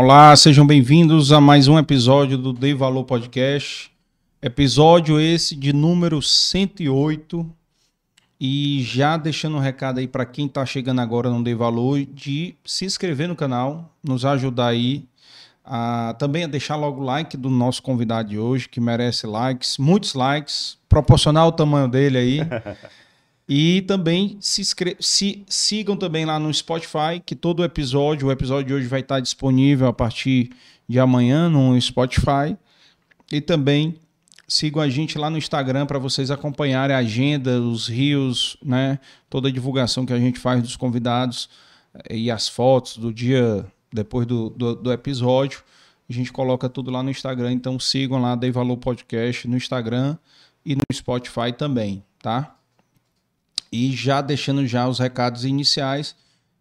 Olá, sejam bem-vindos a mais um episódio do Dei Valor Podcast. Episódio esse de número 108. E já deixando um recado aí para quem está chegando agora no Dei Valor de se inscrever no canal, nos ajudar aí a, também a deixar logo o like do nosso convidado de hoje, que merece likes, muitos likes, proporcional ao tamanho dele aí. e também se, se, sigam também lá no Spotify, que todo episódio, o episódio de hoje vai estar disponível a partir de amanhã no Spotify. E também sigam a gente lá no Instagram para vocês acompanharem a agenda, os rios, né? Toda a divulgação que a gente faz dos convidados eh, e as fotos do dia depois do, do, do, episódio. A gente coloca tudo lá no Instagram, então sigam lá Dei Valor Podcast no Instagram e no Spotify também, tá? E já deixando já os recados iniciais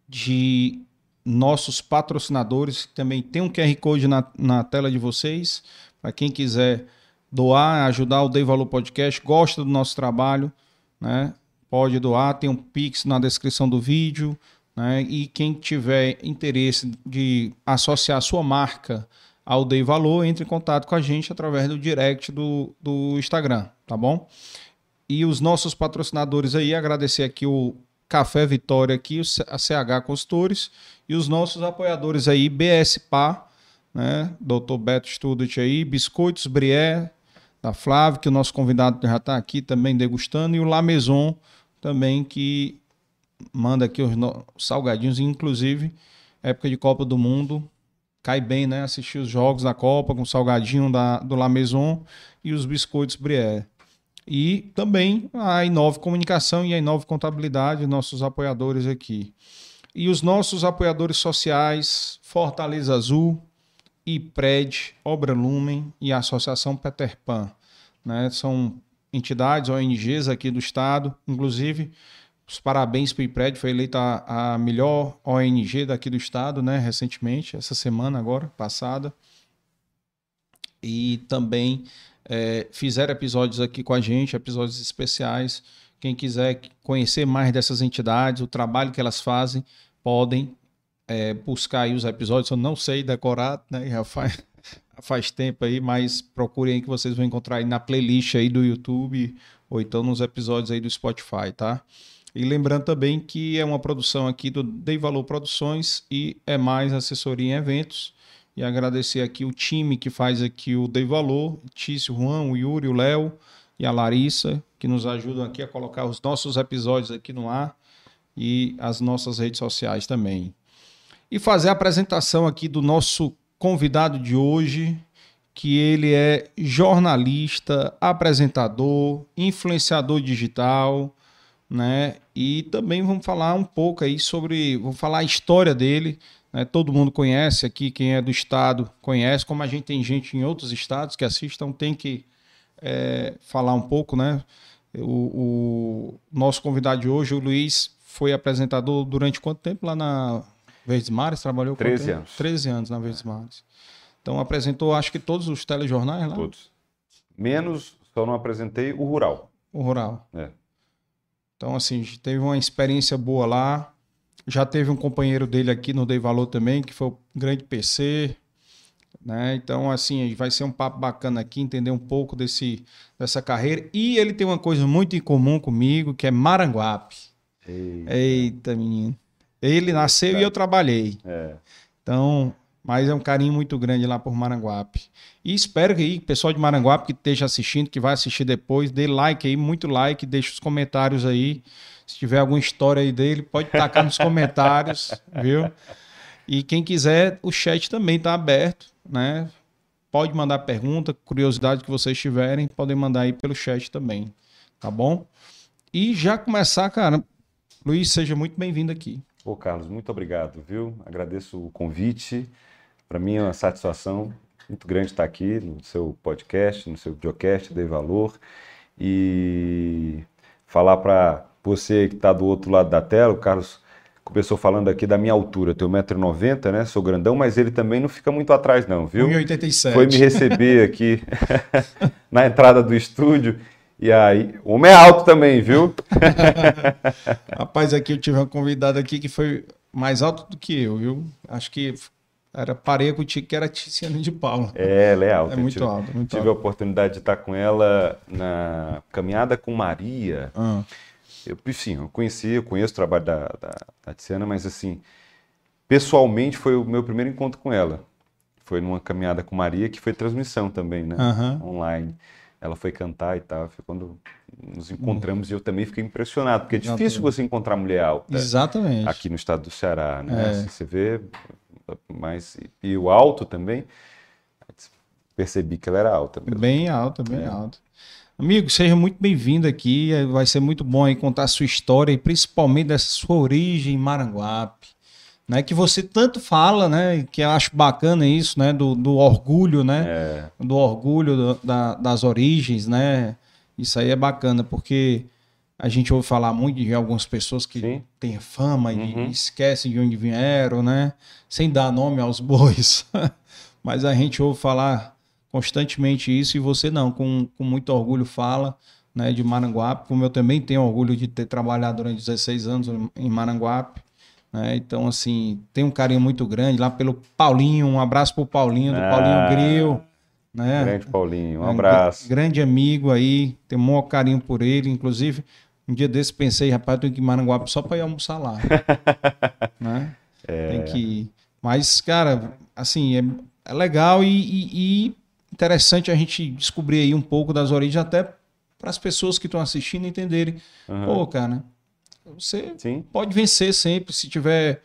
de nossos patrocinadores, que também tem um QR Code na, na tela de vocês, para quem quiser doar, ajudar o Dei Valor Podcast, gosta do nosso trabalho, né? Pode doar, tem um Pix na descrição do vídeo, né? E quem tiver interesse de associar sua marca ao Dei Valor, entre em contato com a gente através do direct do, do Instagram, tá bom? E os nossos patrocinadores aí, agradecer aqui o Café Vitória aqui, a CH Consultores, e os nossos apoiadores aí, BS PA, né? Dr. Beto Student aí, Biscoitos Brié, da Flávia, que o nosso convidado já está aqui também degustando, e o La Maison também, que manda aqui os salgadinhos, inclusive, época de Copa do Mundo, cai bem, né? Assistir os jogos da Copa com salgadinho da, do La Maison e os biscoitos Brière. E também a Inove Comunicação e a Inove Contabilidade, nossos apoiadores aqui. E os nossos apoiadores sociais, Fortaleza Azul, IPRED, Obra Lumen e a Associação Peter Pan. Né? São entidades, ONGs aqui do estado, inclusive os parabéns para o IPRED, foi eleita a, a, melhor ONG daqui do estado, né, recentemente, essa semana agora, passada. E também é, fizeram episódios aqui com a gente, episódios especiais. Quem quiser conhecer mais dessas entidades, o trabalho que elas fazem, podem é, buscar aí os episódios. Eu não sei decorar, né, já faz, faz tempo aí, mas procurem aí que vocês vão encontrar aí na playlist aí do YouTube ou então nos episódios aí do Spotify, tá? E lembrando também que é uma produção aqui do Dei Valor Produções e é mais assessoria em eventos. E agradecer aqui o time que faz aqui o Dei Valor, Tício, Juan, o Yuri, o Léo e a Larissa, que nos ajudam aqui a colocar os nossos episódios aqui no ar e as nossas redes sociais também. E fazer a apresentação aqui do nosso convidado de hoje, que ele é jornalista, apresentador, influenciador digital, né? E também vamos falar um pouco aí sobre, vamos falar a história dele, né? Todo mundo conhece aqui, quem é do estado conhece, como a gente tem gente em outros estados que assistam, tem que é, falar um pouco, né? O, o, nosso convidado de hoje, o Luiz, foi apresentador durante quanto tempo lá na Verdes Mares? Trabalhou 13 anos. 13 anos na Verdes Mares. Então apresentou, acho que todos os telejornais lá? Todos. Menos, só não apresentei o Rural. O Rural. É. Então, assim, teve uma experiência boa lá. Já teve um companheiro dele aqui no Dei Valor também, que foi o grande PC. Né? Então, assim, vai ser um papo bacana aqui, entender um pouco desse, dessa carreira. E ele tem uma coisa muito em comum comigo, que é Maranguape. Eita, Eita menino. Ele nasceu Eita. e eu trabalhei. É. Então, mas é um carinho muito grande lá por Maranguape. E espero que o pessoal de Maranguape que esteja assistindo, que vai assistir depois, dê like aí, muito like, deixe os comentários aí. Se tiver alguma história aí dele, pode tacar nos comentários, viu? E quem quiser, o chat também está aberto, né? Pode mandar pergunta, curiosidade que vocês tiverem, podem mandar aí pelo chat também, tá bom? E já começar, cara, Luiz, seja muito bem-vindo aqui. Ô, Carlos, muito obrigado, viu? Agradeço o convite. Para mim é uma satisfação muito grande estar aqui no seu podcast, no seu videocast, Dei Valor, e falar para você que está do outro lado da tela, o Carlos começou falando aqui da minha altura, eu tenho 1,90m, né? Sou grandão, mas ele também não fica muito atrás, não, viu? 1,87m. Foi me receber aqui na entrada do estúdio. E aí, o homem é alto também, viu? Rapaz, aqui eu tive uma convidada aqui que foi mais alto do que eu, viu? Acho que era pareia contigo que era Tiziana de Paula. É, ela é alta. É muito tive, alta, muito tive alta. a oportunidade de estar com ela na caminhada com Maria. Ah, Eu, sim, eu conheci, eu conheço o trabalho da, da, da Tiziana, mas assim, pessoalmente foi o meu primeiro encontro com ela. Foi numa caminhada com Maria, que foi transmissão também, né? Aham. Online. Ela foi cantar e tal. Foi quando nos encontramos e eu também fiquei impressionado, porque é difícil você encontrar mulher alta Exatamente. aqui no estado do Ceará, né? É. Assim, Você vê, mas e o alto também. Percebi que ela era alta. mesmo. Bem alta, bem É. alta. Amigo, seja muito bem-vindo aqui. eh, Vai ser muito bom contar a sua história e principalmente dessa sua origem em Maranguape. Né, que você tanto fala, né? Que eu acho bacana isso, né? Do, do orgulho, né? É, do orgulho do- da- das origens, né? Isso aí é bacana, porque a gente ouve falar muito de algumas pessoas que Sim. têm fama e Uhum. esquecem de onde vieram, né? Sem dar nome aos bois. Mas a gente ouve falar constantemente isso e você não, com, com muito orgulho fala né, de Maranguape, como eu também tenho orgulho de ter trabalhado durante 16 anos em Maranguape. né? Então, assim, tem um carinho muito grande lá pelo Paulinho, um abraço pro Paulinho, do Ah. Paulinho Gril. Né? grande Paulinho, um É, abraço. gra- Grande amigo aí, tenho um maior carinho por ele. Inclusive, um dia desse pensei, rapaz, eu tenho que ir em Maranguape só para ir almoçar lá. né? É. Tem que ir. Mas, cara, assim, é, é legal e, e- e interessante a gente descobrir aí um pouco das origens, até para as pessoas que estão assistindo entenderem. Aham. Pô, cara, você Sim, pode vencer sempre se tiver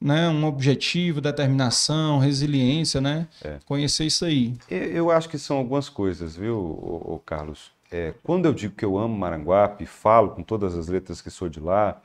né, um objetivo, determinação, resiliência, né? É. Conhecer isso aí. Eu- acho que são algumas coisas, viu, Carlos? É, quando eu digo que eu amo Maranguape, falo com todas as letras que sou de lá,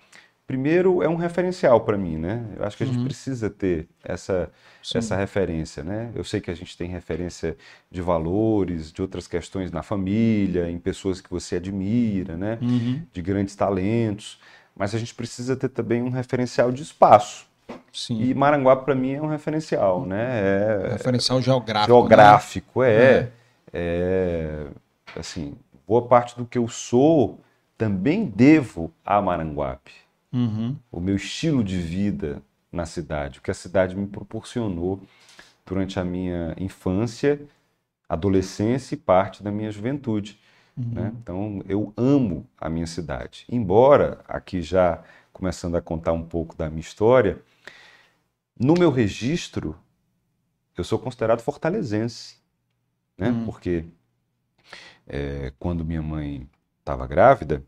primeiro é um referencial para mim, né? Eu acho que a gente precisa ter essa, Sim. essa referência, né? Eu sei que a gente tem referência de valores, de outras questões na família, em pessoas que você admira, né? Uhum. De grandes talentos, mas a gente precisa ter também um referencial de espaço. Sim. E Maranguape para mim é um referencial, né? É, Referencial geográfico. geográfico, é, é. Assim, boa parte do que eu sou também devo a Maranguape. Uhum. O meu estilo de vida na cidade, o que a cidade me proporcionou durante a minha infância, adolescência e parte da minha juventude. né? Então, eu amo a minha cidade. Embora, aqui já começando a contar um pouco da minha história, no meu registro, eu sou considerado fortalezense, né? Hum. Porque é, quando minha mãe estava grávida,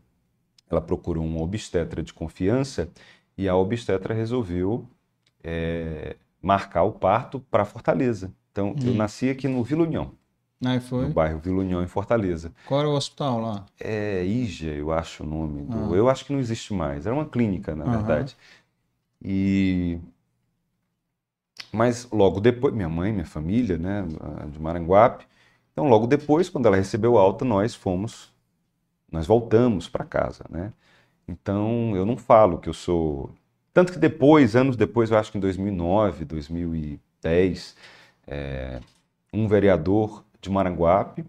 ela procurou uma obstetra de confiança e a obstetra resolveu é, marcar o parto para Fortaleza. Então, eu Hum. nasci aqui no Vila União, Aí no foi. bairro Vila União, em Fortaleza. Qual era o hospital lá? É Ija, eu acho o nome do. Ah. Eu acho que não existe mais. Era uma clínica, na Aham. verdade. E. Mas logo depois, minha mãe, minha família, né, de Maranguape. Então, logo depois, quando ela recebeu alta, nós fomos, nós voltamos para casa, né? Então, eu não falo que eu sou. Tanto que depois, anos depois, eu acho que em 2009, 2010, é, um vereador de Maranguape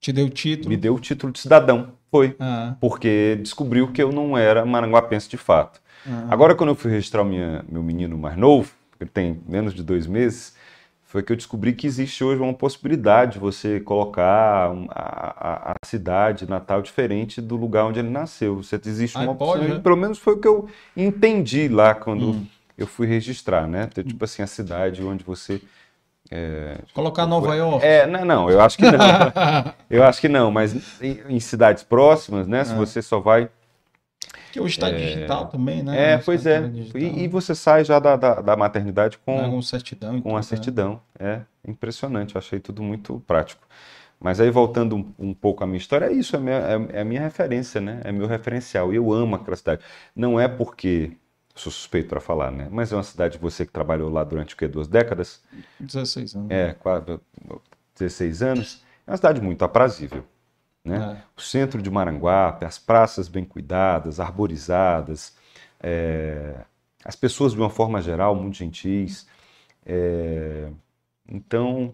Te deu o título? me deu o título de cidadão. Foi. Ah, Porque descobriu que eu não era maranguapense de fato. ah. Agora, quando eu fui registrar o minha, meu menino mais novo, ele tem menos de dois meses, foi que eu descobri que existe hoje uma possibilidade de você colocar a, a- a cidade natal diferente do lugar onde ele nasceu. Você existe uma pode, opção. é? Pelo menos foi o que eu entendi lá quando Hum. eu fui registrar, né? Ter, tipo assim, a cidade onde você Colocar Nova York. é, não, não, eu acho que não. eu acho que não, mas em, em cidades próximas, né? Se Ah. você só vai. Que hoje está digital também, né? É, pois é. E, e você sai já da, da, da maternidade com, com certidão com a né? certidão. É impressionante, eu achei tudo muito prático. Mas aí, voltando um, um pouco à minha história, é isso, é, minha- é- é a minha referência, né? É meu referencial. E eu amo aquela cidade. Não é porque. Sou suspeito para falar, né? Mas é uma cidade, você que trabalhou lá durante o quê? Duas décadas? 16 anos. É, quase 16 anos. É uma cidade muito aprazível. Né? É. O centro de Maranguape, as praças bem cuidadas, arborizadas, é, as pessoas de uma forma geral muito gentis. É, então,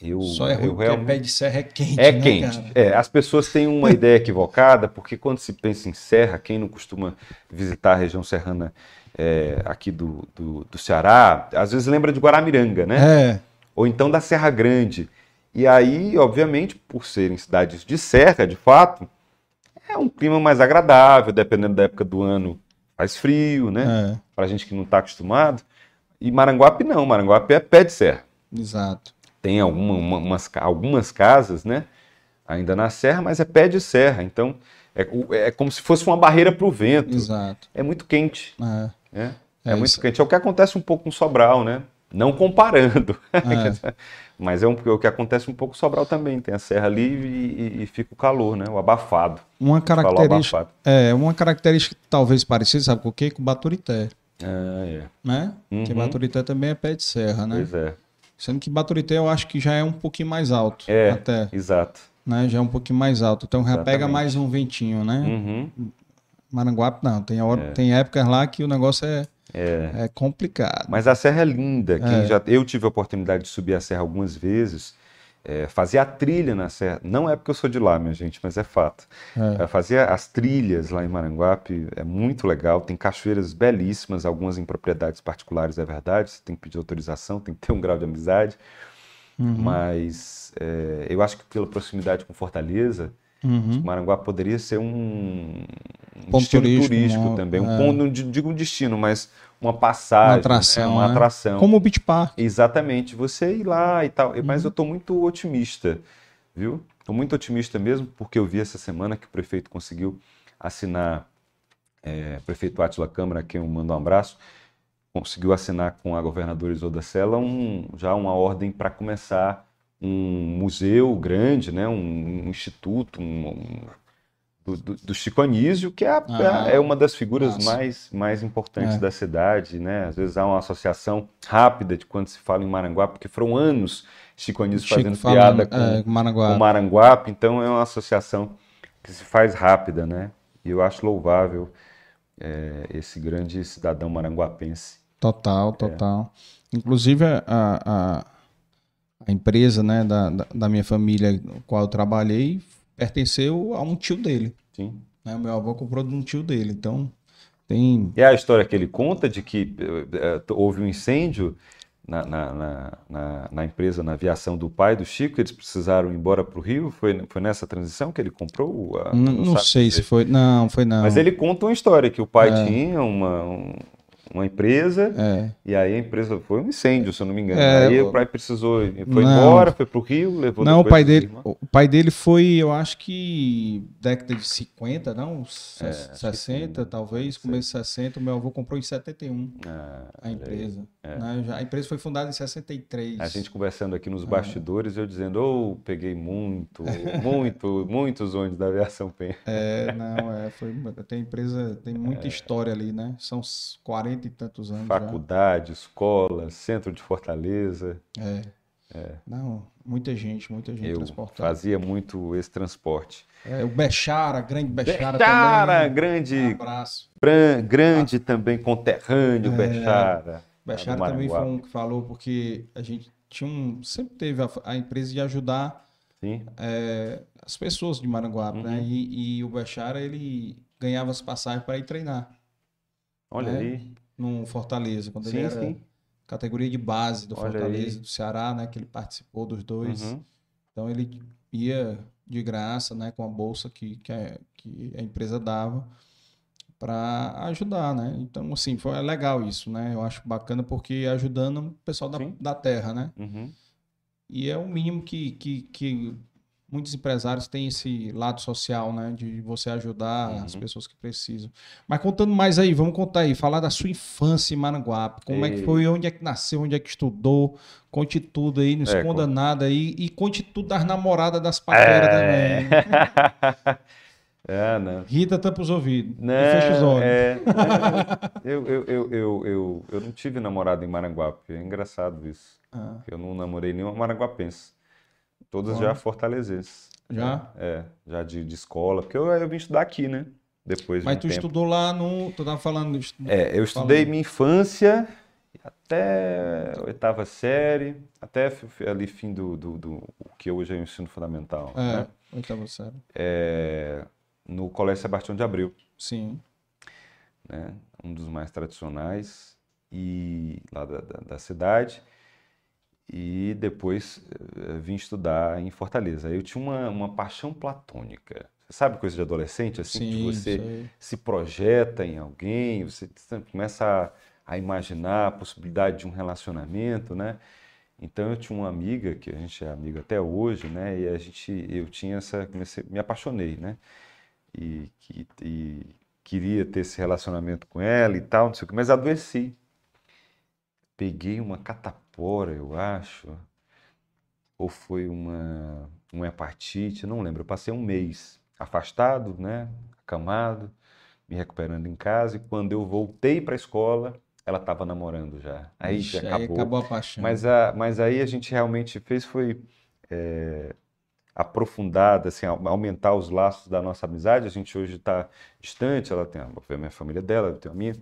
eu, Só é ruim eu realmente... pé de serra é quente, É né, quente. cara? É, as pessoas têm uma ideia equivocada, porque quando se pensa em serra, quem não costuma visitar a região serrana é, aqui do, do, do Ceará, às vezes lembra de Guaramiranga, né? É, ou então da Serra Grande. E aí, obviamente, por serem cidades de serra, de fato, é um clima mais agradável, dependendo da época do ano, faz frio, né? é, Pra gente que não está acostumado. E Maranguape não, Maranguape é pé de serra. exato. Tem alguma, uma- umas, algumas casas, né? Ainda na serra, mas é pé de serra. Então, é, é como se fosse uma barreira para o vento. Exato. É muito quente, É, né? É, É muito quente. É o que acontece um pouco com Sobral, né? Não comparando. É. Mas é um- o que acontece um pouco Sobral também. Tem a serra ali e, e- e fica o calor, né? O abafado. Uma característica, abafado. é, uma característica talvez parecida, sabe com o quê? Com o Baturité, Ah, é. né? Porque Uhum. Baturité também é pé de serra, né? Pois é. Sendo que Baturité eu acho que já é um pouquinho mais alto, É. até, Exato. né? Já é um pouquinho mais alto, então já pega mais um ventinho, né? Uhum. Maranguape não, tem, hora, tem épocas lá que o negócio é, É. é complicado. Mas a serra é linda. É. já, eu tive a oportunidade de subir a serra algumas vezes. É, fazia a trilha na serra. Não é porque eu sou de lá, minha gente, mas é fato. É. É, fazia as trilhas lá em Maranguape. É muito legal. Tem cachoeiras belíssimas, algumas em propriedades particulares, é verdade. Você tem que pedir autorização, tem que ter um grau de amizade. Uhum. Mas é, eu acho que pela proximidade com Fortaleza, Uhum. Maranguape poderia ser um, um destino turístico, turístico, uma- também. Um é. ponto, não digo um destino, mas uma passagem, Uma atração, né? uma né? atração. Como o Beach Park. Exatamente, você ir lá e tal. Mas Uhum. eu estou muito otimista, viu? Estou muito otimista mesmo, porque eu vi essa semana que o prefeito conseguiu assinar, é, prefeito Átila Câmara, quem eu mando um abraço, conseguiu assinar com a governadora Isolda Sela um, já uma ordem para começar um museu grande, né? um, um instituto, um- do, do, do Chico Anísio, que é, a- Ah, é uma das figuras mais, mais importantes É. da cidade, né? Às vezes há uma associação rápida de quando se fala em Maranguape, porque foram anos Chico Anísio Chico fazendo falando, piada com, é, com Maranguape. Maranguape, então é uma associação que se faz rápida, né? E eu acho louvável é, esse grande cidadão maranguapense. Total, É. total. Inclusive, a, a, a empresa né, da, da, minha família, no qual eu trabalhei, pertenceu a um tio dele. Sim. Né? O meu avô comprou de um tio dele. Então, tem. E é a história que ele conta de que eh, houve um incêndio na, na, na, na- empresa, na aviação do pai do Chico, eles precisaram ir embora para o Rio. Foi, foi nessa transição que ele comprou? a- Não, sabe sei dizer. se foi. Não, foi não. Mas ele conta uma história que o pai É. tinha uma, um- uma empresa É. e aí a empresa foi um incêndio, se eu não me engano. É, aí o- pai precisou, foi Não. embora, foi para o Rio, levou Não, o pai dele, o pai dele foi, eu acho que década de 50, não? É, acho que 60, sim. talvez, começo de 60. O meu avô comprou em 71 Ah, a empresa. né? Já- a empresa foi fundada em 63. A gente conversando aqui É. nos bastidores, eu dizendo, oh, peguei muito, muito, muitos ônibus da aviação Penha. É, não, é, foi, tem empresa, tem muita história ali, né? São uns 40 e tantos anos já. Faculdade, escola, centro de Fortaleza. É. Não, muita gente, muita gente Eu transportada. fazia muito esse transporte. É, o Bechara, grande Bechara Bechara, também. Um grande, abraço. bran- grande também, conterrâneo, É. Bechara. Bechara também foi um que falou, porque a gente tinha um, sempre teve a, a empresa de ajudar é, as pessoas de Maranguape, né? Uhum. E, e o Bechara, ele ganhava as passagens para ir treinar olha É. aí. No Fortaleza, quando ele Sim, era sim. categoria de base do Olha Fortaleza, aí. do Ceará, né? Que ele participou dos dois. Uhum. Então ele ia de graça, né? Com a bolsa que, que, a, que a empresa dava para ajudar, né? Então, assim, foi legal isso, né? Eu acho bacana porque ajudando o pessoal da, Sim. da terra, né? Uhum. E é o mínimo que, que, que muitos empresários têm esse lado social, né? De você ajudar as Uhum. pessoas que precisam. Mas contando mais aí, vamos contar aí, falar da sua infância em Maranguape. Como é que foi, onde é que nasceu, onde é que estudou. Conte tudo aí, não É, esconda con- nada aí. E conte tudo das namoradas das paqueras também. é, não. Rita tampa os ouvidos. Não, e fecha os olhos. é, é. eu, eu, eu, eu, eu, eu não tive namorada em Maranguape. É engraçado isso. Ah, Eu não namorei nenhuma maranguapense. Todas Olha. já fortalezenses. já? É, já de, de escola. Porque eu, eu vim estudar aqui, né? Depois de Mas um tu tempo. estudou lá no. Tu tava falando. estu- É, eu estudei Falando. minha infância até oitava série, até ali fim do, do, do o que hoje é o ensino fundamental, É, né? oitava série. É, no Colégio Sebastião de Abreu. Sim. né? Um dos mais tradicionais e lá da, da, da cidade. E depois eh, vim estudar em Fortaleza. Eu tinha uma, uma paixão platônica. Sabe coisa de adolescente, assim, Sim, que você se projeta em alguém, você começa a, a imaginar a possibilidade de um relacionamento, né? Então eu tinha uma amiga que a gente é amigo até hoje, né? E a gente, eu tinha essa, comecei, me apaixonei, né? E, que- e queria ter esse relacionamento com ela e tal, não sei o que, mas adoeci. Peguei uma catapora, eu acho, ou foi uma, uma hepatite, não lembro. Eu passei um mês afastado, né? Acamado, me recuperando em casa, e quando eu voltei para a escola, ela estava namorando já. Aí Ixi, já acabou. acabou a paixão. Mas, a, mas aí a gente realmente fez foi é, aprofundar, assim, au- aumentar os laços da nossa amizade. A gente hoje está distante, ela tem a, a minha família dela, eu tenho a minha,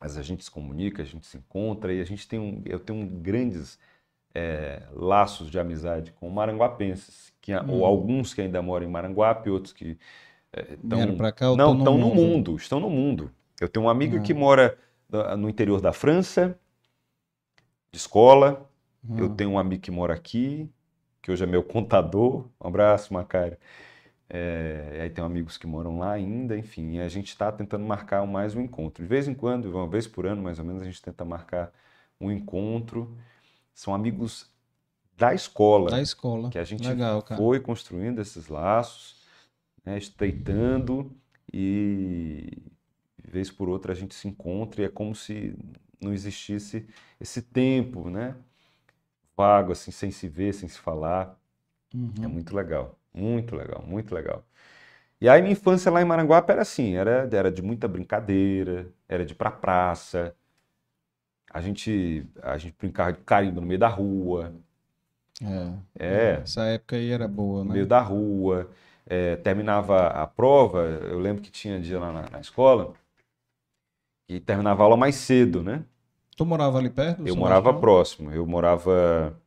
mas a gente se comunica, a gente se encontra e a gente tem um, eu tenho um grandes é, laços de amizade com maranguapenses, que, a- ou Hum. alguns que ainda moram em Maranguape, outros que é, estão pra cá, não, tão estão no mundo, estão no mundo. Eu tenho um amigo Ah. que mora ah, no interior da França, de escola. Eu Ah. tenho um amigo que mora aqui, que hoje é meu contador. Um abraço, Macário. É, e aí tem amigos que moram lá ainda, enfim, e a gente está tentando marcar mais um encontro. De vez em quando, uma vez por ano, mais ou menos, a gente tenta marcar um encontro. São amigos da escola Da escola. que a gente Legal, foi construindo esses laços, né, estreitando e vez por outra a gente se encontra e é como se não existisse esse tempo, né? Vago, assim, sem se ver, sem se falar. É Uhum. muito legal, muito legal, muito legal. E aí minha infância lá em Maranguape era assim, era, era de muita brincadeira, era de ir pra praça, a gente, a gente brincava de carimbo no meio da rua, É. é, Essa época aí era boa, no né? meio da rua. É, terminava a prova, eu lembro que tinha dia lá na, na escola e terminava a aula mais cedo, né? Tu morava ali perto? Eu morava próximo, eu morava.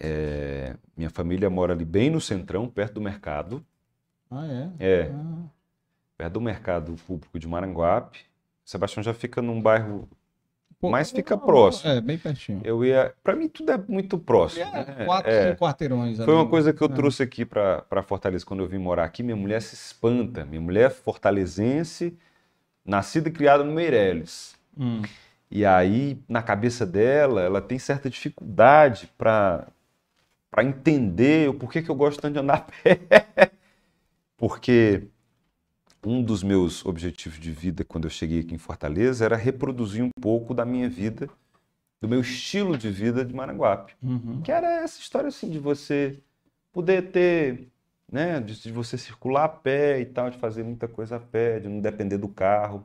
É, minha família mora ali bem no centrão, perto do mercado. Ah, é? É, Ah, perto do mercado público de Maranguape. Sebastião já fica num bairro. pô, Mas fica não, próximo. É, bem pertinho. Eu ia. Para mim, tudo é muito próximo. É, né? quatro, É. quarteirões Foi ali. uma coisa que eu É. trouxe aqui para Fortaleza quando eu vim morar aqui. Minha mulher se espanta. Minha mulher é fortalezense, nascida e criada no Meireles. Hum. E aí, na cabeça dela, ela tem certa dificuldade para para entender o porquê que eu gosto tanto de andar a pé. Porque um dos meus objetivos de vida quando eu cheguei aqui em Fortaleza era reproduzir um pouco da minha vida, do meu estilo de vida de Maranguape. Uhum. Que era essa história assim de você poder ter, né, de, de você circular a pé e tal, de fazer muita coisa a pé, de não depender do carro.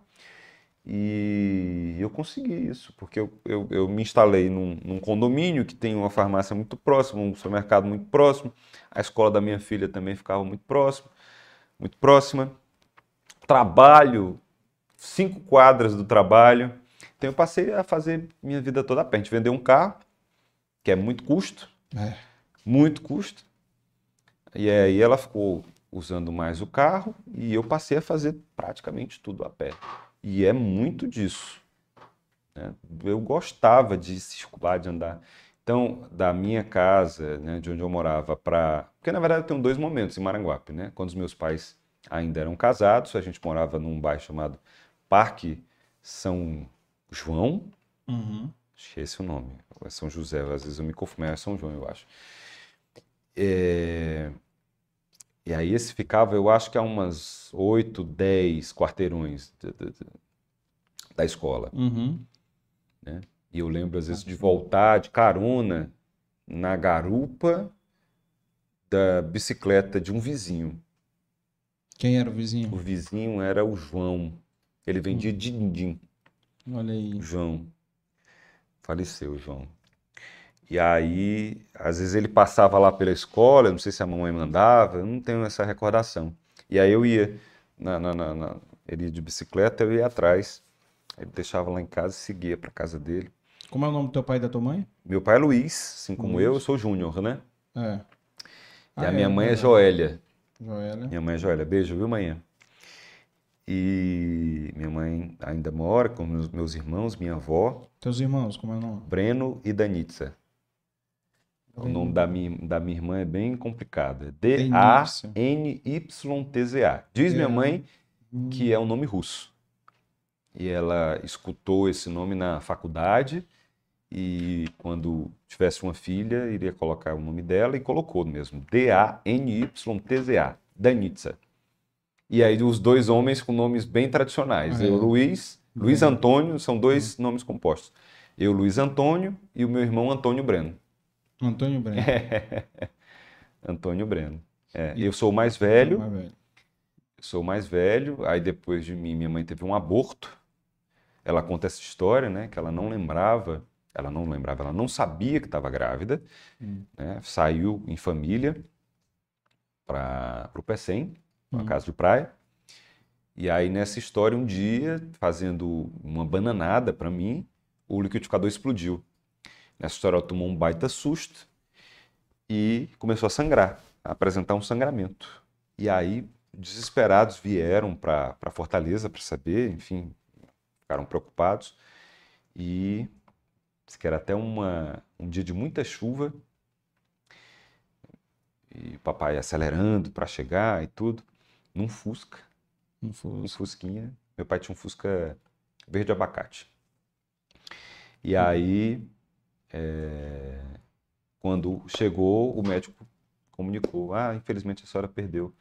E eu consegui isso, porque eu, eu, eu me instalei num, num condomínio que tem uma farmácia muito próxima, um supermercado muito próximo, a escola da minha filha também ficava muito próximo, muito próxima. Trabalho, cinco quadras do trabalho. Então eu passei a fazer minha vida toda a pé. A gente vendeu um carro, que é muito custo, É. muito custo. E aí ela ficou usando mais o carro e eu passei a fazer praticamente tudo a pé. E é muito disso. né? Eu gostava de circular, de andar. Então, da minha casa, né, de onde eu morava, para. Porque na verdade eu tenho dois momentos em Maranguape, né? Quando os meus pais ainda eram casados, a gente morava num bairro chamado Parque São João, Uhum. Acho que esse é o nome. É São José, às vezes eu me confundo, é São João, eu acho. É, E aí esse ficava, eu acho que a umas 8, 10 quarteirões da escola. Uhum. E eu lembro, às vezes, de voltar de carona na garupa da bicicleta de um vizinho. Quem era o O vizinho? vizinho era o João. Ele vendia din-din. Olha aí. João. Faleceu, João. E aí, às vezes ele passava lá pela escola, não sei se a mamãe mandava, eu não tenho essa recordação. E aí eu ia, na, na- na- ele ia de bicicleta, eu ia atrás. Ele deixava lá em casa e seguia para casa dele. Como é o nome do teu pai e da tua mãe? Meu pai é Luiz, assim como Luiz. eu, eu sou Júnior, né? É. E Ah, a minha é, mãe é é. Joélia. Joélia. Minha mãe é Joélia. Beijo, viu, manhã? E minha mãe ainda mora com meus, meus irmãos, minha avó, Teus irmãos, como é o nome? Breno e Danitza. O nome da minha, da minha irmã é bem complicado. É D-A-N-Y-T-Z-A. Diz minha É. mãe que é um nome russo. E ela escutou esse nome na faculdade e quando tivesse uma filha, iria colocar o nome dela e colocou mesmo. D-A-N-Y-T-Z-A. Danitza. E aí os dois homens com nomes bem tradicionais. É. Eu, Luiz, Luiz Breno. Antônio, são dois nomes compostos. Eu, Luiz Antônio, e o meu irmão Antônio Breno. Antônio Breno. Antônio Breno. É, E- eu sou o mais velho, Mais velho. sou o mais velho. Aí depois de mim, minha mãe teve um aborto. Ela conta essa história, né? Que ela não lembrava, ela não lembrava, ela não sabia que estava grávida, Hum. né? Saiu em família para o Pecém, uma Hum. casa de praia. E aí nessa história, um dia, fazendo uma bananada para mim, o liquidificador explodiu. Nessa história, ela tomou um baita susto e começou a sangrar, a apresentar um sangramento. E aí, desesperados vieram para Fortaleza para saber, enfim, ficaram preocupados. E disse que era até uma, um dia de muita chuva. E o papai acelerando para chegar e tudo, num Fusca, Um um Fusca. Fusquinha. Meu pai tinha um Fusca verde abacate. E aí, é, quando chegou, o médico comunicou: Ah, infelizmente a senhora perdeu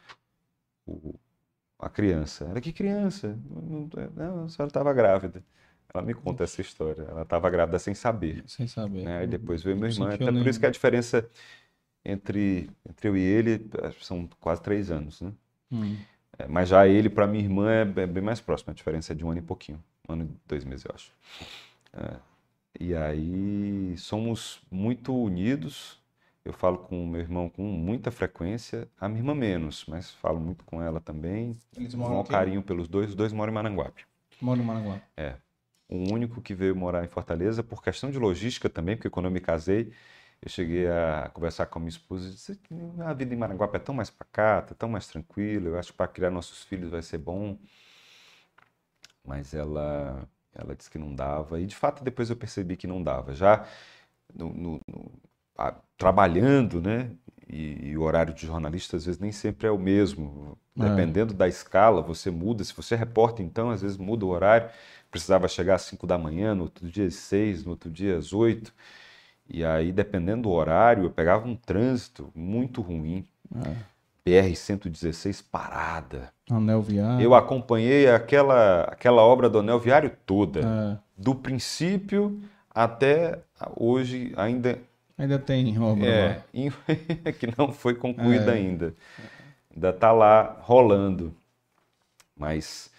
o- a criança. Era que criança? Não, a senhora estava grávida. Ela me conta essa história. Ela estava grávida sem saber. Sem saber. né? Aí depois veio meu irmão. Até por isso que a diferença entre, entre eu e ele são quase três anos, né? Hum. É, mas já ele, para minha irmã, é bem bem mais próximo. A diferença é de um ano e pouquinho. Um ano e dois meses, eu acho. É. E aí somos muito unidos. Eu falo com o meu irmão com muita frequência. A minha irmã menos, mas falo muito com ela também. Eles Um moram maior aqui? carinho pelos dois. Os dois moram em Maranguape. Moram em Maranguá. O único que veio morar em Fortaleza por questão de logística também, porque quando eu me casei, eu cheguei a conversar com a minha esposa e disse que a vida em Maranguape é tão mais pacata, tão mais tranquila, eu acho que para criar nossos filhos vai ser bom. Mas ela, ela disse que não dava, e de fato depois eu percebi que não dava. Já no- no- no- a- trabalhando, né? E, e o horário de jornalista às vezes nem sempre é o mesmo. É. Dependendo da escala, você muda. Se você é repórter, então, às vezes muda o horário. Precisava chegar às 5 da manhã, no outro dia às 6, no outro dia às 8. E aí, dependendo do horário, eu pegava um trânsito muito ruim. É. BR-116 parada. Anel Viário. Eu acompanhei aquela, aquela obra do Anel Viário toda, É. do princípio até hoje, ainda Ainda tem obra é, lá. que não foi concluída É. ainda. Ainda está lá rolando. Mas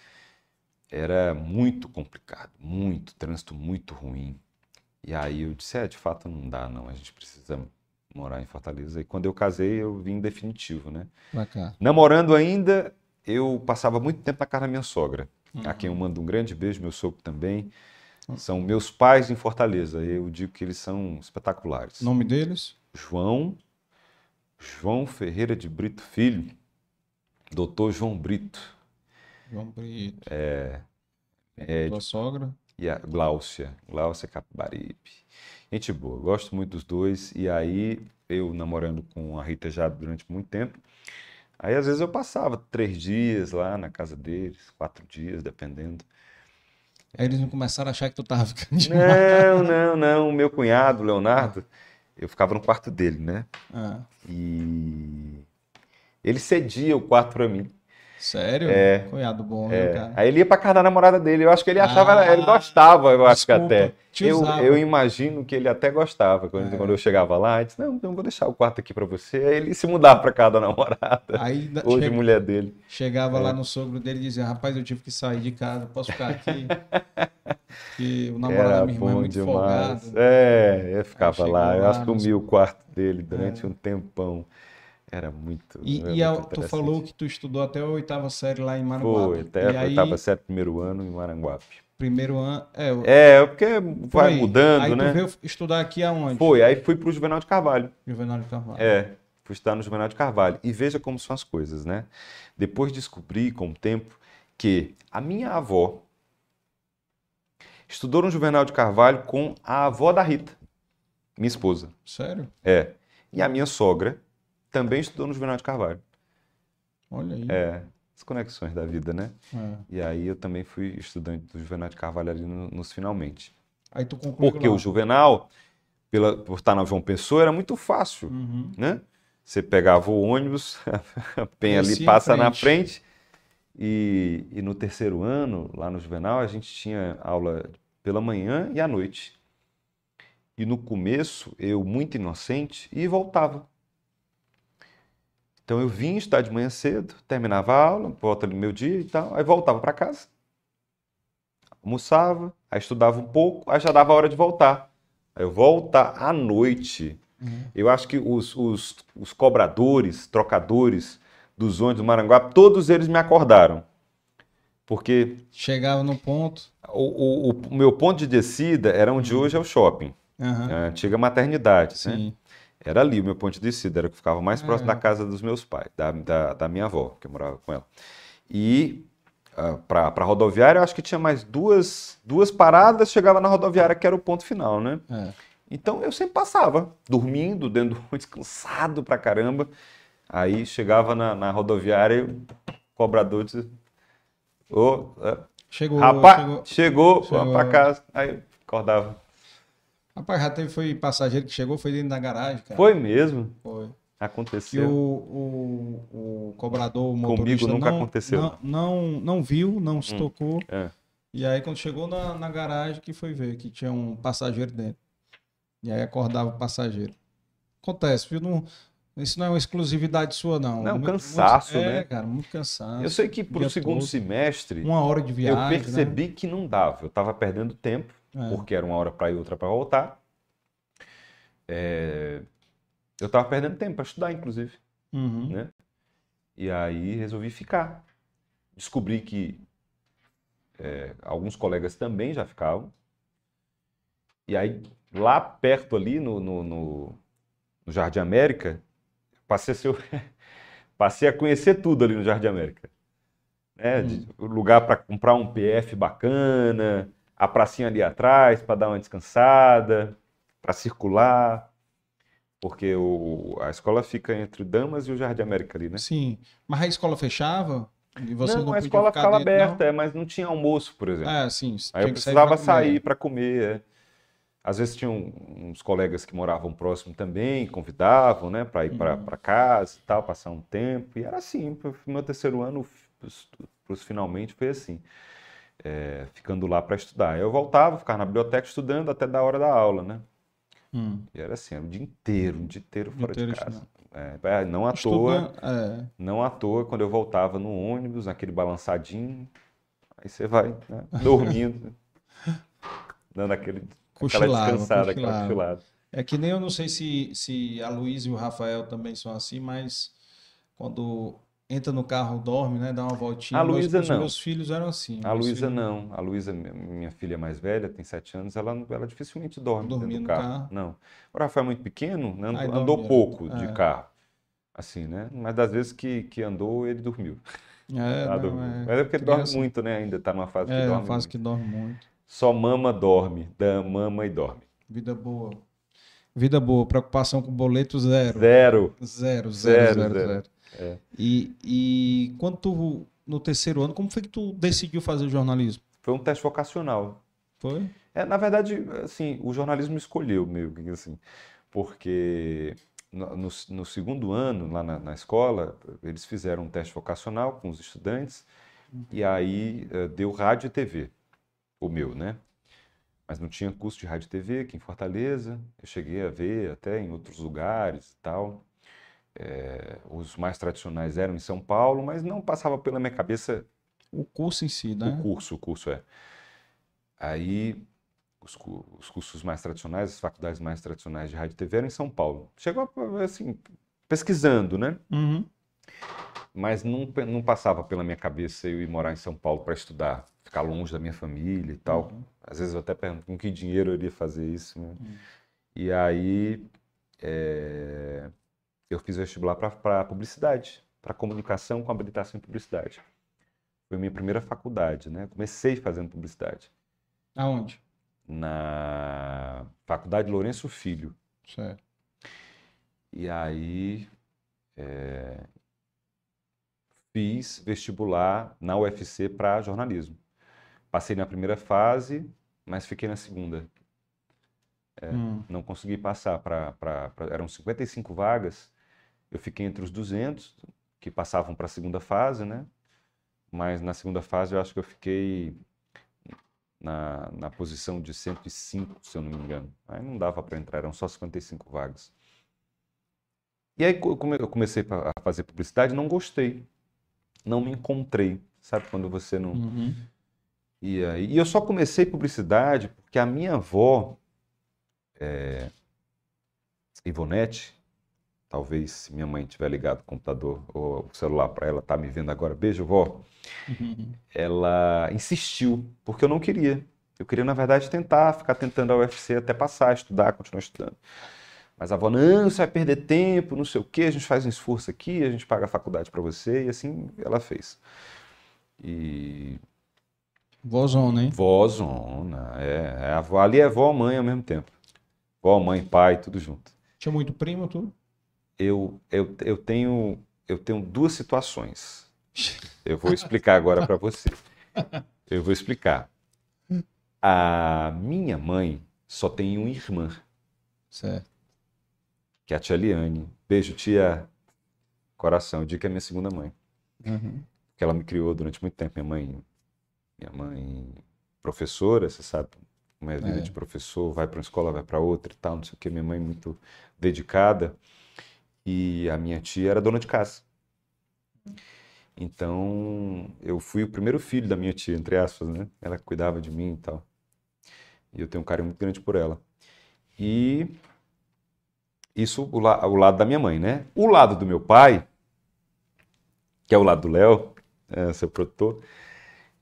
era muito complicado, muito, trânsito muito ruim. E aí eu disse, é, de fato não dá não, a gente precisa morar em Fortaleza. E quando eu casei, eu vim definitivo, né? Namorando ainda, eu passava muito tempo na casa da minha sogra, a quem eu Uhum. mando um grande beijo, meu sogro também. São meus pais em Fortaleza. Eu digo que eles são espetaculares. Nome deles? João, João Ferreira de Brito Filho, doutor João Brito, João Brito. é, Tua sogra? e a Gláucia, Gláucia Capibaribe. Gente boa, gosto muito dos dois. E aí, eu namorando com a Rita já durante muito tempo, aí às vezes eu passava três dias lá na casa deles, quatro dias, dependendo. Aí eles não começaram a achar que tu tava ficando demais. Não, não, não. O meu cunhado, Leonardo, eu ficava no quarto dele, né? Ah, E ele cedia o quarto pra mim. Sério? É. Cunhado bom, É, viu, cara? Aí ele ia pra casa da namorada dele. Eu acho que ele achava, Ah, ele gostava, eu acho que até. Eu, eu imagino que ele até gostava. Quando, É. quando eu chegava lá, ele disse: Não, não vou deixar o quarto aqui pra você. Aí ele se mudava pra casa da namorada. Aí da- Hoje, che- mulher dele. chegava É. lá no sogro dele e dizia, rapaz, eu tive que sair de casa, posso ficar aqui? que o namorado da Era minha irmã é muito demais. folgado. É, eu ficava chegou lá. Eu lá assumi o quarto dele durante um tempão. Era muito. E, era e a- muito tu falou que tu estudou até a oitava série lá em Maranguape. Foi, até e a aí, oitava série, primeiro ano em Maranguape. primeiro ano... É, o- É, porque por vai aí. mudando, aí né? tu veio estudar aqui aonde? Foi, aí fui pro Juvenal de Carvalho. Juvenal de Carvalho. É, fui estudar no Juvenal de Carvalho. E veja como são as coisas, né? Depois descobri com o tempo que a minha avó estudou no Juvenal de Carvalho com a avó da Rita, minha esposa. Sério? É. E a minha sogra também estudou no Juvenal de Carvalho. Olha aí. É, as conexões da vida, né? É. E aí eu também fui estudante do Juvenal de Carvalho ali no- nos finalmente. Aí tu concluiu Porque lá. o Juvenal, pela, por estar na João Pessoa, era muito fácil, Uhum. né? Você pegava o ônibus, a penha ali passa na frente. frente. E, e no terceiro ano, lá no Juvenal, a gente tinha aula pela manhã e à noite. E no começo, eu, muito inocente, e voltava. Então eu vinha estudar de manhã cedo, terminava a aula, volta ali no meu dia e tal, aí voltava para casa, almoçava, aí estudava um pouco, aí já dava a hora de voltar. Aí eu voltar à noite. Uhum. Eu acho que os, os, os cobradores, trocadores dos ônibus do Maranguape, todos eles me acordaram. Porque Chegava no ponto. o, o, o meu ponto de descida era onde hoje é o shopping, Aham. a antiga maternidade. né? Era ali o meu ponto de descida, era o que ficava mais próximo É. da casa dos meus pais, da, da, da minha avó, que eu morava com ela. E para a rodoviária, eu acho que tinha mais duas, duas paradas, chegava na rodoviária, que era o ponto final, né? É. Então eu sempre passava, dormindo, dentro do ônibus, cansado pra caramba. Aí chegava na, na rodoviária e o cobrador disse: Ô, é, Chegou, rapaz, chegou. chegou, chegou. pra casa. Aí acordava. Rapaz, já teve foi passageiro que chegou, foi dentro da garagem, cara. Foi mesmo, Foi. Aconteceu. o, o, o cobrador, o motorista nunca não, aconteceu. Não, não, não viu, não se Hum. tocou. É. E aí quando chegou na, na garagem que foi ver que tinha um passageiro dentro. E aí acordava o passageiro. Acontece, viu? Não, isso não é uma exclusividade sua, não. Não, Muito- cansaço, muito- né? É, cara, muito cansaço. Eu sei que pro segundo todo. semestre Uma hora de viagem, eu percebi que não dava. Eu tava perdendo tempo, né? É. porque era uma hora para ir, outra para voltar. É, Eu tava perdendo tempo para estudar, inclusive. Uhum. né? E aí resolvi ficar. Descobri que é, alguns colegas também já ficavam. E aí, lá perto ali no, no, no- no Jardim América, passei a, ser- passei a conhecer tudo ali no Jardim América. Né? O lugar para comprar um PF bacana, a pracinha ali atrás para dar uma descansada, para circular. Porque o, a escola fica entre o Damas e o Jardim América ali, né? Sim. Mas a escola fechava? E você não, não, a podia escola ficava dentro, aberta, é, mas não tinha almoço, por exemplo. É, sim. Aí eu que sair precisava pra comer. sair para comer. é. Às vezes tinham uns colegas que moravam próximo também, convidavam, né, para ir Uhum. para casa e tal, passar um tempo. E era assim, meu terceiro ano, para os finalmente, foi assim, é, ficando lá para estudar. Eu voltava, ficava na biblioteca estudando até da hora da aula, né? Hum. E era assim, era o dia inteiro, um dia inteiro fora inteiro de casa. estudando. É, não à toa. É. Não à toa, quando eu voltava no ônibus, naquele balançadinho, aí você vai, né, dormindo, dando aquele, aquela Cochilava, descansada, aquela cochilava. cochilada. É que nem eu não sei se, se a Luísa e o Rafael também são assim, mas quando entra no carro, dorme, né? Dá uma voltinha. A Luísa os não. meus filhos eram assim. A Luísa não, a Luísa, minha- filha mais velha, tem sete anos, ela, ela dificilmente dorme dentro Dormia do no carro. carro? Não. O Rafael é muito pequeno, né, andou, Aí dorme andou direto. pouco de É. carro, assim, né? Mas das vezes que, que andou, ele dormiu. É, Ela não, dormiu. é. Mas é porque ele dorme muito, né? Ainda tá numa fase que É, uma dorme fase muito. que dorme muito. Só mama, dorme, da mama e dorme. Vida boa. Vida boa. Preocupação com boleto zero. Zero. Zero, zero, Zero, zero, zero. zero. É. E, e quando tu, no terceiro ano, como foi que tu decidiu fazer jornalismo? Foi um teste vocacional. Foi? É, na verdade, assim, o jornalismo escolheu meio que assim, porque no, no- no segundo ano, lá na, na escola, eles fizeram um teste vocacional com os estudantes e aí eh, deu rádio e TV, o meu, né? Mas não tinha curso de rádio e TV aqui em Fortaleza. Eu cheguei a ver até em outros lugares e tal. Eh, os mais tradicionais eram em São Paulo, mas não passava pela minha cabeça O curso em si, né? o curso, o curso é. Aí, os, os cursos mais tradicionais, as faculdades mais tradicionais de rádio e TV eram em São Paulo. Chegou, assim, pesquisando, né? Uhum. Mas não, não passava pela minha cabeça eu ir morar em São Paulo para estudar, ficar longe da minha família e tal. Uhum. Às vezes eu até pergunto com que dinheiro eu iria fazer isso, né? Uhum. E aí, é, eu fiz vestibular para publicidade, para comunicação com habilitação em publicidade. Foi minha primeira faculdade, né? Comecei fazendo publicidade. Aonde? Na Faculdade Lourenço Filho. Certo. E aí é, fiz vestibular na UFC para jornalismo. Passei na primeira fase, mas fiquei na segunda. É, Hum. Não consegui passar para. Eram 55 vagas. Eu fiquei entre os 200 que passavam para a segunda fase, né? Mas na segunda fase eu acho que eu fiquei na, na posição de 105, se eu não me engano. Aí não dava para entrar, eram só 55 vagas. E aí eu comecei a fazer publicidade, não gostei. Não me encontrei. Sabe quando você não. Uhum. E, aí, e eu só comecei publicidade porque a minha avó, é, Ivonete, talvez se minha mãe tiver ligado o computador ou o celular para ela, tá me vendo agora, beijo, vó, Uhum. ela insistiu, porque eu não queria. Eu queria, na verdade, tentar, ficar tentando a UFC até passar, estudar, continuar estudando. Mas a avó, não, você vai perder tempo, não sei o quê, a gente faz um esforço aqui, a gente paga a faculdade para você, e assim ela fez. E Vozona, hein? Vózona, é, é a avó, ali é vó, mãe ao mesmo tempo. Vó, mãe, pai, tudo junto. Tinha muito primo, tu? Eu, eu, eu tenho, eu tenho duas situações. Eu vou explicar agora para você. Eu vou explicar. A minha mãe só tem uma irmã, Certo. que é a tia Liane. Beijo, tia. Coração, eu digo que é minha segunda mãe. Uhum. que ela me criou durante muito tempo. Minha mãe, minha mãe professora, você sabe como é a vida É. de professor, vai para uma escola, vai para outra e tal, não sei o que. Minha mãe muito dedicada e a minha tia era dona de casa. Então, eu fui o primeiro filho da minha tia, entre aspas, né? Ela cuidava de mim e tal. E eu tenho um carinho muito grande por ela. E isso o, la- o lado da minha mãe, né? O lado do meu pai, que é o lado do Léo, é, seu produtor,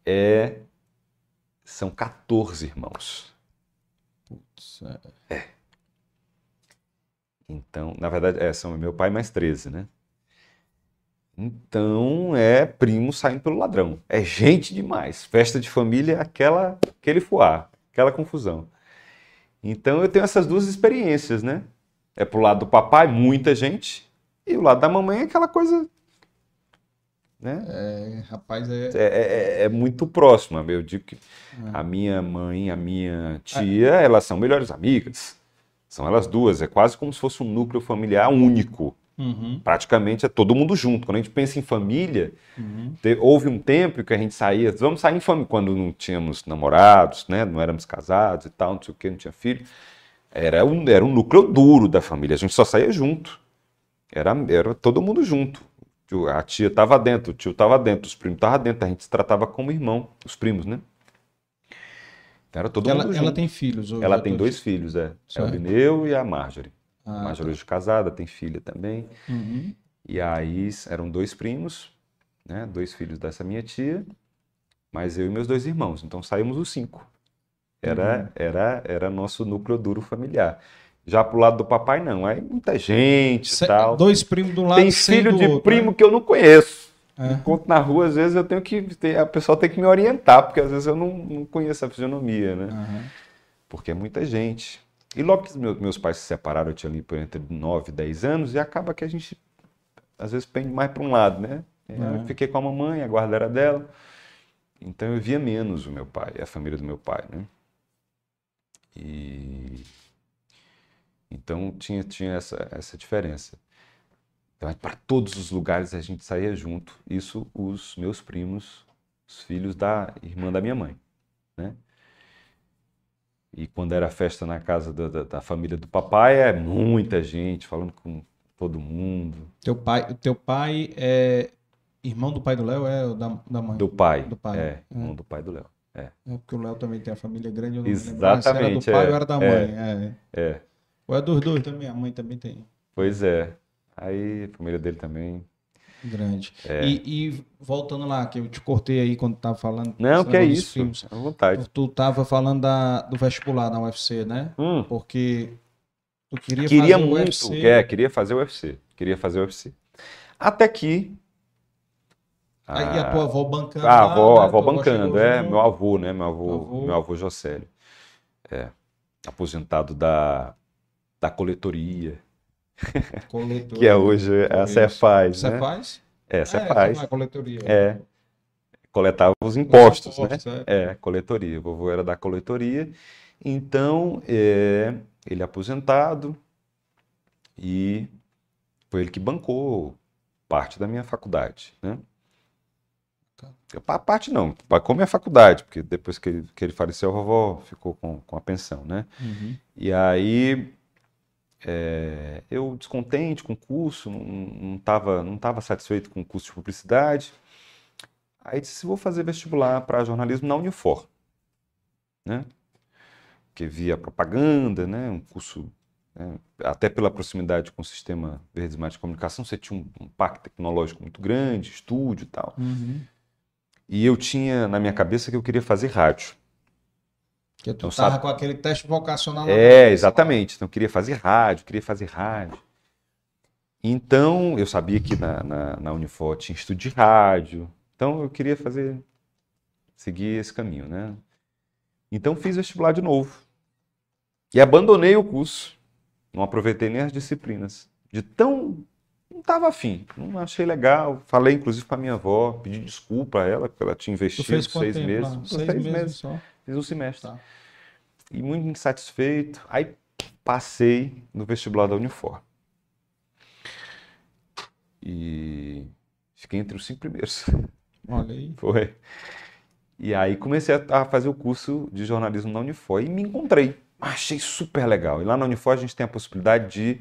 é são 14 irmãos. Certo. Então, na verdade, é, são meu pai mais 13, né? Então, é primo saindo pelo ladrão. É gente demais. Festa de família, aquela, aquele fuá, aquela confusão. Então, eu tenho essas duas experiências, né? É pro lado do papai, muita gente, e o lado da mamãe é aquela coisa, né? É, rapaz, é. É, é- é muito próximo. Eu digo que a minha mãe a minha tia, elas são melhores amigas. São elas duas. É quase como se fosse um núcleo familiar único. Uhum. Praticamente é todo mundo junto. Quando a gente pensa em família, Uhum. te- houve um tempo que a gente saía, vamos sair em família, quando não tínhamos namorados, né? Não éramos casados e tal, não sei o que, não tinha filho. Era um, era um núcleo duro da família. A gente só saía junto. Era, era todo mundo junto. A tia estava dentro, o tio estava dentro, os primos estavam dentro. A gente se tratava como irmão, os primos, né? Era todo Ela, mundo ela junto. tem filhos? Ela tem todos? dois filhos, é. É o. Lineu e a Marjorie. Ah, a Marjorie hoje casada, tem filha também. Uhum. E aí eram dois primos, né? Dois filhos dessa minha tia, mas eu e meus dois irmãos. Então saímos os cinco. Era, era, era nosso núcleo duro familiar. Já pro lado do papai, não. Aí muita gente e tal. Dois primos do lado Tem filho do de outro, primo né? que eu não conheço. É. Encontro na rua, às vezes eu tenho que. ter- A pessoa tem que me orientar, porque às vezes eu não, não conheço a fisionomia, né? Aham. Porque é muita gente. E logo que meus, meus pais se separaram, eu tinha ali por entre 9 e 10 anos, e acaba que a gente, às vezes, pende mais para um lado, né? Eu Uhum. fiquei com a mamãe, a guarda era dela. Então eu via menos o meu pai, a família do meu pai, né? E. Então tinha, tinha essa, essa diferença. Então, para todos os lugares a gente saía junto. Isso os meus primos, os filhos da irmã da minha mãe, né? E quando era festa na casa da, da- da família do papai, é muita gente falando com todo mundo. Teu pai, teu pai é irmão do pai do Léo, é o da, da mãe? Do pai. Do pai. É, irmão do pai do Léo. É porque o Léo também tem a família grande. Eu não me lembro se era Exatamente, do pai é, ou era da é. mãe. É. É, Ou é dos dois também, a mãe também tem. pois é. Aí a família dele também. Grande. É. E, e voltando lá, que eu te cortei aí quando tava falando. Não, que é isso. filmes. À vontade. Tu tava falando da, do vestibular na UFC, né? Hum, Porque tu queria, queria fazer o muito, UFC. é, queria fazer o UFC. Queria fazer o UFC. Até que Aí a tua avó bancando. A lá, avó, né? a avó bancando, é, junto. meu avô, né? Meu avô, Avô. meu avô Josélio. É, aposentado da, da coletoria, Coletoria. que é hoje a. Cefaz, né? faz? É, Você Cefaz. faz coletoria. É, coletava os impostos, né? impostos, é. É, coletoria. O vovô era da coletoria. Então, é, ele é aposentado e foi ele que bancou parte da minha faculdade, né? A parte não, bancou minha faculdade, porque depois que ele, que ele faleceu, a vovó ficou com, com a pensão, né? Uhum. E aí, é, eu descontente com o curso, não estava não tava satisfeito com o curso de publicidade. Aí disse, vou fazer vestibular para jornalismo na Unifor, né? Que via propaganda, né? Um curso, né? até pela proximidade com o sistema Verdes Mares de Comunicação, você tinha um, um parque tecnológico muito grande, estúdio e tal. Uhum. E eu tinha na minha cabeça que eu queria fazer rádio. Que tu Então, sabe- com aquele teste vocacional. na É, exatamente. Então, eu queria fazer rádio, queria fazer rádio. Então, eu sabia que na, na, na Unifor tinha estúdio de rádio. Então, eu queria fazer, seguir esse caminho, né? Então, fiz vestibular de novo. E abandonei o curso. Não aproveitei nem as disciplinas. De tão. Não estava afim. Não achei legal. Falei, inclusive, com a minha avó. Pedi desculpa a ela, porque ela tinha investido seis tempo meses. Seis, seis meses, meses. só. Fiz um semestre Tá. e muito insatisfeito. Aí passei no vestibular da Unifor. E fiquei entre os cinco primeiros. Olha aí. Foi. E aí comecei a fazer o curso de jornalismo na Unifor e me encontrei. Achei super legal. E lá na Unifor a gente tem a possibilidade de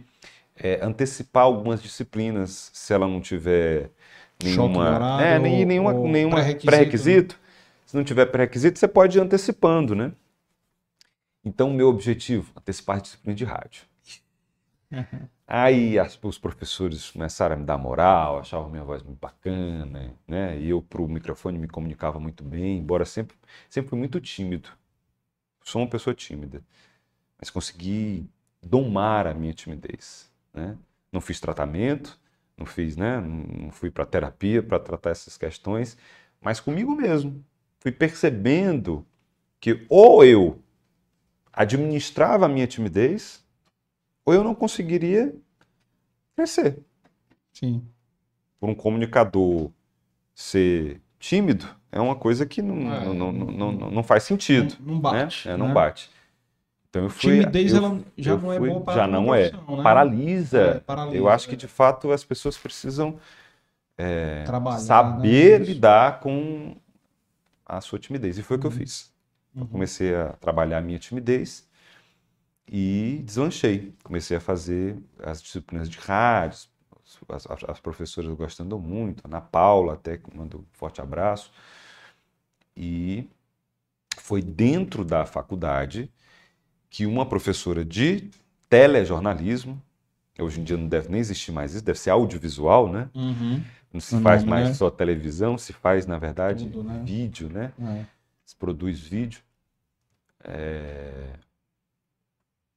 é, antecipar algumas disciplinas se ela não tiver nenhuma, horário é, nem, nenhuma, nenhuma pré-requisito, pré-requisito. Se não tiver pré-requisito, você pode ir antecipando, né? Então, o meu objetivo, antecipar a disciplina de rádio. Aí as- os professores começaram a me dar moral, achavam minha voz muito bacana, né? E eu pro microfone me comunicava muito bem, embora sempre, sempre fui muito tímido. Sou uma pessoa tímida, mas consegui domar a minha timidez, né? Não fiz tratamento, não fiz, né? Não fui para terapia para tratar essas questões, mas comigo mesmo. Fui percebendo que ou eu administrava a minha timidez, ou eu não conseguiria crescer. Sim. Por um comunicador ser tímido é uma coisa que não, É, não, não, não- não, faz sentido. Não, não bate. né? É, não né? bate. Então eu fui. Timidez eu- ela já não é fui- boa para já não é. né? Paralisa. É, paralisa, Eu acho que é. de fato as pessoas precisam é, Trabalhar, saber né, isso. lidar com a sua timidez. E foi o que eu fiz. Uhum. Comecei a trabalhar a minha timidez e deslanchei. Comecei a fazer as disciplinas de rádio, as, as- as professoras gostando muito, a Ana Paula até que mando um forte abraço. E foi dentro da faculdade que uma professora de telejornalismo, hoje em dia não deve nem existir mais isso, deve ser audiovisual, né? Uhum. Não se faz nome, mais né? só televisão, se faz, na verdade, Tudo, né? vídeo, né? É. se produz vídeo, é,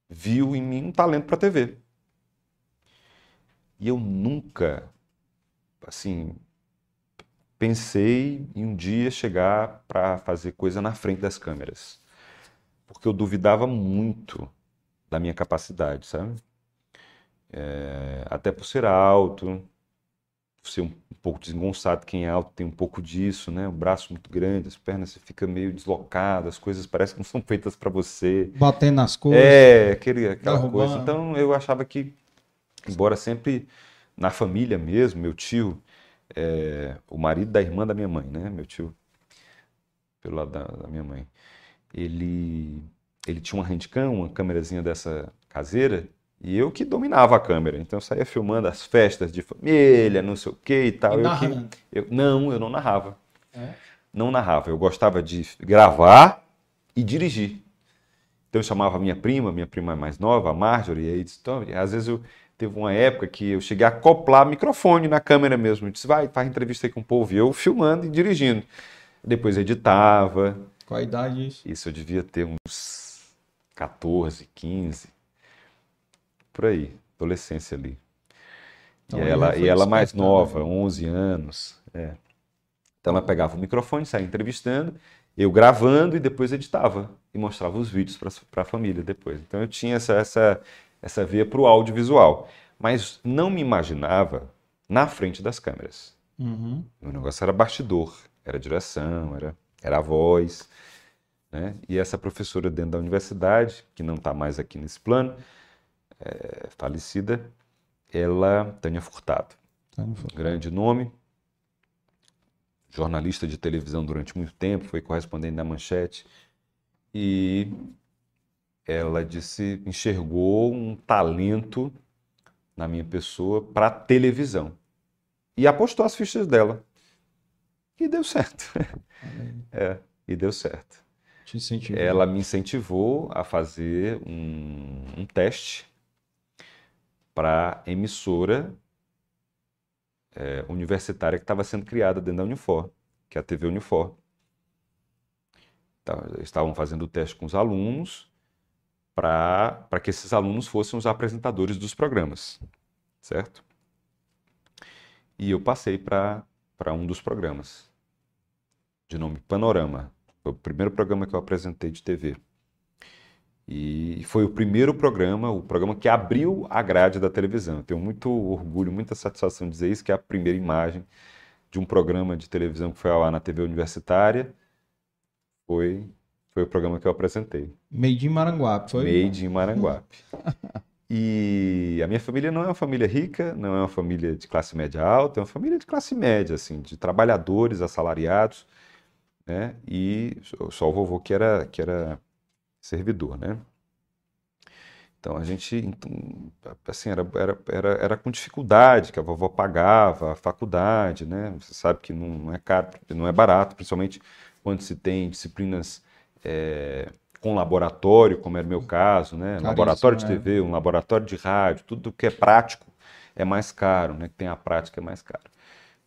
viu em mim um talento para TV. E eu nunca, assim, pensei em um dia chegar para fazer coisa na frente das câmeras. Porque eu duvidava muito da minha capacidade, sabe? É, até por ser alto, ser um, um pouco desengonçado. Quem é alto tem um pouco disso, né? O braço muito grande, as pernas você fica meio deslocado, as coisas parecem que não são feitas para você. Batendo nas coisas. É, aquele, aquela Derrubando. coisa. Então eu achava que, embora sempre na família mesmo, meu tio, é, o marido da irmã da minha mãe, né? Meu tio, pelo lado da, da minha mãe, ele, ele tinha uma handcam, uma câmerazinha dessa caseira, e eu que dominava a câmera. Então eu saía filmando as festas de família, não sei o que e tal. E Eu que, eu, não, eu não narrava. É. Não narrava. Eu gostava de gravar e dirigir. Então eu chamava minha prima, minha prima mais nova, a Marjorie, e aí disse, às vezes eu teve uma época que eu cheguei a acoplar microfone na câmera mesmo. Eu disse, vai, faz entrevista aí com o povo, e eu filmando e dirigindo. Depois editava. Qual a idade isso? Isso eu devia ter uns 14, 15. Por aí, adolescência ali. Então, e ela, e ela mais despertando, nova, né? 11 anos. É. Então ela pegava o microfone, saía entrevistando, eu gravando e depois editava e mostrava os vídeos para a família depois. Então eu tinha essa, essa, essa veia para o audiovisual, mas não me imaginava na frente das câmeras. Uhum. O negócio era bastidor, era direção, era, era a voz. Né? E essa professora dentro da universidade, que não está mais aqui nesse plano, é, falecida, ela, Tânia Furtado. Tânia Furtado. Grande nome, jornalista de televisão durante muito tempo, foi correspondente da Manchete. E ela disse, enxergou um talento na minha pessoa para televisão. E apostou as fichas dela. E deu certo. é, e deu certo. Ela me incentivou a fazer um, um teste para emissora é, universitária que estava sendo criada dentro da Unifor, que é a TV Unifor. Então, estavam fazendo o teste com os alunos para que esses alunos fossem os apresentadores dos programas, certo? E eu passei para um dos programas, de nome Panorama. Foi o primeiro programa que eu apresentei de TV. E foi o primeiro programa, o programa que abriu a grade da televisão. Eu tenho muito orgulho, muita satisfação de dizer isso, que é a primeira imagem de um programa de televisão que foi ao ar na TV universitária. Foi, foi o programa que eu apresentei. Made in Maranguape, foi? Made in Maranguape. E a minha família não é uma família rica, não é uma família de classe média alta, é uma família de classe média, assim, de trabalhadores assalariados, né? E só o vovô que era, que era servidor, né? Então a gente, então, assim, era, era, era, era com dificuldade que a vovó pagava a faculdade, né? Você sabe que não, não é caro, não é barato, principalmente quando se tem disciplinas é, com laboratório, como era o meu caso, né? Um laboratório de é. TV, um laboratório de rádio, tudo que é prático é mais caro, né? Que tem a prática é mais caro.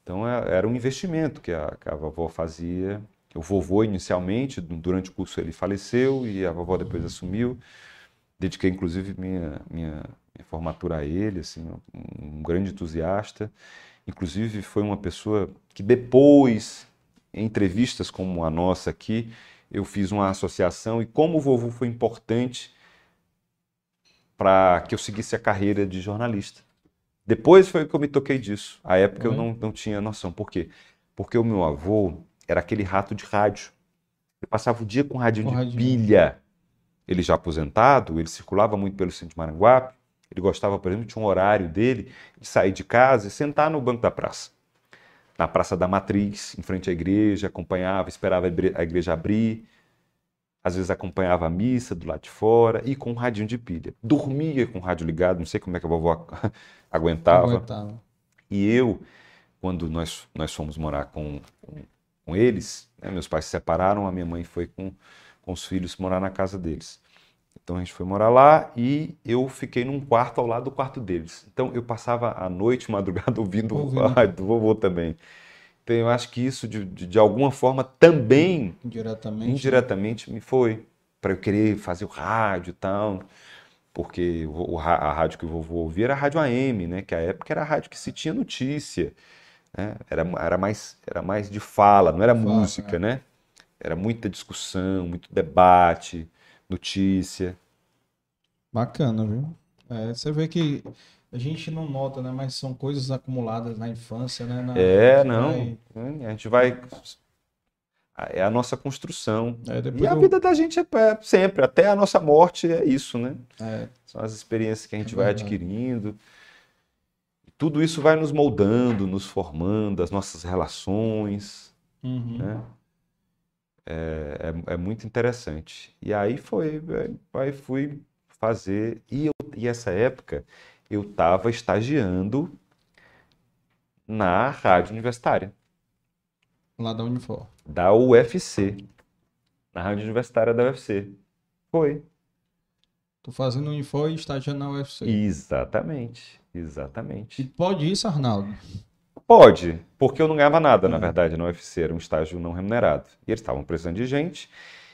Então é, era um investimento que a, que a vovó fazia. O vovô inicialmente, durante o curso ele faleceu e a vovó depois assumiu. Dediquei inclusive minha, minha, minha formatura a ele, assim, um, grande entusiasta. Inclusive foi uma pessoa que depois, em entrevistas como a nossa aqui, eu fiz uma associação e como o vovô foi importante para que eu seguisse a carreira de jornalista. Depois foi que eu me toquei disso. A época eu não, não tinha noção. Por quê? Porque o meu avô era aquele rato de rádio. Ele passava o dia com rádio com de rádio. pilha. Ele já aposentado, ele circulava muito pelo centro de Maranguape. Ele gostava, por exemplo, tinha um horário dele de sair de casa e sentar no banco da praça na Praça da Matriz, em frente à igreja, acompanhava, esperava a igreja abrir, às vezes acompanhava a missa do lado de fora e com um radinho de pilha. Dormia com o rádio ligado, não sei como é que a vovó aguentava. aguentava. E eu, quando nós, nós fomos morar com, com, com eles, né, meus pais se separaram, a minha mãe foi com, com os filhos morar na casa deles. Então a gente foi morar lá e eu fiquei num quarto ao lado do quarto deles. Então eu passava a noite, madrugada, ouvindo, o do vovô também. Então eu acho que isso, de, de, de alguma forma, também indiretamente, indiretamente me foi. Para eu querer fazer o rádio e tal. Porque o, a rádio que o vovô ouvia era a rádio AM, né? Que a época era a rádio que se tinha notícia. Né? Era, era, mais, era mais de fala, não era fala, música, é. né? Era muita discussão, muito debate notícia. Bacana, viu? É, você vê que a gente não nota, né? Mas são coisas acumuladas na infância, né? Na, é, não. Vai... A gente vai. É a nossa construção. É, e a eu... vida da gente é, é, sempre, até a nossa morte é isso, né? É. São as experiências que a gente é vai adquirindo. Tudo isso vai nos moldando, nos formando, as nossas relações. Uhum. Né? É, é, é, muito interessante. E aí foi, aí fui fazer, e, eu, e essa época eu estava estagiando na rádio universitária. Lá da Unifor. Da UFC. Na rádio universitária da UFC. Foi. Tô fazendo Unifor e estagiando na UFC. Exatamente, exatamente. E pode isso, Arnaldo? Pode, porque eu não ganhava nada, na é. verdade, no UFC, era um estágio não remunerado. E eles estavam precisando de gente.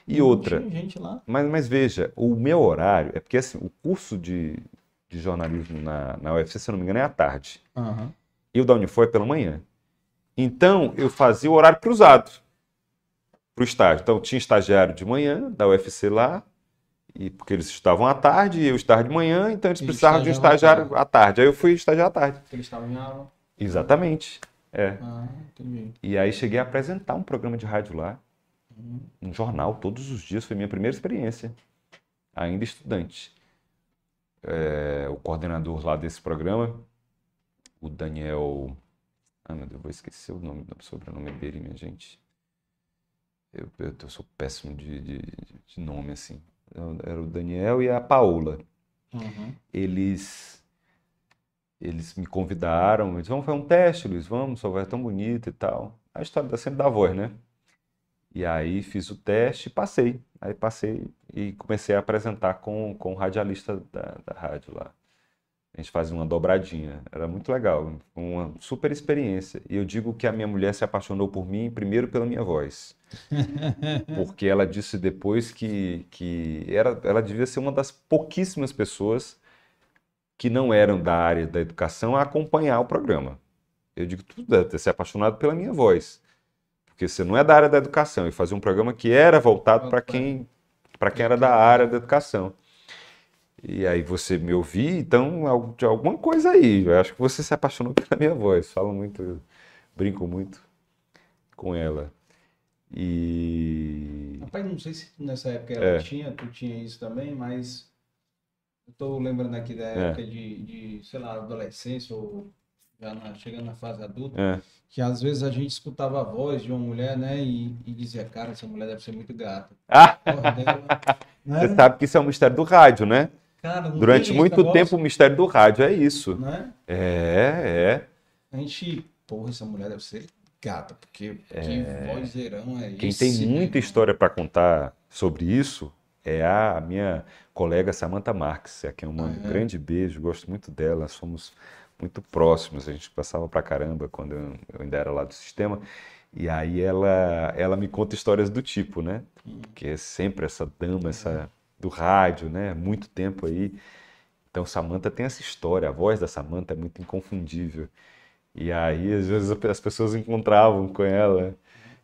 E não outra. Tinha gente lá. Mas, mas veja, o meu horário, é porque assim, o curso de, de jornalismo na, na UFC, se eu não me engano, é à tarde. Uhum. E o da Unifor é pela manhã. Então, eu fazia o horário cruzado para o estágio. Então, tinha estagiário de manhã, da UFC lá, e porque eles estavam à tarde e eu estava de manhã, então eles E precisavam de um estagiário à tarde. Aí eu fui estagiar à tarde. Porque eles estavam em aula. Exatamente. É. Ah, entendi. E aí cheguei a apresentar um programa de rádio lá, um jornal, todos os dias. Foi minha primeira experiência, ainda estudante. É, o coordenador lá desse programa, o Daniel. Ah, meu Deus, vou esquecer o nome, o sobrenome dele, minha gente. Eu, eu, eu sou péssimo de, de, de nome, assim. Era o Daniel e a Paola Uhum. eles eles me convidaram, eles vamos fazer um teste, Luiz, vamos, sua voz é tão bonita e tal. A história da sempre da voz, né? E aí fiz o teste e passei. Aí passei e comecei a apresentar com, com o radialista da, da rádio lá. A gente fazia uma dobradinha. Era muito legal, uma super experiência. E eu digo que a minha mulher se apaixonou por mim primeiro pela minha voz. Porque ela disse depois que, que era, ela devia ser uma das pouquíssimas pessoas que não eram da área da educação a acompanhar o programa. Eu digo, tu deve ter se apaixonado pela minha voz. Porque você não é da área da educação e fazia um programa que era voltado para quem, para quem era da área da educação. E aí você me ouvir, então de alguma coisa aí. Eu acho que você se apaixonou pela minha voz. Falo muito, brinco muito com ela. E Rapaz, não sei se nessa época ela É. tinha, tu tinha isso também, mas eu tô lembrando aqui da É. época de, de, sei lá, adolescência ou já na- chegando na fase adulta, é, que às vezes a gente escutava a voz de uma mulher, né, e, e dizia, cara, essa mulher deve ser muito gata. Ah, dela, né? você sabe que isso é um mistério do rádio, né? Cara, Durante muito negócio, tempo o mistério do rádio é isso. né? É, é. A gente, porra, essa mulher deve ser gata, porque que vozeirão é É. Quem esse, tem meu muita história para contar sobre isso é a minha colega Samantha Marques, a quem eu mando um Ah, é? grande beijo, gosto muito dela, somos muito próximos, a gente passava pra caramba quando eu, ainda era lá do sistema. E aí ela, ela me conta histórias do tipo, né? Que é sempre essa dama, essa do rádio, né? Muito tempo aí. Então Samantha tem essa história, a voz da Samantha é muito inconfundível. E aí, às vezes, as pessoas encontravam com ela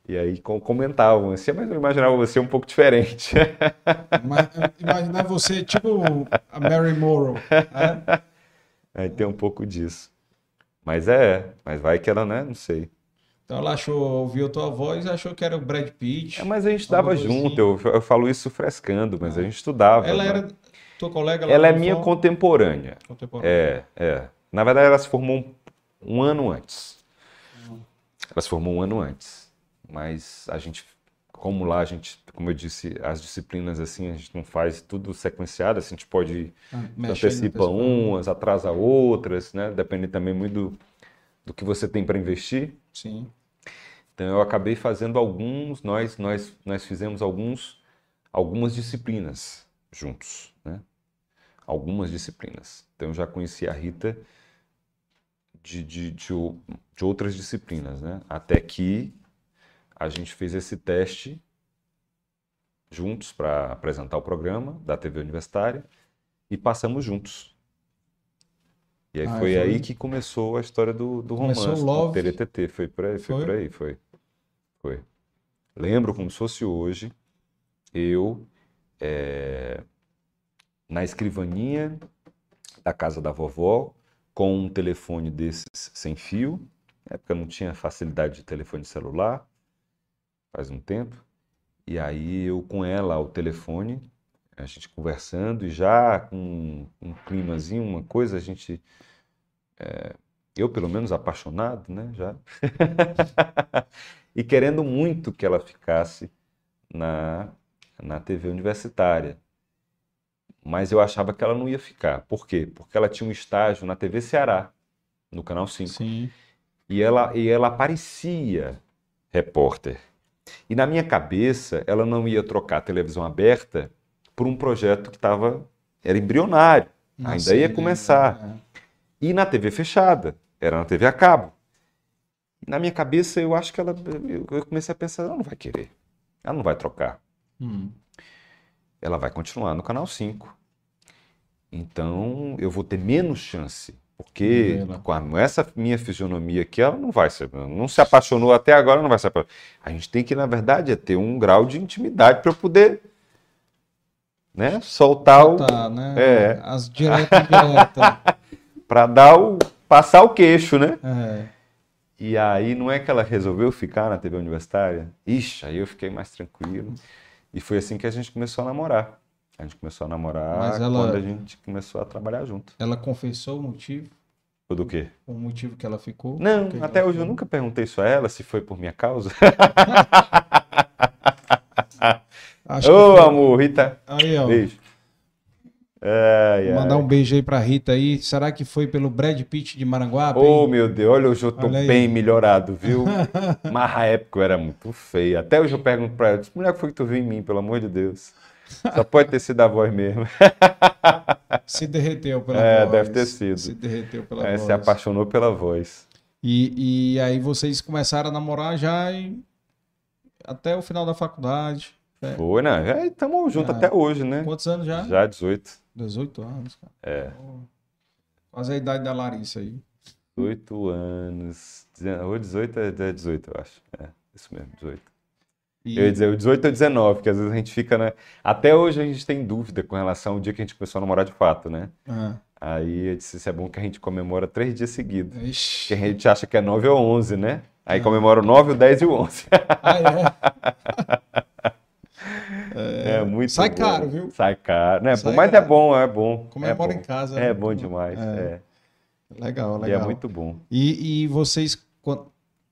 e aí com- comentavam assim, mas eu imaginava você um pouco diferente. Imaginar você, tipo a Mary Morrow, né? Aí tem um pouco disso. Mas é, mas vai que ela, né? Não sei. Então ela achou, ouviu tua voz e achou que era o Brad Pitt. É, mas a gente coisa junto, eu, eu falo isso frescando, mas a gente estudava. Ela né? era tua colega lá Ela é minha contemporânea. contemporânea. É, é. Na verdade, ela se formou um, um ano antes. Ela se formou um ano antes. Mas a gente, como lá a gente, como eu disse, as disciplinas assim, a gente não faz tudo sequenciado, assim, a gente pode Ah, antecipa. umas, atrasa outras, né? Depende também muito do, do que você tem para investir. Sim. Então eu acabei fazendo alguns, nós nós nós fizemos alguns algumas disciplinas juntos, né? Algumas disciplinas. Então eu já conheci a Rita de, de, de, de outras disciplinas, né? Até que a gente fez esse teste juntos para apresentar o programa da TV Universitária e passamos juntos. E aí Ah, foi foi- aí que começou a história do, do Começou romance, o do love. TRTT. Foi por aí, foi Foi? por aí, foi. Foi. Lembro como se fosse hoje, eu eh, na escrivaninha da casa da vovó, com um telefone desses sem fio. Na época não tinha facilidade de telefone celular, faz um tempo. E aí eu com ela ao telefone, a gente conversando e já com um climazinho, uma coisa, a gente. eh, eu, pelo menos, apaixonado, né? Já. e querendo muito que ela ficasse na, na TV universitária. Mas eu achava que ela não ia ficar. Por quê? Porque ela tinha um estágio na TV Ceará, no Canal 5. Sim. E ela, e ela parecia repórter. E na minha cabeça, ela não ia trocar a televisão aberta por um projeto que estava era embrionário. Ainda Nascendo ia ainda, começar. né? E na TV fechada, era na TV a cabo. Na minha cabeça, eu acho que ela. Eu comecei a pensar, ela não vai querer. Ela não vai trocar. Hum. Ela vai continuar no canal 5. Então, eu vou ter menos chance. Porque com essa minha fisionomia aqui, ela não vai ser. Não se apaixonou até agora, não vai se apaixonar. A gente tem que, na verdade, é ter um grau de intimidade para eu poder né, soltar o. Tá, né? É. As diretas indiretas. para dar o. passar o queixo, né? É. E aí não é que ela resolveu ficar na TV universitária? Ixi, aí eu fiquei mais tranquilo. E foi assim que a gente começou a namorar. A gente começou a namorar Mas ela- quando a gente começou a trabalhar junto. Ela confessou o motivo, Foi do quê? o motivo que ela ficou? Não, até hoje eu ficou? nunca perguntei isso a ela, se foi por minha causa. Acho Ô, foi- amor, Rita. Aí, ó. Beijo. Ai, ai. mandar um beijo aí pra Rita aí. Será que foi pelo Brad Pitt de Maranguape? Oh, hein? meu Deus, olha, hoje eu tô bem melhorado, viu? Mas a época eu era muito feio. Até hoje eu pergunto pra ela, mulher, que foi que tu viu em mim, pelo amor de Deus? Só pode ter sido a voz mesmo. Se derreteu pela É, voz. deve ter sido. Se derreteu pela É, voz. se apaixonou pela voz. E, e aí vocês começaram a namorar já e... até o final da faculdade. É. Foi, né? Estamos juntos Ah. até hoje, né? Quantos anos já? Já 18. 18 anos, cara. É. Quase a idade da Larissa aí. 18 anos. Ou 18 é é 18, eu acho. É, isso mesmo, 18. E, Eu ia dizer o 18 ou 19, porque às vezes a gente fica, né? Até hoje a gente tem dúvida com relação ao dia que a gente começou a namorar de fato, né? Ah, Aí eu disse, isso é bom que a gente comemora três dias seguidos. Que a ixi. gente acha que é 9 ou 11, né? Aí comemora o 9, o 10 e o 11. Ah, é? É muito Sai bom. caro, viu? Sai caro. Né? Sai Mas é caro. bom, é bom. Comemora é bom. em casa. É né? bom demais. É. É. Legal, E é legal. muito bom. E, e vocês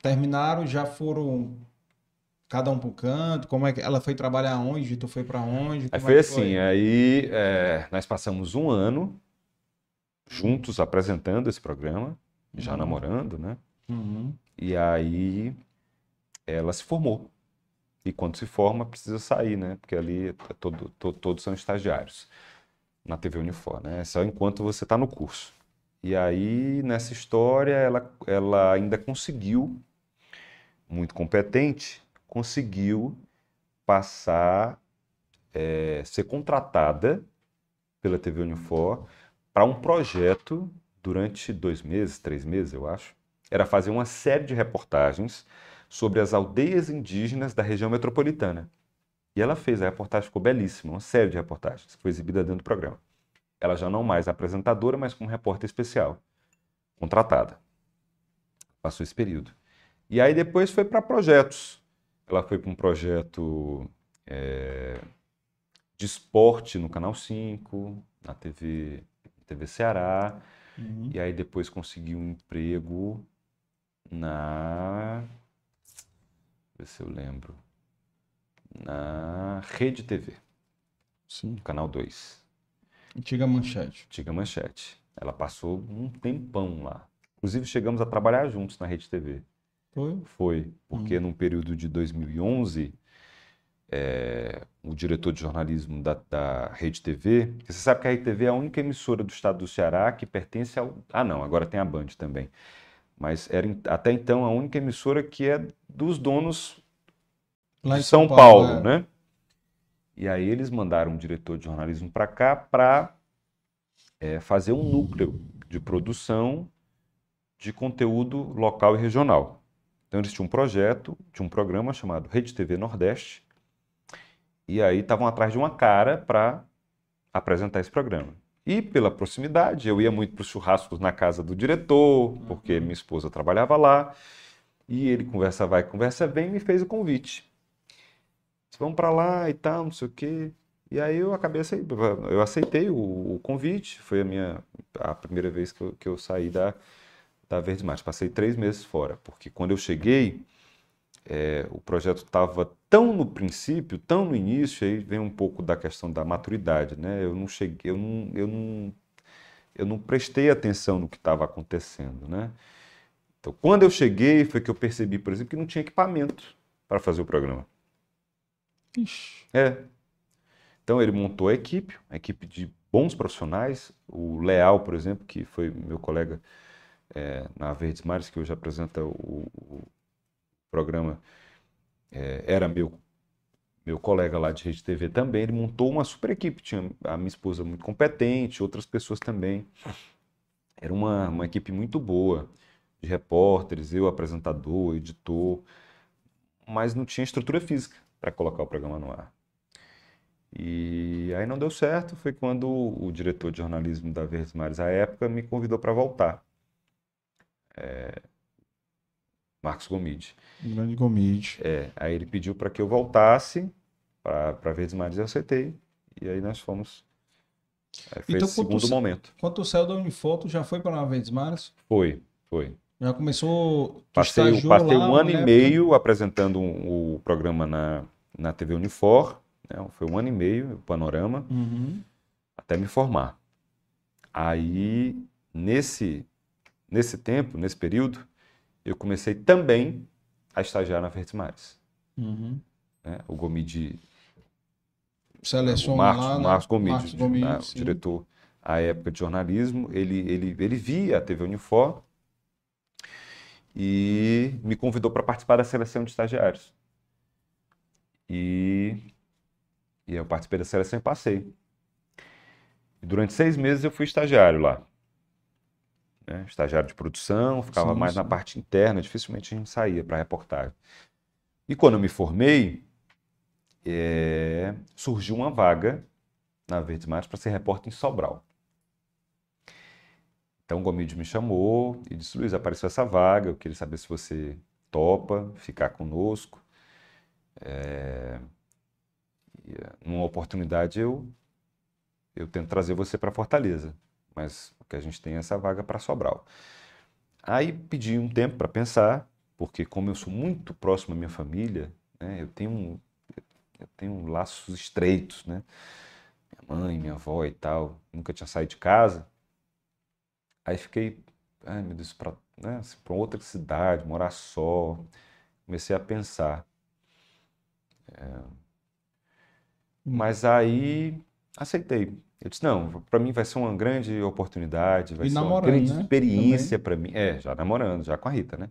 terminaram, já foram cada um pro canto? Como é que ela foi trabalhar onde? Tu foi pra onde? Aí Como foi é assim, aí é, nós passamos um ano juntos apresentando esse programa, já Uhum. namorando, né? Uhum. E aí ela se formou. E quando se forma, precisa sair, né? Porque ali é todo, to- todos são estagiários na TV Unifor, né? É só enquanto você está no curso. E aí, nessa história, ela, ela ainda conseguiu, muito competente, conseguiu passar, é, ser contratada pela TV Unifor para um projeto durante dois meses, três meses, eu acho. Era fazer uma série de reportagens sobre as aldeias indígenas da região metropolitana. E ela fez, a reportagem ficou belíssima, uma série de reportagens, que foi exibida dentro do programa. Ela já não mais apresentadora, mas como repórter especial, contratada. Passou esse período. E aí depois foi para projetos. Ela foi para um projeto é, de esporte no Canal 5, na TV, TV Ceará. Uhum. E aí depois conseguiu um emprego na. Ver se eu lembro. Na Rede TV, Sim. no Canal 2. Antiga manchete. Antiga Manchete. Ela passou um tempão lá. Inclusive chegamos a trabalhar juntos na Rede TV. Foi? Foi, porque num período de 2011, é, o diretor de jornalismo da, da Rede TV, você sabe que a Rede TV é a única emissora do estado do Ceará que pertence ao. Ah, não, agora tem a Band também. Mas era até então a única emissora que é dos donos Lá de em São Paulo, é. né? E aí eles mandaram um diretor de jornalismo para cá para fazer um núcleo de produção de conteúdo local e regional. Então eles tinham um projeto, tinha um programa chamado Rede TV Nordeste, e aí estavam atrás de uma cara para apresentar esse programa. E pela proximidade, eu ia muito para os churrascos na casa do diretor, porque minha esposa trabalhava lá, e ele conversa vai, conversa vem, me fez o convite. Vamos para lá e tal, não sei o quê. E aí eu acabei aceitando, eu aceitei o, convite, foi a minha a primeira vez que eu, que eu saí da, da Verdes Mares. Passei três meses fora, porque quando eu cheguei, é, o projeto estava tão no princípio, tão no início, aí vem um pouco da questão da maturidade, né? Eu não cheguei, eu não, eu não, eu não prestei atenção no que estava acontecendo, né? Então, quando eu cheguei, foi que eu percebi, por exemplo, que não tinha equipamento para fazer o programa. Ixi. É. Então ele montou a equipe, a equipe de bons profissionais. O Leal, por exemplo, que foi meu colega é, na Verdes Mares, que hoje apresenta o, o programa, é, era meu, meu colega lá de Rede TV também. Ele montou uma super equipe. Tinha a minha esposa muito competente, outras pessoas também. Era uma, uma equipe muito boa de repórteres, eu apresentador, editor, mas não tinha estrutura física para colocar o programa no ar. E aí não deu certo, foi quando o diretor de jornalismo da Verdes Mares, à época, me convidou para voltar. É... Marcos Gomide. Grande Gomide. É, aí ele pediu para que eu voltasse para Verdes Mares e eu aceitei. E aí nós fomos. Aí foi Então, esse segundo tu- momento. Quando tu saiu da Unifoto, já foi para Verdes Mares? Foi, foi. Já começou. Passei, passei lá um ano na e meio apresentando um- o programa na, na TV Unifor. né? Foi um ano e meio, o Panorama, Uhum. até me formar. Aí, nesse, nesse tempo, nesse período, eu comecei também a estagiar na Verdes Mares. Uhum. né? O Gomide Seleciona o Marcos, lá, né? Marcos Gomide, Marcos Gomide, né, o diretor à época de jornalismo, ele, ele, ele via a TV Unifor e me convidou para participar da seleção de estagiários. E, e eu participei da seleção e passei. E durante seis meses eu fui estagiário lá. Né, Estagiário de produção, ficava Sim, mais na sim. parte interna, dificilmente a gente saía para reportagem. E quando eu me formei, é, surgiu uma vaga na Verdes Mares para ser repórter em Sobral. Então o Gomide me chamou e disse, Luiz, apareceu essa vaga, eu queria saber se você topa ficar conosco. É, é, numa oportunidade eu, eu tento trazer você para Fortaleza, mas o que a gente tem essa vaga para Sobral. Aí pedi um tempo para pensar, porque como eu sou muito próximo à minha família, né, eu tenho eu tenho laços estreitos, né? Minha mãe, minha avó e tal, nunca tinha saído de casa. Aí fiquei, ai meu Deus, para né, assim, outra cidade, morar só. Comecei a pensar. É, Mas aí aceitei. Eu disse, não, para mim vai ser uma grande oportunidade, vai E ser uma grande né? experiência para mim. É, já namorando, já com a Rita, né?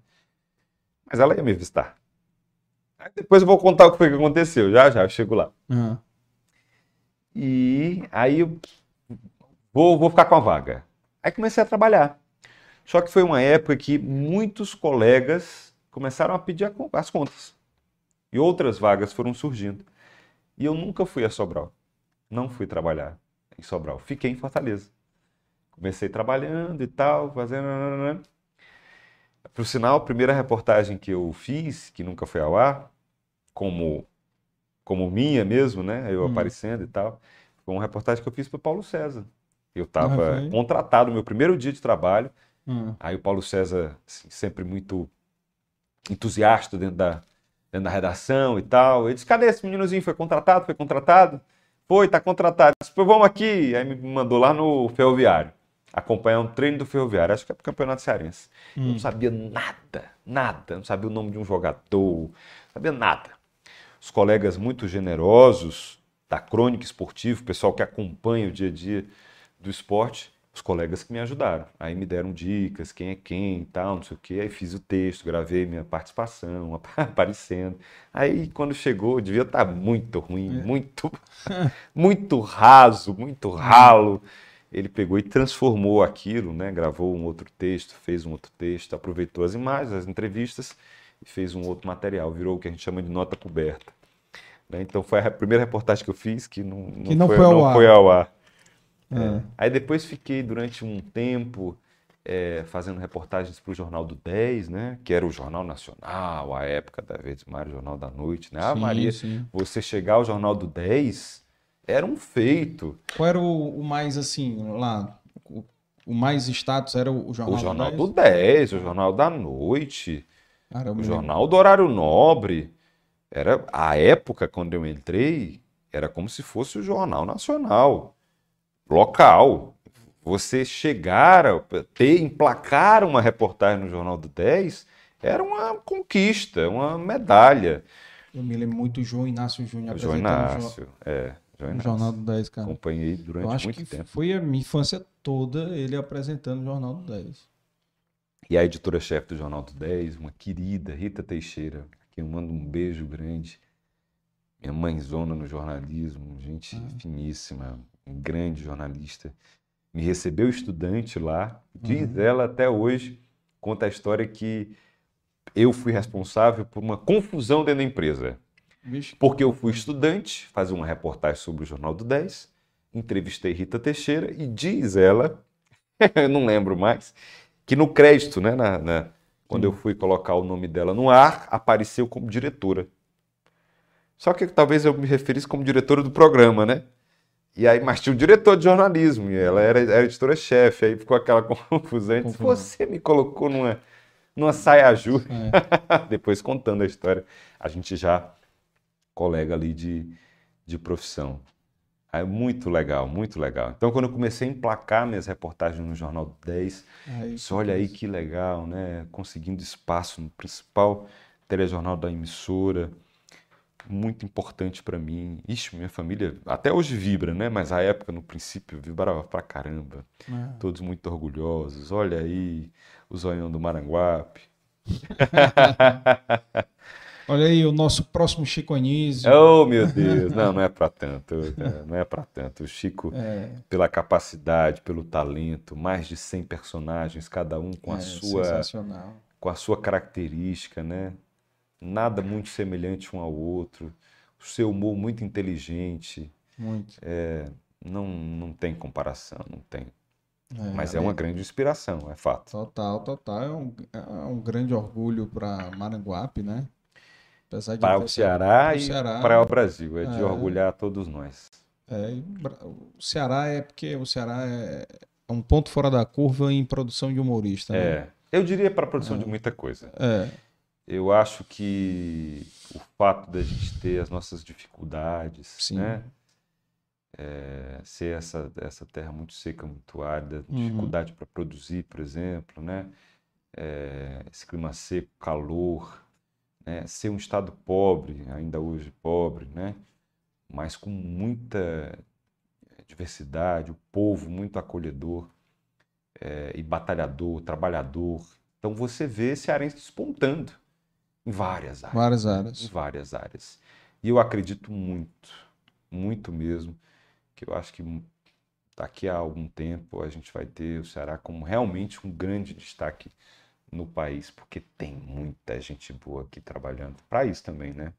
Mas ela ia me visitar. Aí depois eu vou contar o que foi que aconteceu. Já, já, eu chego lá. Ah, E aí eu vou, vou ficar com a vaga. Aí comecei a trabalhar. Só que foi uma época que muitos colegas começaram a pedir as contas. E outras vagas foram surgindo. E eu nunca fui a Sobral. Não fui trabalhar em Sobral. Fiquei em Fortaleza. Comecei trabalhando e tal, fazendo. Por sinal, a primeira reportagem que eu fiz, que nunca foi ao ar, como, como minha mesmo, né? Eu Hum. aparecendo e tal, foi uma reportagem que eu fiz para o Paulo César. Eu Ah, estava foi? contratado no meu primeiro dia de trabalho. ah. Aí o Paulo César, assim, sempre muito entusiasta dentro da, dentro da redação e tal. Ele disse: Cadê esse meninozinho? Foi contratado? Foi contratado? Foi, tá contratado. Eu disse, "Pô, vamos aqui. Aí me mandou lá no Ferroviário, acompanhar um treino do Ferroviário, acho que é pro Campeonato Cearense. Eu Hum. não sabia nada, nada. Não sabia o nome de um jogador, não sabia nada. Os colegas muito generosos da crônica esportiva, o pessoal que acompanha o dia a dia do esporte, os colegas que me ajudaram. Aí me deram dicas, quem é quem e tal, não sei o quê. Aí fiz o texto, gravei minha participação, aparecendo. Aí quando chegou, devia estar muito ruim, muito, muito raso, muito ralo. Ele pegou e transformou aquilo, né? Gravou um outro texto, fez um outro texto, aproveitou as imagens, as entrevistas e fez um outro material. Virou o que a gente chama de nota coberta. né? Então foi a primeira reportagem que eu fiz que não, Que não foi ao não foi ao ar. É. Aí depois fiquei durante um tempo é, fazendo reportagens para o Jornal do 10, né? Que era o Jornal Nacional, a época da Verdes Mares, Jornal da Noite, né? Ah, Sim, Maria, sim. você chegar ao Jornal do 10 era um feito. Qual era o, o mais assim, lá? O, o mais status era o, Jornal, o Jornal 10? do 10, o Jornal da Noite, Cara, eu me o lembro. Jornal do Horário Nobre. Era a época quando eu entrei, era como se fosse o Jornal Nacional, local. Você chegar a ter, emplacar uma reportagem no Jornal do 10 era uma conquista, uma medalha. Eu me lembro muito do João Inácio Júnior João jo- Inácio, é, João Inácio. Jornal do 10, cara. Acompanhei Eu durante acho muito que tempo. foi a minha infância toda ele apresentando o Jornal do 10. E a editora-chefe do Jornal do 10, uma querida Rita Teixeira, que eu mando um beijo grande. Minha mãezona no jornalismo, gente Ah. finíssima, um grande jornalista. me recebeu estudante lá. Diz Uhum. ela até hoje, conta a história que eu fui responsável por uma confusão dentro da empresa. Vixe, Porque eu fui estudante, fazer uma reportagem sobre o Jornal do 10, entrevistei Rita Teixeira e diz ela, eu não lembro mais, que no crédito, né, na, na- quando eu fui colocar o nome dela no ar, apareceu como diretora. Só que talvez eu me referisse como diretora do programa, né? E aí, mas tinha o diretor de jornalismo, e ela era, era editora-chefe, aí ficou aquela confusão. Disse. Você me colocou numa, numa saia justa. É. Depois contando a história, a gente já colega ali de, de profissão. É muito legal, muito legal. Então, quando eu comecei a emplacar minhas reportagens no Jornal do 10, Aí, disse, olha aí que legal, né? Conseguindo espaço no principal telejornal da emissora. Muito importante para mim. Ixi, minha família até hoje vibra, né? Mas a época, no princípio, vibrava pra caramba. É. Todos muito orgulhosos. Olha aí, o zoião do Maranguape. Olha aí o nosso próximo Chico Anísio. Oh, meu Deus! Não, não é para tanto. é, Não é para tanto. O Chico, É, pela capacidade, pelo talento, mais de 100 personagens, cada um com a é sua, sensacional. com a sua característica, né? Nada muito semelhante um ao outro. O seu humor muito inteligente. Muito. Não, não tem comparação, não tem. É, Mas é uma grande inspiração, é fato. Total, total. É um, é um grande orgulho para Maranguape, né? Apesar de Para o Ceará e Ceará, para o Brasil. É de É. orgulhar todos nós. É, o Ceará é porque o Ceará é é um ponto fora da curva em produção de humorista, né? É. Eu diria para produção de muita coisa. É, Eu acho que o fato da gente ter as nossas dificuldades, Sim. né? É, ser essa, essa terra muito seca, muito árida, Uhum. dificuldade para produzir, por exemplo, né? É, esse clima seco, calor, né? Ser um estado pobre, ainda hoje pobre, né? Mas com muita diversidade, o povo muito acolhedor é, e batalhador, trabalhador. Então você vê cearense despontando em várias áreas. várias Em áreas. várias áreas. E eu acredito muito, muito mesmo, que eu acho que daqui a algum tempo a gente vai ter o Ceará como realmente um grande destaque no país, porque tem muita gente boa aqui trabalhando para isso também, né?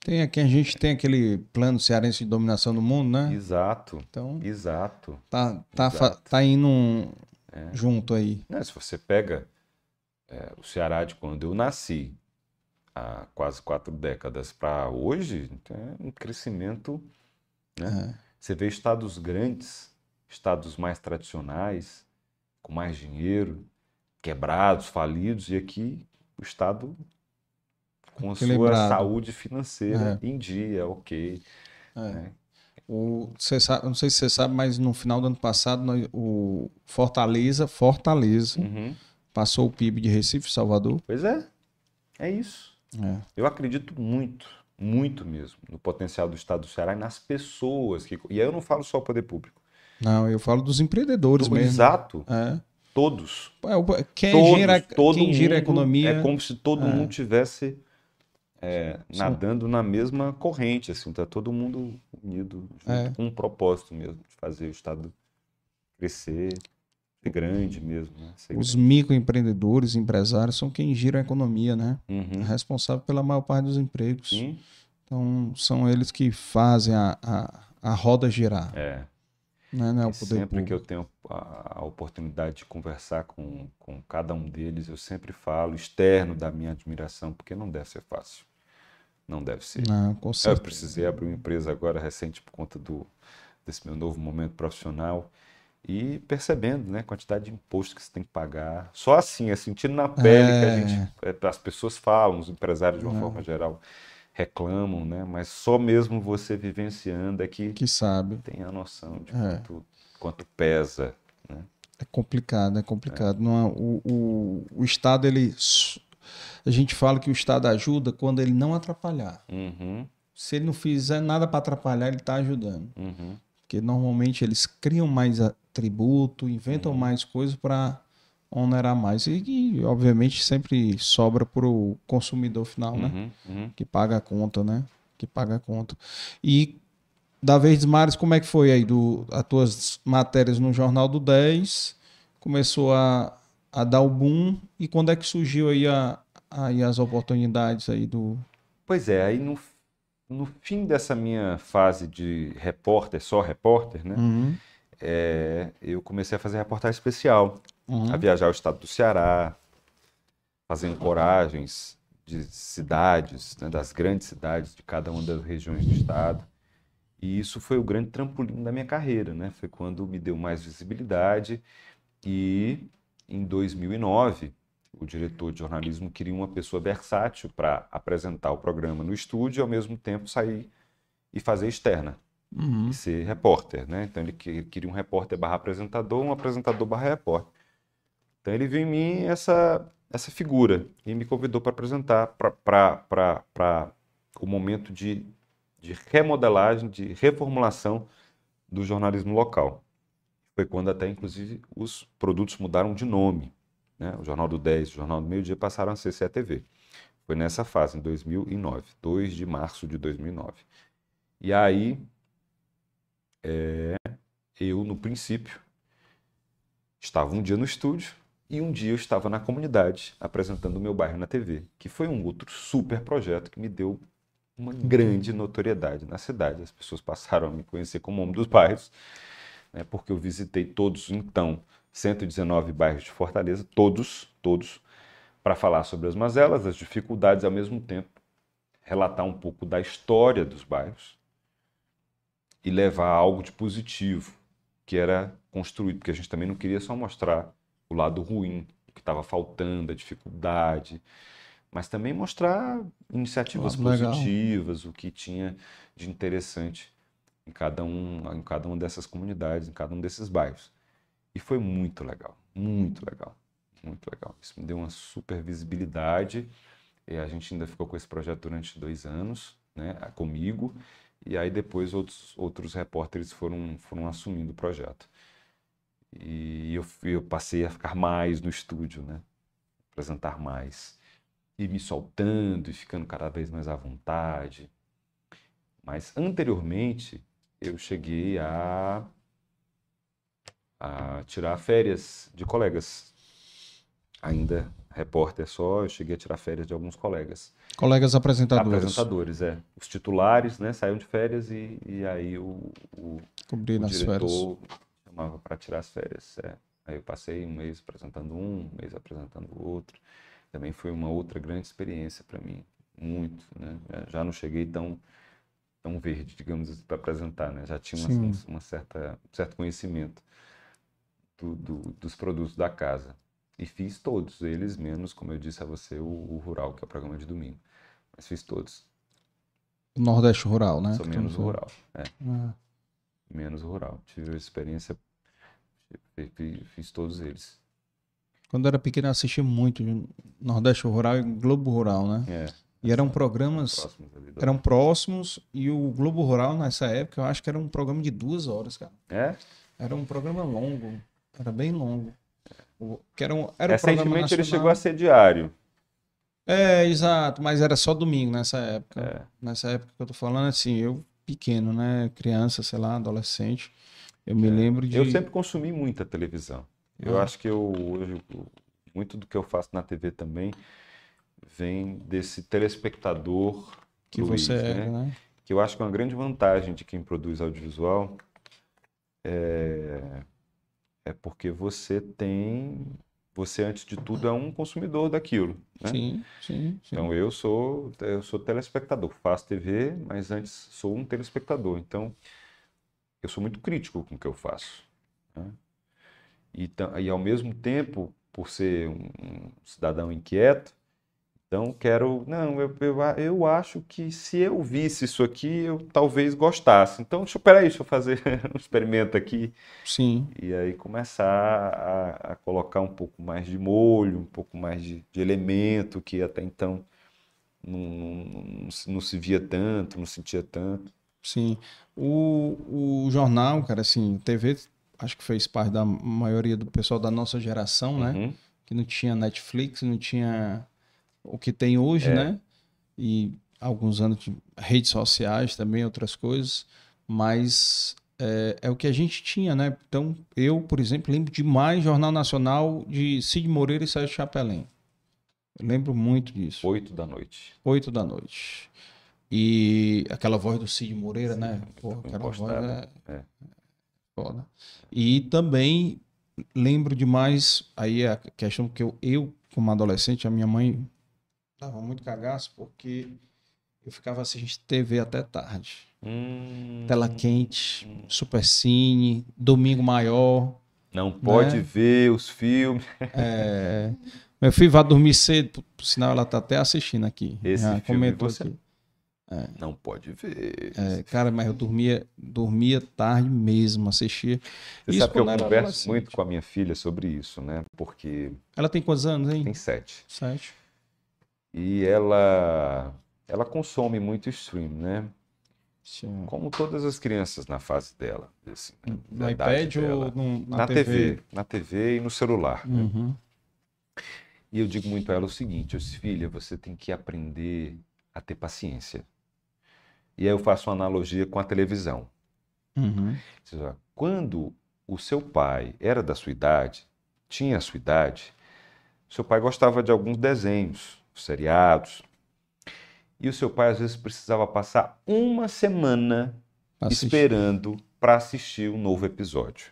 Tem aqui, a gente tem aquele plano cearense de dominação do mundo, né? Exato, Então, exato. tá, tá, Exato. tá indo um- É. junto aí. Né, Se você pega é, o Ceará de quando eu nasci, há quase quatro décadas para hoje, é um crescimento. Né? É. Você vê estados grandes, estados mais tradicionais, com mais dinheiro, quebrados, falidos, e aqui o estado com a sua saúde financeira em dia, ok. É. né? O, você sabe, não sei se você sabe, mas no final do ano passado nós- o Fortaleza, Fortaleza, Uhum. passou o PIB de Recife, Salvador. Pois é, é isso. É. Eu acredito muito, muito mesmo, no potencial do estado do Ceará e nas pessoas que. E aí eu não falo só o poder público. Não, eu falo dos empreendedores mesmo. Exato, É. todos. É, Quem, Todos, gira, todo quem gira a economia. É como se todo É. mundo tivesse é, Sim. nadando na mesma corrente, assim, tá todo mundo unido, junto, É. com um propósito mesmo, de fazer o Estado crescer, grande mesmo, né? Os microempreendedores, empresários, são quem gira a economia, né? grande. É Uhum. responsável pela maior parte dos empregos. Sim, Então, são eles que fazem a, a, a roda girar, é. né? Não é sempre que eu público. tenho a, a oportunidade de conversar com, com cada um deles, eu sempre falo externo da minha admiração, porque não deve ser fácil. Não deve ser. Não, com Eu certeza. precisei abrir uma empresa agora recente por conta do, desse meu novo momento profissional e percebendo, né, a quantidade de imposto que você tem que pagar. Só assim, é sentindo na pele que a É. gente, é, as pessoas falam, os empresários de uma forma geral reclamam, né, mas só mesmo você vivenciando é que Que sabe. tem a noção de É. quanto, quanto pesa, né? É complicado, é complicado. Não é- o, o, o Estado, ele. A gente fala que o Estado ajuda quando ele não atrapalhar. Uhum, Se ele não fizer nada para atrapalhar, ele está ajudando. uhum, Porque normalmente eles criam mais a- tributo, inventam Uhum. mais coisas para onerar mais. E, e, obviamente, sempre sobra para o consumidor final, né? uhum, uhum. Que paga a conta, né? Que paga a conta. E da Verdes Mares, como é que foi aí? Do, as tuas matérias no Jornal do 10, começou a, a dar o boom, e quando é que surgiu aí, a, aí as oportunidades aí do... Pois é, aí no, no fim dessa minha fase de repórter, só repórter, né? Uhum, é, eu comecei a fazer reportagem especial, uhum. a viajar ao estado do Ceará, fazendo coragens de cidades, né, das grandes cidades de cada uma das regiões do estado. E isso foi o grande trampolim da minha carreira, né? Foi quando me deu mais visibilidade e em 2009 o diretor de jornalismo queria uma pessoa versátil para apresentar o programa no estúdio e ao mesmo tempo sair e fazer externa Uhum. e ser repórter, né? Então ele que- queria um repórter barra apresentador, um apresentador barra repórter. Então ele viu em mim essa essa figura e me convidou para apresentar para o momento de, de remodelagem, de reformulação do jornalismo local. Foi quando até, inclusive, os produtos mudaram de nome. Né? O Jornal do 10 e o Jornal do Meio Dia passaram a ser CETV. Foi nessa fase, em 2009, 2 de março de 2009. E aí, é, eu, no princípio, estava um dia no estúdio e um dia eu estava na comunidade apresentando o meu bairro na TV, que foi um outro super projeto que me deu uma grande notoriedade na cidade. As pessoas passaram a me conhecer como homem dos bairros, né, porque eu visitei todos, então, 119 bairros de Fortaleza, todos, todos, para falar sobre as mazelas, as dificuldades, ao mesmo tempo relatar um pouco da história dos bairros e levar algo de positivo, que era construído, porque a gente também não queria só mostrar o lado ruim, o que estava faltando, a dificuldade, mas também mostrar iniciativas Ah, legal. positivas, o que tinha de interessante em cada um, em cada uma dessas comunidades, em cada um desses bairros. E foi muito legal, muito legal, muito legal. Isso me deu uma super visibilidade. E a gente ainda ficou com esse projeto durante dois anos, né, comigo. E aí depois outros, outros repórteres foram, foram assumindo o projeto. E eu, eu passei a ficar mais no estúdio, né? Apresentar mais. E me soltando e ficando cada vez mais à vontade. Mas anteriormente eu cheguei a, a tirar férias de colegas. Ainda repórter só, eu cheguei a tirar férias de alguns colegas. Colegas apresentadores. Apresentadores, é. Os titulares, né, saíam de férias e, e aí o, o, Cobrir o férias. diretor chamava para tirar as férias. é. Aí eu passei um mês apresentando um, um mês apresentando o outro. Também foi uma outra grande experiência para mim, muito, né? Já- não cheguei tão tão verde, digamos para apresentar, né? Já tinha uma, Sim. uma certa um certo conhecimento do- do- dos produtos da casa. E fiz todos eles, menos, como eu disse a você, o, o Rural, que é o programa de domingo. Mas fiz todos, Nordeste Rural, né? só que menos o. Rural. É. Ah, menos o rural. Tive a experiência, fi- fi- fiz todos eles. Quando era pequeno, eu assistia muito Nordeste Rural e Globo Rural, né? É, E eram programas, próximos eram próximos, e o Globo Rural, nessa época, eu acho que era um programa de duas horas, cara. É? Era um programa longo, era bem longo. Que era um, era um Recentemente ele chegou a ser diário. É, exato, mas era só domingo nessa época. É. Nessa época que eu tô falando, assim, eu pequeno, né? Criança, sei lá, adolescente. Eu me É. lembro de. Eu sempre consumi muita televisão. Eu Ah. acho que eu, hoje, muito do que eu faço na TV também vem desse telespectador que Luiz, você né? era, né? que eu acho que é uma grande vantagem de quem produz audiovisual é, é porque você tem, você antes de tudo é um consumidor daquilo, né? Sim, sim, sim. Então eu sou eu sou telespectador, faço TV, mas antes sou um telespectador. Então eu sou muito crítico com o que eu faço. né? E, e ao mesmo tempo, por ser um cidadão inquieto, então quero, não, eu, eu, eu acho que se eu visse isso aqui, eu talvez gostasse. Então, deixa, peraí, deixa eu fazer um experimento aqui. Sim, E aí começar a, a colocar um pouco mais de molho, um pouco mais de, de elemento que até então não, não, não se- não se via tanto, não sentia tanto. sim. O, o jornal, cara, assim, TV, acho que fez parte da maioria do pessoal da nossa geração, né? Uhum. que não tinha Netflix, não tinha o que tem hoje, É. né? E alguns anos de redes sociais também, outras coisas. mas é, é o que a gente tinha, né? Então, eu, por exemplo, lembro demais Jornal Nacional de Cid Moreira e Sérgio Chapelin. Eu lembro muito disso. Oito da noite. Oito da noite. E aquela voz do Cid Moreira, né? Pô, aquela voz é, É. foda. E também lembro demais, aí é a questão que eu, eu, como adolescente, a minha mãe dava muito cagaço porque eu ficava assistindo TV até tarde. Hum, Tela quente, Supercine, Domingo Maior. Não pode né? ver os filmes. É, Meu filho vai dormir cedo, por, sinal ela tá até assistindo aqui. Esse Já filme comentou você- aqui. Não pode ver. É, cara, mas eu dormia, dormia tarde mesmo, assistia. Você Isso sabe que eu converso muito com a minha filha sobre isso, né? Porque Ela tem quantos anos, hein? tem sete. Sete. E ela, ela consome muito stream, né? Sim. Como todas as crianças na fase dela. assim, né? No iPad ou dela. no- na, na TV. TV? Na TV e no celular. né? Uhum. E eu digo muito a ela o seguinte, eu disse, filha, você tem que aprender a ter paciência. E aí eu faço uma analogia com a televisão. Uhum. Ó, Quando o seu pai era da sua idade, tinha a sua idade, seu pai gostava de alguns desenhos, seriados. E o seu pai às vezes precisava passar uma semana Assistir. esperando para assistir um novo episódio.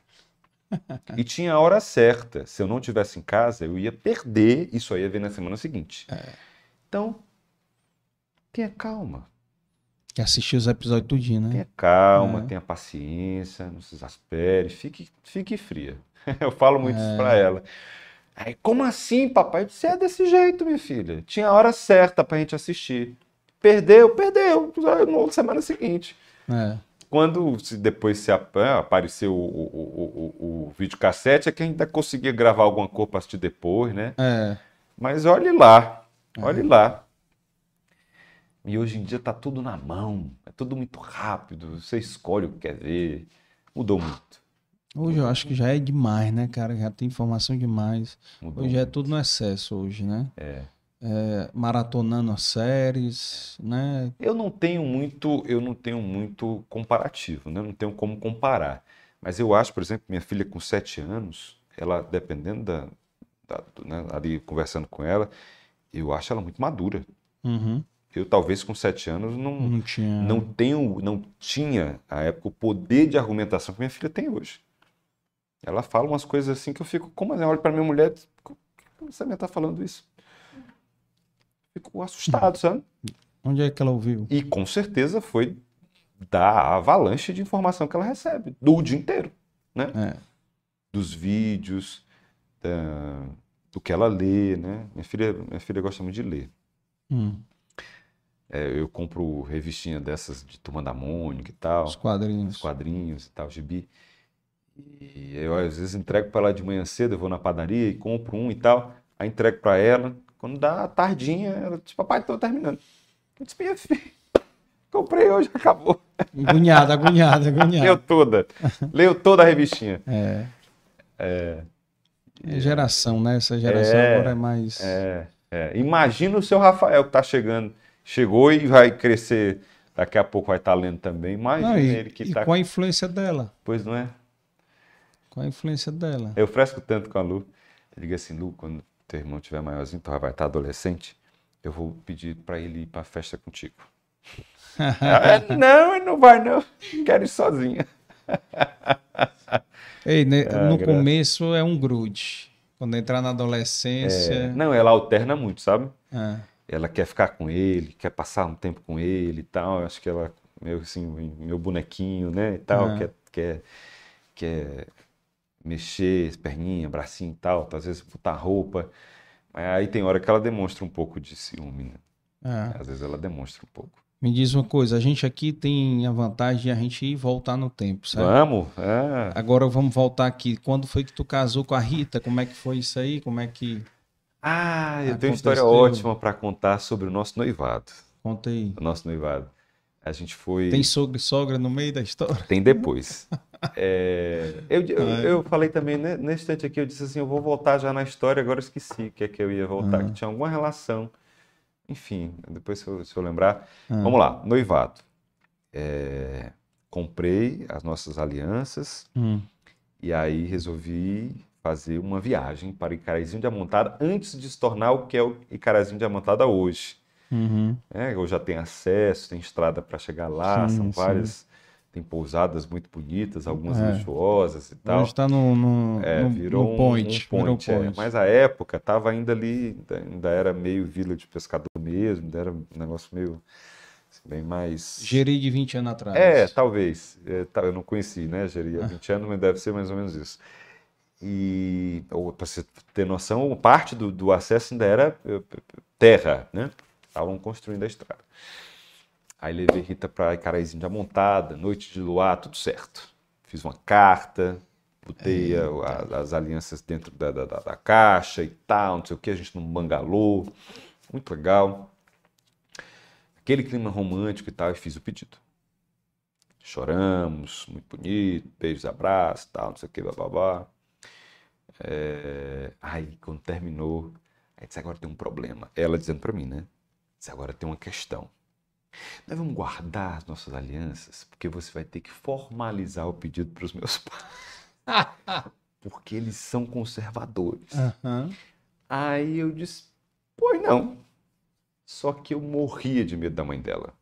E tinha a hora certa. Se eu não tivesse em casa, eu ia perder e só ia ver na semana seguinte. Então, tenha calma. Que assistiu os episódios tudinho, né? Tenha calma, É. tenha paciência, não se exaspere, fique, fique fria. Eu falo muito isso pra ela. Aí, como assim, papai? Eu disse, é desse jeito, minha filha. Tinha a hora certa pra gente assistir. Perdeu, perdeu. Na semana seguinte. É. Quando se depois se ap- apareceu o, o, o, o, videocassete, é que ainda conseguia gravar alguma coisa para assistir depois, né? É. Mas olhe lá, olhe lá. E hoje em dia tá tudo na mão, é tudo muito rápido, você escolhe o que quer ver. Mudou muito. Hoje eu acho que já é demais, né, cara? Já tem informação demais. Mudou Hoje é muito. tudo no excesso, hoje, né? É. É, maratonando as séries, né? Eu não tenho muito, eu não tenho muito comparativo, né? Não tenho como comparar. Mas eu acho, por exemplo, minha filha com sete anos, ela, dependendo da, da- né, ali conversando com ela, eu acho ela muito madura. Uhum. Eu talvez com sete anos não, Não tinha. não tenho, não tinha à época o poder de argumentação que minha filha tem hoje. Ela fala umas coisas assim que eu fico, como assim? Eu olho para minha mulher, e como você está falando isso? Fico assustado, sabe? Onde é que ela ouviu? E com certeza foi da avalanche de informação que ela recebe do dia inteiro, né? É. Dos vídeos, da- do que ela lê, né? Minha filha, minha filha gosta muito de ler. Hum, É, eu compro revistinha dessas de Turma da Mônica e tal. os quadrinhos. os quadrinhos e tal, gibi. E eu às vezes entrego para ela de manhã cedo, eu vou na padaria e compro um e tal, aí entrego para ela. Quando dá tardinha, ela diz, papai, tô terminando. Eu disse, minha filha, comprei hoje, acabou. Agoniada, agoniada, Leu agoniada. toda, leu toda a revistinha. É. É geração, né? Essa geração É, agora é mais. É, é. Imagina o seu Rafael que tá chegando, chegou e vai crescer, daqui a pouco vai estar lendo também. Imagina Não, e, ele que e tá, com a influência dela. pois não é? Com a influência dela. Eu fresco tanto com a Lu. Eu digo assim, Lu, quando teu irmão tiver maiorzinho, tu vai estar adolescente, eu vou pedir para ele ir para festa contigo. Ah, não, ele não vai não. Quero ir sozinha. Ei, ne- Ah, no graças. começo é um grude. Quando entrar na adolescência. É, não, ela alterna muito, sabe? é. Ela quer ficar com ele, quer passar um tempo com ele e tal. Eu acho que ela, meu, assim, meu bonequinho, né? E tal, É. quer, quer, quer mexer, perninha, bracinho e tal, às vezes botar roupa. Mas aí tem hora que ela demonstra um pouco de ciúme, né? é. Às vezes ela demonstra um pouco. Me diz uma coisa, a gente aqui tem a vantagem de a gente ir voltar no tempo, certo? Vamos? É. Agora vamos voltar aqui. Quando foi que tu casou com a Rita? Como é que foi isso aí? Como é que. Ah, eu tenho uma história ótima para contar sobre o nosso noivado. Conta aí. O nosso noivado. A gente foi. Tem sogro e sogra no meio da história? Tem depois. É, eu, eu, é. eu falei também, né, nesse instante aqui, eu disse assim, eu vou voltar já na história, agora eu esqueci que é que eu ia voltar, Ah. que tinha alguma relação. Enfim, depois se eu, se eu lembrar. Ah. Vamos lá, noivado. É, comprei as nossas alianças Hum. e aí resolvi fazer uma viagem para Icarazinho de Amontada antes de se tornar o que é o Icarazinho de Amontada hoje. Uhum. né? Eu já tenho acesso, tem estrada para chegar lá, Sim, são várias, tem pousadas muito bonitas, algumas É. luxuosas e tal. Hoje está no, no, É, no- virou no um- point. um virou point, é. point. Mas a época tava ainda ali, ainda- era meio vila de pescador mesmo, ainda era um negócio meio assim, bem mais. Geri de 20 anos atrás. É, talvez. É, tá, eu não conheci, né, Geri? Há 20 anos, mas deve ser mais ou menos isso. E, para você ter noção, parte do, do acesso ainda era eh, terra, né? Estavam construindo a estrada. Aí levei Rita para Icaraízinho de Amontada, noite de luar, tudo certo. Fiz uma carta, botei a- a- as alianças dentro da, da, da- caixa e tal, não sei o que, a gente num bangalô, muito legal. Aquele clima romântico e tal, e fiz o pedido. Choramos, muito bonito, beijos, abraços, tal, não sei o que, babá. É... Aí, quando terminou, aí disse, agora tem um problema. Ela dizendo pra mim, né? Disse, agora tem uma questão. Nós vamos guardar as nossas alianças, porque você vai ter que formalizar o pedido para os meus pais. Porque eles são conservadores. Aham. Aí eu disse, pois não. Só que eu morria de medo da mãe dela.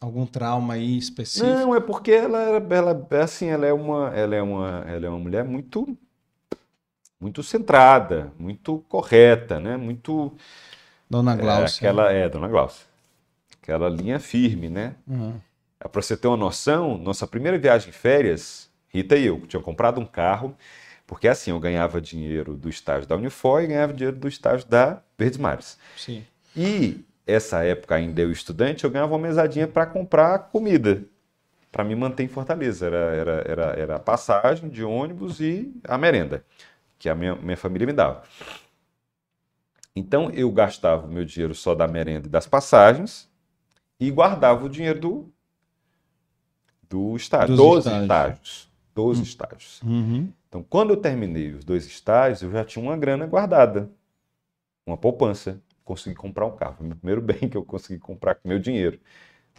Algum trauma aí específico? Não, é porque ela, era- ela, é assim, ela é uma, ela é uma, ela é uma mulher muito, muito centrada, muito correta, né? Muito Dona é, Glaucia. aquela é, Dona Glaucia, aquela linha firme, né? Uhum. Para você ter uma noção, nossa primeira viagem de férias, Rita e eu, tinha comprado um carro, porque assim, eu ganhava dinheiro do estágio da Unifor e ganhava dinheiro do estágio da Verdes Mares. Sim. E essa época ainda eu estudante, eu ganhava uma mesadinha para comprar comida, para me manter em Fortaleza. Era, era, era, era a passagem de ônibus e a merenda, que a minha, minha família me dava. Então eu gastava o meu dinheiro só da merenda e das passagens e guardava o dinheiro do, do estágio, Dos dos estágios. estágios. Dos estágios. Uhum. Então, quando eu terminei os dois estágios, eu já tinha uma grana guardada, uma poupança. Consegui comprar um carro. Foi o meu primeiro bem que eu consegui comprar com meu dinheiro,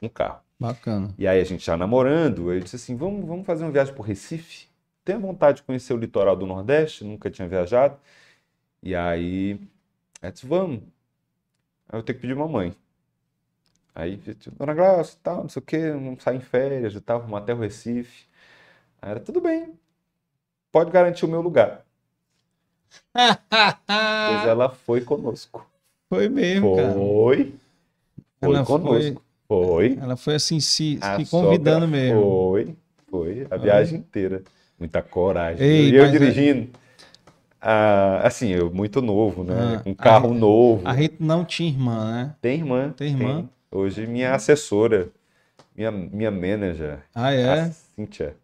um carro. Bacana. E aí a gente já namorando, eu disse assim, vamos, vamos fazer uma viagem para Recife? Tenho vontade de conhecer o litoral do Nordeste, nunca tinha viajado. E aí, disse, vamos. Aí eu tenho que pedir mamãe. Aí, Dona Glaucia, tal, não sei o quê, vamos sair em férias e tal, vamos até o Recife. Aí era, tudo bem, pode garantir o meu lugar. Pois ela foi conosco. Foi mesmo, cara. Foi. Foi Ela conosco. Foi. Ela foi assim, se, se convidando mesmo. Foi. Foi. A viagem inteira. Muita coragem. Ei, e eu é- dirigindo. Ah, assim, eu muito novo, né? Ah, um carro a- novo. A Rita não tinha irmã, né? Tem irmã. Tem irmã? Hoje minha assessora. Minha, minha manager. Ah, é? A Cíntia.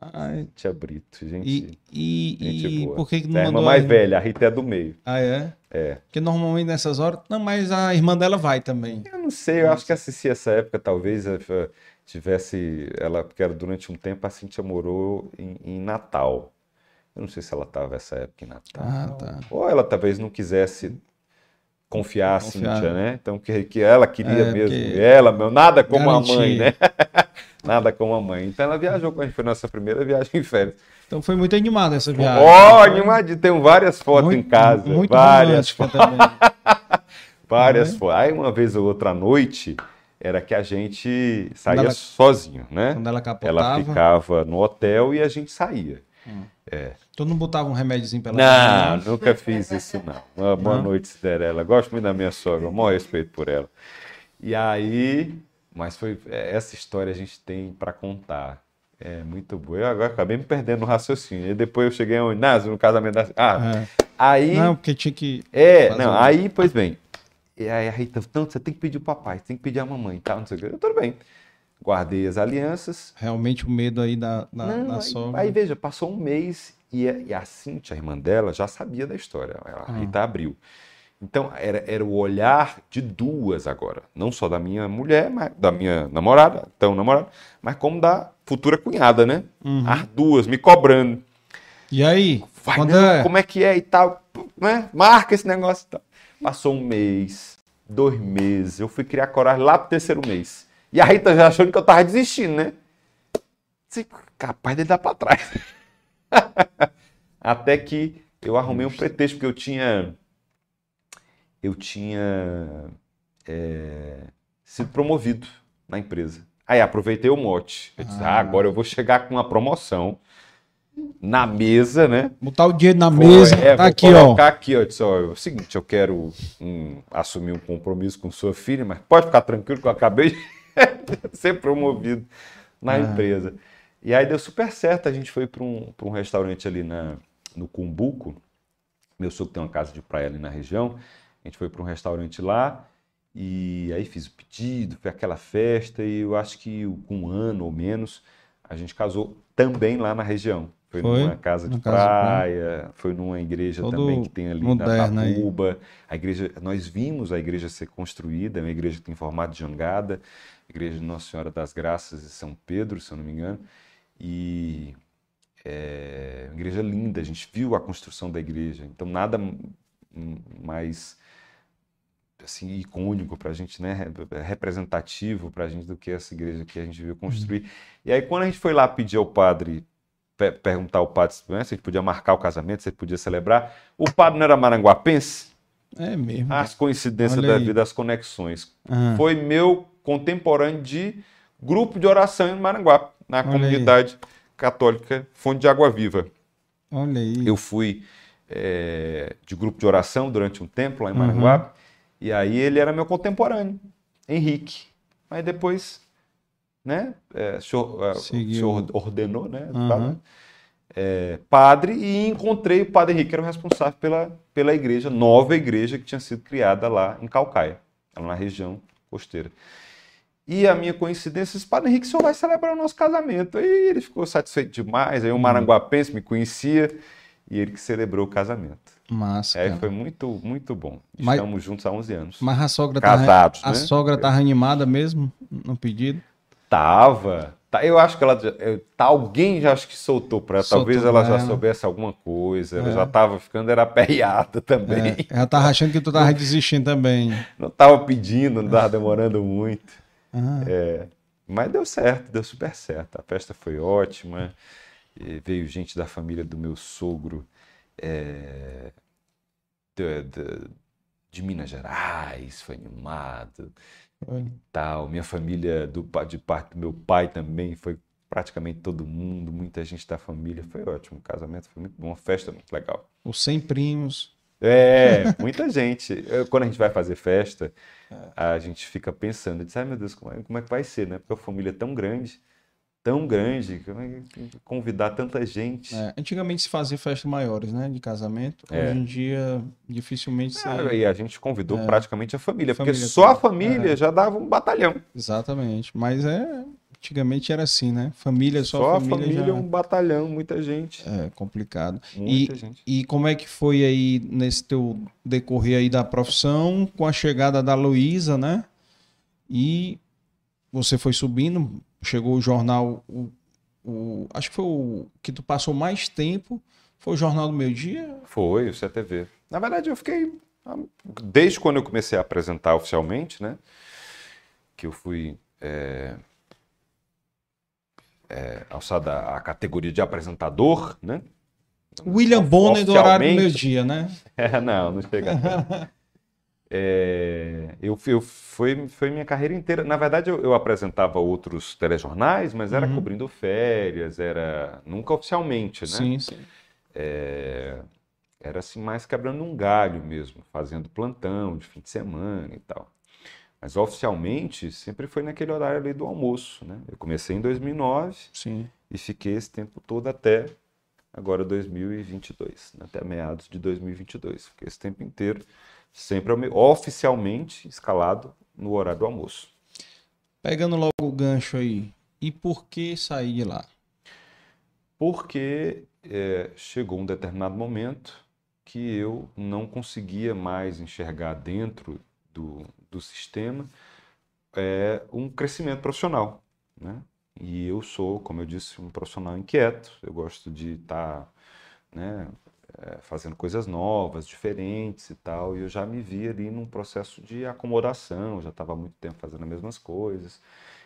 Ai, Cíntia Brito. Gente, e e, gente e boa. por que, que não é a irmã mais irmã? velha. A Rita é do meio. Ah, é? É. Porque normalmente nessas horas. Não, mas a irmã dela vai também. Eu não sei, eu acho que a Cici, essa época, talvez eh, eh, tivesse. Ela, porque era durante um tempo a Cintia morou em, em Natal. Eu não sei se ela estava essa época em Natal. Ah, tá. Ou ela talvez não quisesse confiar a. Cíntia, né? Então, que, que ela queria É, mesmo. Ela, meu, nada como a Garantia. mãe, né? nada como a mãe. Então ela viajou com a gente, foi nossa primeira viagem em férias. Então foi muito animada essa viagem. Ó, Foi animadinho, tenho várias fotos em muito- casa. Muito várias também. Várias Né? fotos. Aí uma vez ou outra noite era que a gente saía ela- sozinho, né? Quando ela Ela capotava, ficava no hotel e a gente saía. Tu não botava um remédiozinho pra ela? Não, nunca fiz isso não. Uma boa Não? noite, Cinderela. Gosto muito da minha sogra, o maior respeito por ela. E aí, mas foi é, essa história a gente tem para contar. É muito boa. Eu agora acabei me perdendo no raciocínio. E depois eu cheguei ao Inácio, no casamento da. Ah, É. aí. Não, porque tinha que. É, não, um- aí, pois bem. E aí a Rita, não, você tem que pedir o papai, você tem que pedir a mamãe tal, não sei o quê. Eu, Tudo bem. Guardei as alianças. Realmente o medo aí da, da, Não, da aí, sogra. aí, veja, passou um mês e a, e a Cintia, a irmã dela, já sabia da história. A Ah. Rita abriu. Então, era, era o olhar de duas agora. Não só da minha mulher, mas da minha namorada, então namorada, mas como da futura cunhada, né? Uhum. As duas me cobrando. E aí? Vai, quando não, é? como é que é e tal, né? Marca esse negócio e tal. Passou um mês, dois meses. Eu fui criar coragem lá pro terceiro mês. E a Rita já achando que eu tava desistindo, né? Disse, capaz de dar pra trás. Até que eu arrumei um pretexto, porque eu tinha. Eu tinha é, sido promovido na empresa. Aí aproveitei o mote. Eu disse, ah. ah, agora eu vou chegar com uma promoção na mesa, né? Botar o dinheiro na mesa, é, tá aqui, ó. aqui, ó. Disse, ó, é o seguinte, eu quero um, assumir um compromisso com sua filha, mas pode ficar tranquilo que eu acabei de ser promovido na ah. empresa. E aí deu super certo, a gente foi para um, um restaurante ali na, no Cumbuco, meu sogro tem uma casa de praia ali na região, a gente foi para um restaurante lá, e aí fiz o pedido, foi aquela festa, e eu acho que com um ano ou menos, a gente casou também lá na região. Foi, foi numa casa de praia, casa de foi numa igreja Todo também que tem ali moderno, na Tabuba. A igreja, nós vimos a igreja ser construída, é uma igreja que tem formato de jangada, igreja de Nossa Senhora das Graças de São Pedro, se eu não me engano. E é uma igreja linda, a gente viu a construção da igreja. Então nada mais assim icônico para a gente, né, representativo para a gente do que essa igreja que a gente viu construir. Uhum. E aí quando a gente foi lá pedir ao padre perguntar ao padre né, se a gente podia marcar o casamento, se ele podia celebrar. O padre não era maranguapense? É mesmo. As coincidências Olha da aí. vida, as conexões. Ah. Foi meu contemporâneo de grupo de oração em Maranguape, na Olha comunidade aí. católica Fonte de Água Viva. Olha aí. Eu fui é, de grupo de oração durante um tempo lá em Maranguape, uhum. e aí ele era meu contemporâneo, Henrique. Mas depois né? É, o, senhor, é, o, senhor, ordenou, né? Uhum. É, padre e encontrei o padre Henrique, que era o responsável pela, pela igreja, nova igreja que tinha sido criada lá em Calcaia, lá na região costeira. E a minha coincidência, esse padre Henrique, o senhor vai celebrar o nosso casamento. Aí ele ficou satisfeito demais, aí o uhum. Maranguapense me conhecia e ele que celebrou o casamento. Massa. É, foi muito, muito bom. Estamos mas, juntos há 11 anos. Mas a sogra tá Casados, tá, né? a sogra tá animada mesmo no pedido? Tava. Tá, eu acho que ela. Tá, alguém já acho que soltou para ela. Talvez ela já soubesse alguma coisa. Ela é. já tava ficando, era aperreada também. É. Ela tava achando que tu tava desistindo também. Não tava pedindo, não tava demorando muito. Ah. É, mas deu certo, deu super certo. A festa foi ótima. E veio gente da família do meu sogro. É, de, de, de Minas Gerais, foi animado tal. Minha família, do, de parte do meu pai também, foi praticamente todo mundo, muita gente da família. Foi ótimo. O casamento foi muito bom, uma festa muito legal. Os 100 primos. É, muita gente. Quando a gente vai fazer festa, é. a gente fica pensando, diz, ai meu Deus, como é, como é que vai ser, né? Porque a família é tão grande tão grande, convidar tanta gente. É, antigamente se fazia festas maiores, né, de casamento. É. Hoje em dia dificilmente se... É, e a gente convidou é. praticamente a família, família porque só a família é. já dava um batalhão. Exatamente, mas é antigamente era assim, né? Família só, só a família, família já... um batalhão, muita gente. É complicado. Muita e, gente. E como é que foi aí nesse teu decorrer aí da profissão com a chegada da Luísa, né? E você foi subindo, chegou o jornal, o, o, acho que foi o que tu passou mais tempo, foi o Jornal do Meio Dia? Foi, o CTV. Na verdade, eu fiquei, desde quando eu comecei a apresentar oficialmente, né, que eu fui é, é, alçada a categoria de apresentador, né? William Bonner do horário do meio dia, né? É, não, não chega. É, eu, eu foi, foi minha carreira inteira. Na verdade, eu, eu apresentava outros telejornais, mas era uhum. cobrindo férias, era nunca oficialmente, né? Sim, sim. É, era assim mais quebrando um galho mesmo, fazendo plantão de fim de semana e tal. Mas oficialmente sempre foi naquele horário ali do almoço, né? Eu comecei em 2009 sim. e fiquei esse tempo todo até agora 2022, né? até meados de 2022. Fiquei esse tempo inteiro sempre oficialmente escalado no horário do almoço. Pegando logo o gancho aí, e por que sair de lá? Porque é, chegou um determinado momento que eu não conseguia mais enxergar dentro do, do sistema é, um crescimento profissional. Né? E eu sou, como eu disse, um profissional inquieto, eu gosto de estar tá, né, é, fazendo coisas novas, diferentes e tal, e eu já me vi ali num processo de acomodação, já estava muito tempo fazendo as mesmas coisas,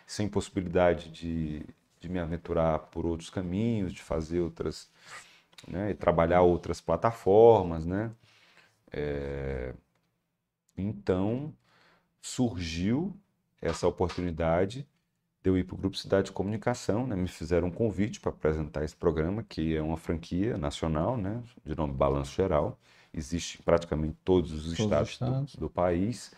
sem possibilidade de, de me aventurar por outros caminhos, de fazer outras, né, e trabalhar outras plataformas, né? É, então surgiu essa oportunidade de eu ir para o Grupo Cidade de Comunicação, né? me fizeram um convite para apresentar esse programa, que é uma franquia nacional, né? de nome Balanço Geral, existe em praticamente todos os todos estados, estados. Do, do, país,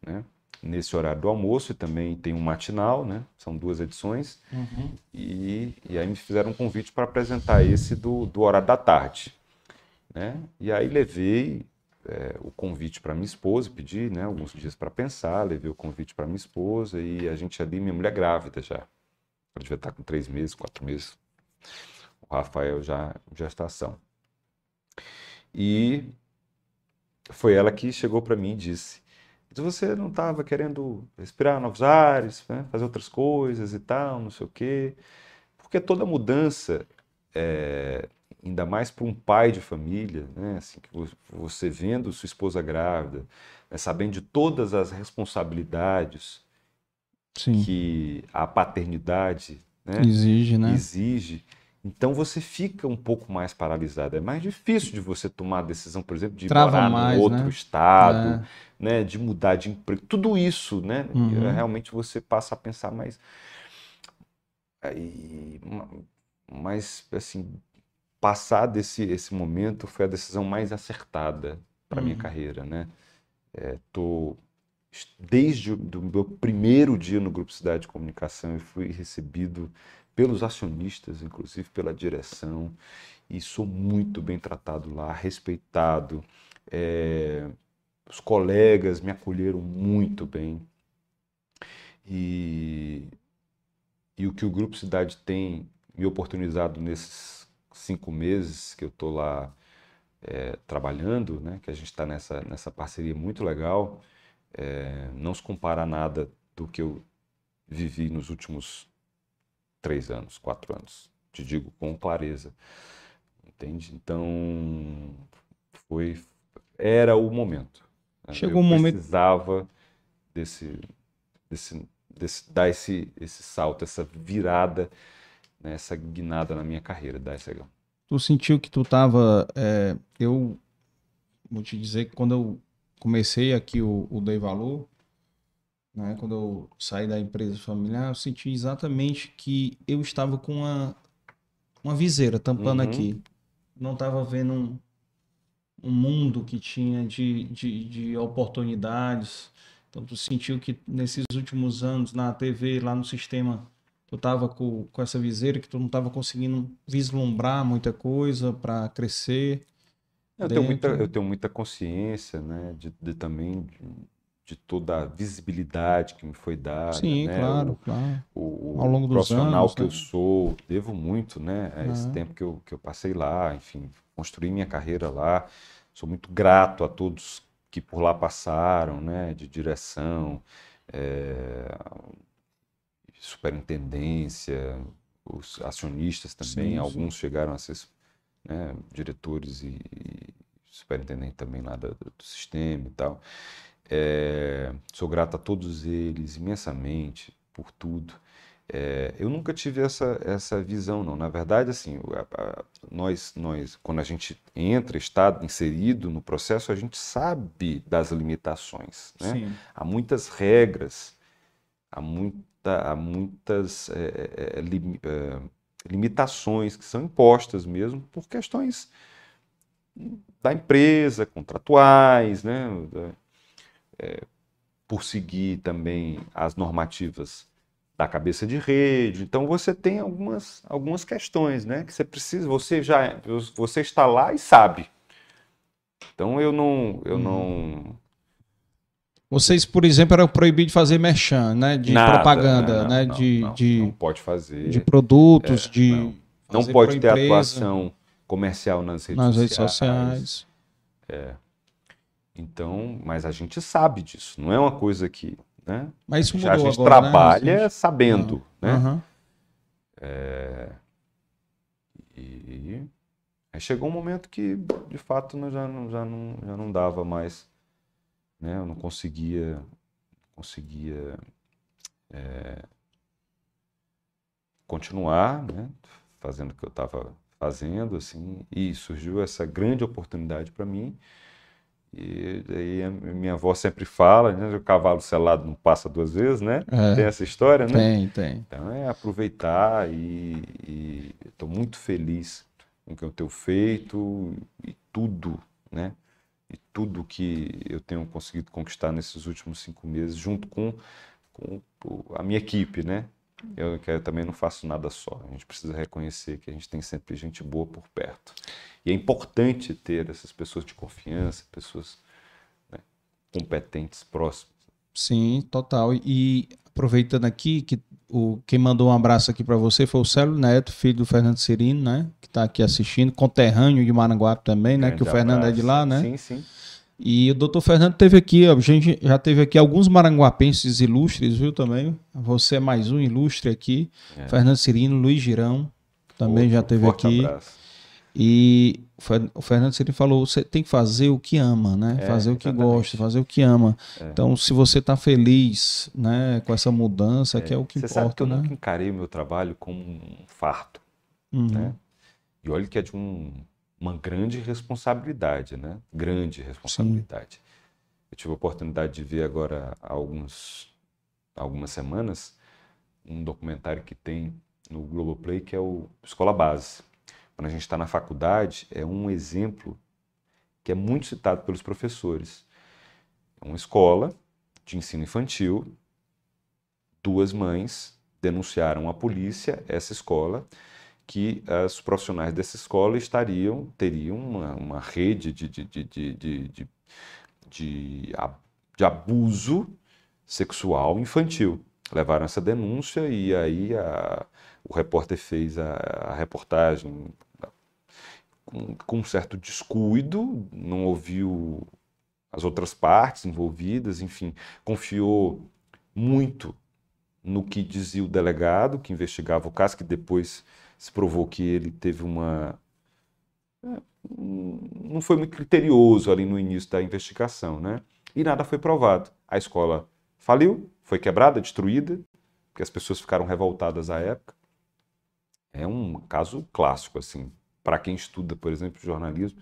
né? nesse horário do almoço, e também tem um matinal, né? são duas edições, uhum. e, e aí me fizeram um convite para apresentar esse do, do horário da tarde. Né? E aí levei é, o convite para minha esposa, pedi né, alguns dias para pensar, levei o convite para minha esposa e a gente ali, minha mulher grávida já. Ela devia estar com três meses, quatro meses. O Rafael já gestação. E foi ela que chegou para mim e disse: você não estava querendo respirar novos ares, né, fazer outras coisas e tal, não sei o quê? Porque toda mudança é, ainda mais para um pai de família, né? Assim, que você vendo sua esposa grávida, né? sabendo de todas as responsabilidades Sim. que a paternidade né? exige, né? exige. Então você fica um pouco mais paralisado. É mais difícil de você tomar a decisão, por exemplo, de Trava morar mais, em outro né? estado, é. né? de mudar de emprego. Tudo isso, né? Uhum. Realmente você passa a pensar mais. Aí, mas assim passar desse esse momento foi a decisão mais acertada para uhum. minha carreira, né? É, tô desde o meu primeiro dia no grupo Cidade de Comunicação eu fui recebido pelos acionistas, inclusive pela direção, e sou muito bem tratado lá, respeitado. É, os colegas me acolheram muito bem. E, e o que o Grupo Cidade tem me oportunizado nesses cinco meses que eu estou lá é, trabalhando, né, que a gente está nessa, nessa parceria muito legal, é, não se compara a nada do que eu vivi nos últimos três anos, quatro anos. Te digo com clareza. Entende? Então, foi. Era o momento. Né? Chegou um momento. precisava desse, desse, desse, dar esse, esse salto, essa virada né, essa guinada na minha carreira da SEGAL. Tu sentiu que tu tava. É, eu vou te dizer que quando eu comecei aqui o, o Dei Valor, né, quando eu saí da empresa familiar, eu senti exatamente que eu estava com uma, uma viseira tampando uhum. aqui. Não estava vendo um, um mundo que tinha de, de, de oportunidades. Então, tu sentiu que nesses últimos anos, na TV, lá no sistema tu estava com, com essa viseira que tu não estava conseguindo vislumbrar muita coisa para crescer. Eu tenho, muita, eu tenho muita consciência, né, de, de também de, de, toda a visibilidade que me foi dada. Sim, né? claro, o, claro. O, Ao longo dos profissional anos, que né? eu sou, devo muito, né, a esse tempo que eu, que eu passei lá, enfim, construí minha carreira lá. Sou muito grato a todos que por lá passaram, né, de direção, é, superintendência, os acionistas também, Sim, sim. alguns chegaram a ser né, diretores e, e superintendente também lá do, do sistema e tal. É, sou grato a todos eles imensamente por tudo. É, eu nunca tive essa, essa visão, não. Na verdade, assim, o- a- a- nós, nós, quando a gente entra, está inserido no processo, a gente sabe das limitações, né? Há muitas regras, há, muita, há muitas é, é, lim- limitações que são impostas mesmo por questões da empresa, contratuais, né? por seguir também as normativas da cabeça de rede. Então você tem algumas, algumas questões, né? Que você precisa, você já você está lá e sabe. Então eu não, eu Uhum. não Vocês, por exemplo, eram proibidos de fazer merchan, né? De Nada, propaganda, não, né? não, de, não, de, não pode fazer. de produtos, É, de. não. Pode ter empresa, atuação comercial nas redes nas sociais. redes sociais. Então, mas a gente sabe disso. Não é uma coisa que, né? Mas isso a mudou gente agora, trabalha né? sabendo, né? Aham. E Aí chegou um momento que, de fato, já, não, já, não, já não dava mais, né? Eu não conseguia, conseguia é, continuar, né? Fazendo o que eu estava fazendo, assim, e surgiu essa grande oportunidade para mim. E daí a minha avó sempre fala, né? O cavalo selado não passa duas vezes, né? É. Tem essa história, né? Tem, tem. Então é aproveitar e estou muito feliz com o que eu tenho feito e tudo, né? E tudo que eu tenho conseguido conquistar nesses últimos cinco meses, junto com, com a minha equipe, né? Eu, eu também não faço nada só. A gente precisa reconhecer que a gente tem sempre gente boa por perto. E é importante ter essas pessoas de confiança, pessoas né, competentes, próximas. Sim, total. E aproveitando aqui que o quem mandou um abraço aqui para você foi o Célio Neto, filho do Fernando Cirino, né? Que tá aqui assistindo, conterrâneo de Maranguape também, né? Que o Grande Fernando é abraço. de lá, né? Sim, sim. E o doutor Fernando teve aqui, a gente já teve aqui alguns maranguapenses ilustres, viu, também? Você é mais um ilustre aqui. É. Fernando Cirino, Luiz Girão, também já Outro teve forte aqui. abraço. E o Fer- o Fernando Cirino falou, você tem que fazer o que ama, né? É, fazer o que exatamente. gosta, fazer o que ama. É. Então, se você está feliz, né, com essa mudança, que é o que Você sabe que importa, eu né? nunca encarei o meu trabalho como um farto, Uhum. né? E olha que é de um- uma grande responsabilidade, né? Grande responsabilidade. Eu tive a oportunidade de ver agora há alguns, algumas semanas um documentário que tem no Globoplay que é o Escola Base. Quando a gente está na faculdade, é um exemplo que é muito citado pelos professores. É uma escola de ensino infantil duas mães denunciaram à polícia essa escola que os profissionais dessa escola estariam teriam uma, uma rede de, de, de, de, de, abuso sexual infantil. Levaram essa denúncia e aí a- o repórter fez a, a reportagem com, com um certo descuido, não ouviu as outras partes envolvidas, enfim, confiou muito no que dizia o delegado que investigava o caso, que depois se provou que ele teve uma. é, Não foi muito criterioso ali no início da investigação, né? E nada foi provado. A escola faliu, foi quebrada, destruída, porque as pessoas ficaram revoltadas à época. É um caso clássico, assim, para quem estuda, por exemplo, jornalismo.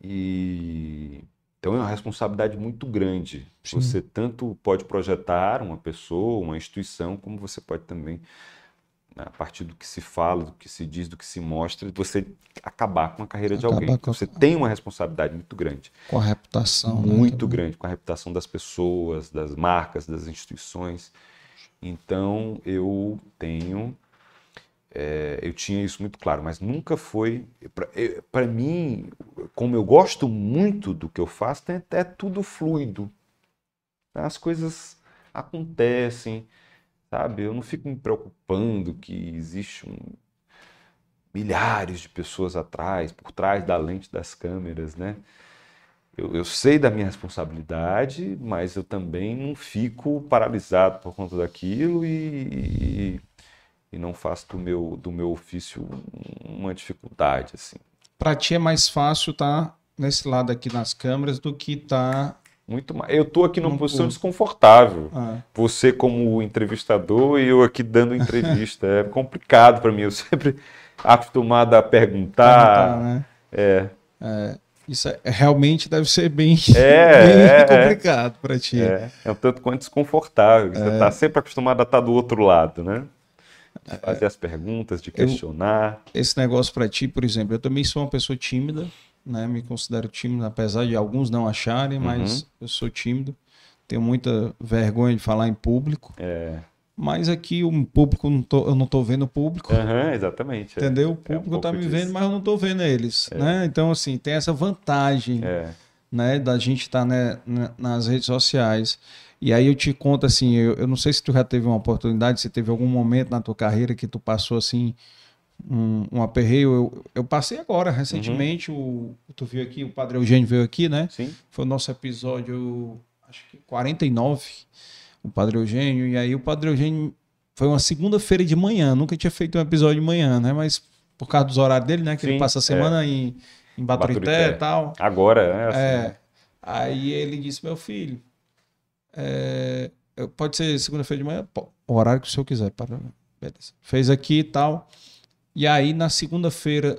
E então é uma responsabilidade muito grande. Sim. Você tanto pode projetar uma pessoa, uma instituição, como você pode também, a partir do que se fala, do que se diz, do que se mostra, você acabar com a carreira de alguém. com Você tem uma responsabilidade muito grande, Com a reputação. né, muito também. grande, com a reputação das pessoas, das marcas, das instituições. Então eu tenho é, eu tinha isso muito claro, mas nunca foi. Para mim, como eu gosto muito do que eu faço, é, é tudo fluido. As coisas acontecem, sabe? Eu não fico me preocupando que existe um, milhares de pessoas atrás, por trás da lente das câmeras, né? Eu, eu sei da minha responsabilidade, mas eu também não fico paralisado por conta daquilo e, e, e não faço do meu, do meu ofício uma dificuldade, assim. Para ti é mais fácil estar nesse lado aqui nas câmeras do que tá. Muito mais. Eu estou aqui numa Não posição desconfortável. Ah, Você como entrevistador e eu aqui dando entrevista. é complicado para mim. Eu sempre acostumado a perguntar. perguntar, né? É, É, isso é- realmente deve ser bem, É, bem é, é. complicado para ti. é, é um tanto quanto desconfortável. Você está sempre acostumado a estar do outro lado, né? De fazer as perguntas, de questionar. Esse negócio para ti, por exemplo, eu também sou uma pessoa tímida, né? Me considero tímido, apesar de alguns não acharem, mas Uhum. eu sou tímido. Tenho muita vergonha de falar em público. É. Mas aqui o público, não tô- eu não tô vendo o público. Aham, exatamente. é. Entendeu? O É um público tá me disso. vendo, mas eu não tô vendo eles, né? Então, assim, tem essa vantagem, É. né, da gente estar nas redes sociais. E aí eu te conto, assim, eu, eu não sei se tu já teve uma oportunidade, se teve algum momento na tua carreira que tu passou, assim, um, um aperreio. Eu, eu passei agora, recentemente, o, tu viu aqui, o Padre Eugênio veio aqui, né? Sim. Foi o nosso episódio, acho que 49, o Padre Eugênio. E aí o Padre Eugênio foi uma segunda-feira de manhã, nunca tinha feito um episódio de manhã, né? Mas por causa dos horários dele, né? Que Sim, ele passa a semana em, em Baturité e tal. Agora, né? assim, É. Aí ele disse, meu filho, é, pode ser segunda-feira de manhã? Pô, o horário que o senhor quiser. Para... Beleza. Fez aqui e tal. E aí na segunda-feira,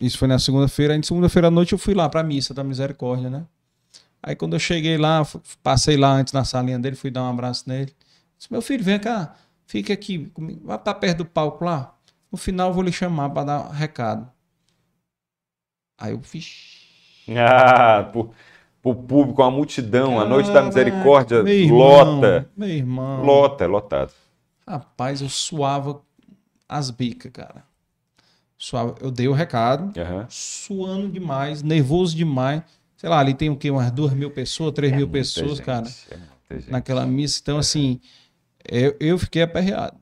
isso foi na segunda-feira, aí na segunda-feira à noite eu fui lá pra missa da misericórdia, né? Aí quando eu cheguei lá, passei lá antes na salinha dele, fui dar um abraço nele. Disse, meu filho, vem cá, fica aqui, comigo. vai pra perto do palco lá. No final eu vou lhe chamar pra dar um recado. Aí eu fiz. Ah, por, por público, uma multidão, a Noite da Misericórdia Meu irmão, lota. Meu irmão. Lota, é lotado. Rapaz, eu suava as bicas, cara. Suava. Eu dei o recado, Aham. suando demais, nervoso demais. Sei lá, ali tem o quê? Umas duas mil pessoas, três mil É Muita pessoas, gente, cara, é naquela missa. Então, assim, eu, eu fiquei aperreado.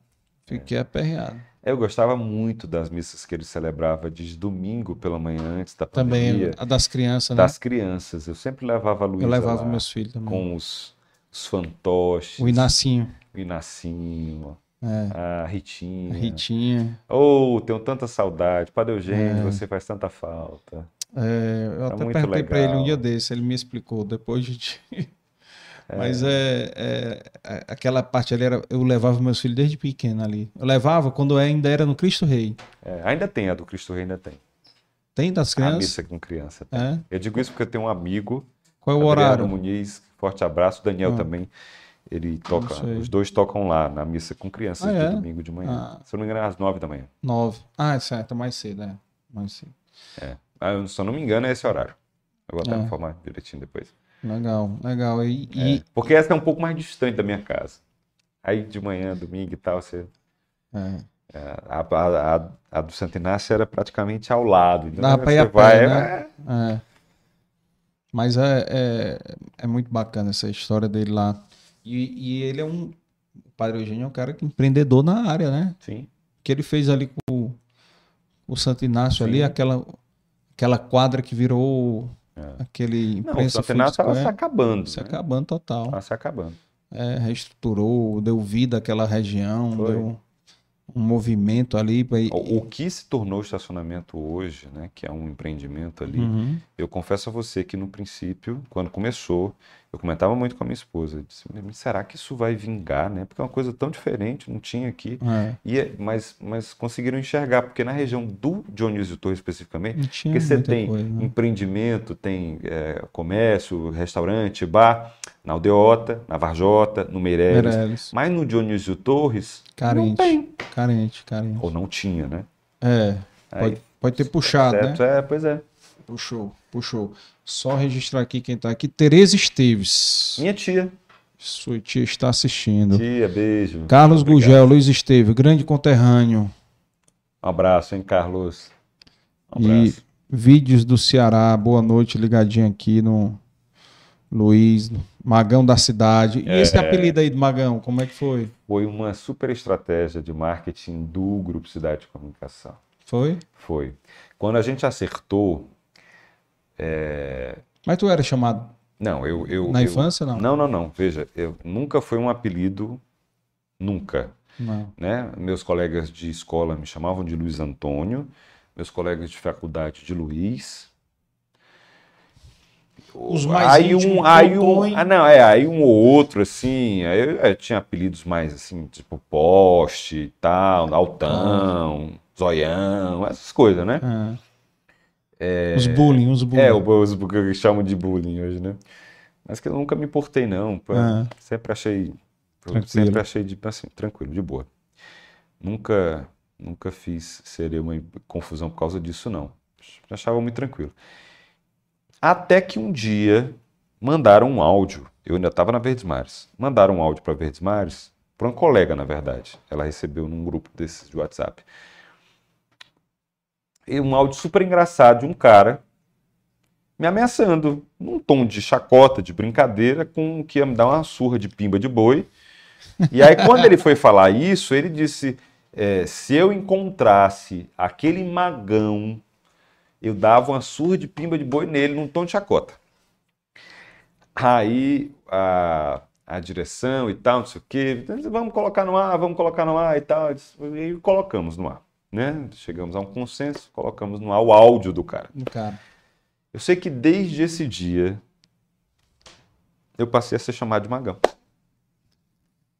Fiquei aperreado. Eu gostava muito das missas que ele celebrava de domingo pela manhã, antes da Também pandemia, a das crianças, né? das crianças. Eu sempre levava a Luísa Eu levava lá, meus filhos também. com os, os fantoches, O Inacinho, o Inacinho, é, a Ritinha. a Ritinha. Oh, tenho tanta saudade. Padre Eugênio, É. você faz tanta falta. É, eu até muito perguntei pra ele um dia desse, ele me explicou depois de. Mas é, é- é- aquela parte ali era, eu levava meus filhos desde pequeno ali. Eu levava quando ainda era no Cristo Rei. É, ainda tem, a do Cristo Rei ainda tem. Tem das A crianças? missa com criança. É. Eu digo isso porque eu tenho um amigo, Qual é o Adriano horário? Muniz, forte abraço, Daniel Ah. também. Ele toca, os dois tocam lá na missa com crianças Ah, de é? domingo de manhã. Ah. Se eu não me engano, é às nove da manhã. Nove. Ah, é certo, mais cedo, é. Mais cedo. Ah, eu- se eu não me engano, é esse horário. Eu vou até É. me informar direitinho depois. Legal, legal. E, e- É, Porque essa é um pouco mais distante da minha casa. Aí de manhã, domingo e tal, você. é. A, a- a- a do Santo Inácio era praticamente ao lado. Então Dá pra ir a pé, vai, né? é, É. Mas é, é, é muito bacana essa história dele lá. E, e ele é um. O Padre Eugênio é um cara que empreendedor na área, né? Sim. que ele fez ali com o, o Santo Inácio Sim. ali, aquela, aquela quadra que virou É. aquele Não, o Santo Inácio estava se acabando. se né? acabando total. Tava se acabando. É, reestruturou, deu vida àquela região, Foi. deu um movimento ali. pra- O, o que se tornou o estacionamento hoje, né, que é um empreendimento ali, Uhum. eu confesso a você que no princípio, quando começou, eu comentava muito com a minha esposa, disse, "Mas será que isso vai vingar, né? Porque é uma coisa tão diferente, não tinha aqui. É, E, é- mas, mas conseguiram enxergar, porque na região do Dionísio Torres especificamente, não tinha porque você tem coisa, né? empreendimento, tem é, comércio, restaurante, bar, na Aldeota, na Varjota, no Meireles, Meirelles, mas no Dionísio Torres, não carente, tem. carente, carente. Ou não tinha, né? É, Aí, pode, pode ter puxado, né? certo, é, pois é. Puxou, puxou. Só registrar aqui quem tá aqui. Tereza Esteves. Minha tia. Sua tia está assistindo. Tia, beijo. Carlos Obrigado. Gugel, Luiz Esteves, grande conterrâneo. Um abraço, hein, Carlos? Um E abraço. vídeos do Ceará, boa noite, ligadinho aqui no Luiz, Magão da cidade. E É. esse apelido aí do Magão, como é que foi? Foi uma super estratégia de marketing do Grupo Cidade de Comunicação. Foi? Foi. Quando a gente acertou. Mas tu era chamado Não, eu. eu na eu- infância, não? Não, não, não. Veja, eu nunca foi um apelido. Nunca. Não. né? Meus colegas de escola me chamavam de Luiz Antônio, meus colegas de faculdade de Luiz. Os mais aí um, aí um, ah, não, é, aí um ou outro assim, aí eu, eu tinha apelidos mais assim, tipo poste, e tal, altão, zoião, essas coisas, né? É. Os bullying, os bullying. É, os que eu chamo de bullying hoje, né? Mas que eu nunca me importei não, pô. É. sempre achei, sempre achei de assim, tranquilo, de boa. Nunca, nunca fiz seria uma confusão por causa disso não. Achava muito tranquilo. Até que um dia mandaram um áudio. Eu ainda estava na Verdes Mares. Mandaram um áudio para Verdes Mares, para uma colega, na verdade. Ela recebeu num grupo desses de WhatsApp. Um áudio super engraçado de um cara me ameaçando, num tom de chacota, de brincadeira, com que ia me dar uma surra de pimba de boi. E aí, quando ele foi falar isso, ele disse: é, se eu encontrasse aquele magão, eu dava uma surra de pimba de boi nele, num tom de chacota. Aí a, a direção e tal, não sei o quê, vamos colocar no ar, vamos colocar no ar e tal. E colocamos no ar. Né? Chegamos a um consenso, colocamos no ar o áudio do cara. Do cara. Eu sei que desde esse dia eu passei a ser chamado de Magão.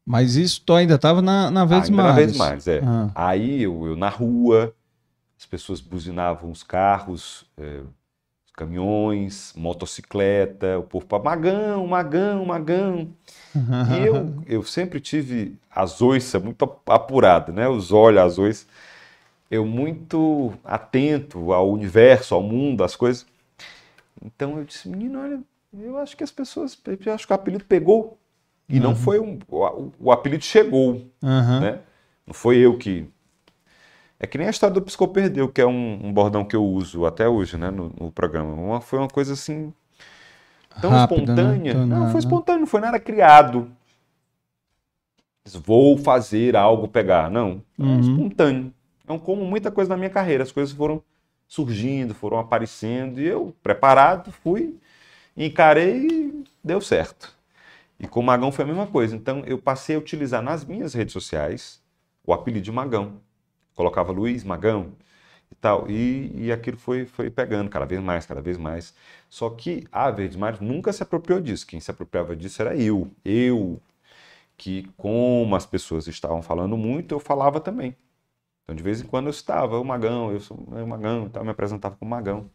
Mas isso tu ainda tava na, na Verdes Ainda na. Verdes Mares, é. Ah. Aí eu, eu na rua, as pessoas buzinavam os carros, é, os caminhões, motocicleta, o povo para Magão, Magão, Magão. E eu, eu sempre tive as oiças muito apuradas, né? Os olhos, as oiças. Eu muito atento ao universo, ao mundo, às coisas. Então eu disse, menino, olha, eu acho que as pessoas, eu acho que o apelido pegou. E não foi um, o, o apelido chegou, Aham. né? Não foi eu que. É que nem a história do Piscou Perdeu, que é um, um bordão que eu uso até hoje, né, no, no programa. Uma, foi uma coisa assim. Tão Rápida, né? espontânea. Tão Não, nada. foi espontâneo, não foi nada criado. Vou fazer algo pegar. Não. É Uhum. espontâneo. Então, como muita coisa na minha carreira, as coisas foram surgindo, foram aparecendo, e eu, preparado, fui, encarei e deu certo. E com o Magão foi a mesma coisa. Então, eu passei a utilizar nas minhas redes sociais o apelido de Magão. Colocava Luiz Magão e tal. E, e aquilo foi, foi pegando cada vez mais, cada vez mais. Só que a Verdes Mares nunca se apropriou disso. Quem se apropriava disso era eu. Eu, que como as pessoas estavam falando muito, eu falava também. Então, de vez em quando eu estava, o Magão, eu sou o Magão e tal, me apresentava como Magão.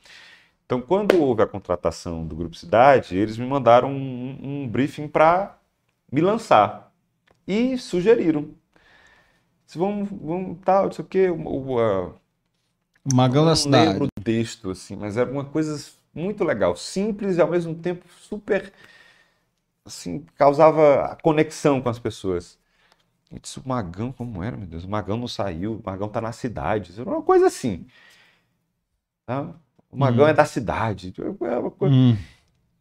Então, quando houve a contratação do Grupo Cidade, eles me mandaram um, um briefing para me lançar. E sugeriram. Se vamos, vamos tal, não sei o quê. O, o, a- O Magão eu da não cidade. lembro o texto, assim, mas era uma coisa muito legal. Simples e ao mesmo tempo super. Assim, causava a conexão com as pessoas. Disse, o Magão, como era, meu Deus? O Magão não saiu, o Magão tá na cidade. Era uma coisa assim. tá? O Magão Hum. é da cidade. Uma coisa- Hum.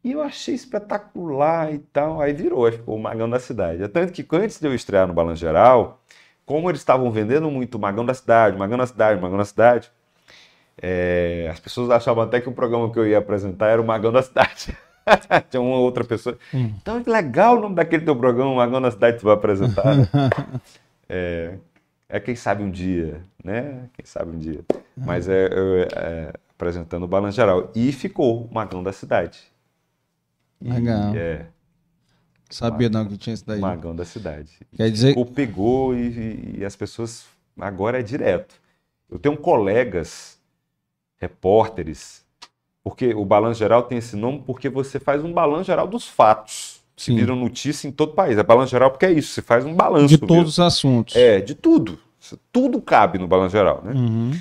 E eu achei espetacular e tal. Aí virou, aí ficou o Magão da Cidade. É Tanto que antes de eu estrear no Balanço Geral, como eles estavam vendendo muito o Magão da Cidade, Magão da Cidade, Magão da Cidade, é, as pessoas achavam até que o programa que eu ia apresentar era o Magão da Cidade. Tinha uma outra pessoa. Hum. Então, legal o nome daquele teu programa, Magão da Cidade, tu vai apresentar. é, é quem sabe um dia, né? Quem sabe um dia. Mas é, é, é, apresentando o Balanço Geral. E ficou o Magão da Cidade. E, Legal. É, Sabia não que tinha isso daí. Magão da Cidade. Quer dizer, Ou pegou e- e as pessoas agora é direto. Eu tenho colegas repórteres, porque o Balanço Geral tem esse nome porque você faz um balanço geral dos fatos. Que Sim. viram notícia em todo o país. É balanço geral porque é isso, você faz um balanço. de mesmo. todos os assuntos. É, de tudo. Tudo cabe no balanço geral, né? Uhum.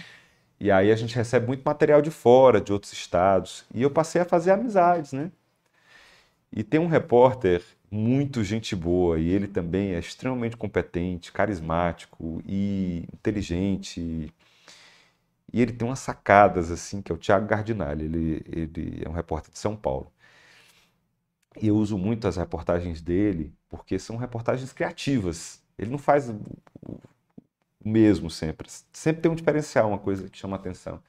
E aí a gente recebe muito material de fora, de outros estados. E eu passei a fazer amizades, né? E tem um repórter muito gente boa, e ele também é extremamente competente, carismático e inteligente. E ele tem umas sacadas, assim, que é o Thiago Gardinali. Ele, ele é um repórter de São Paulo. E eu uso muito as reportagens dele, porque são reportagens criativas. Ele não faz o mesmo sempre. Sempre tem um diferencial, uma coisa que chama atenção.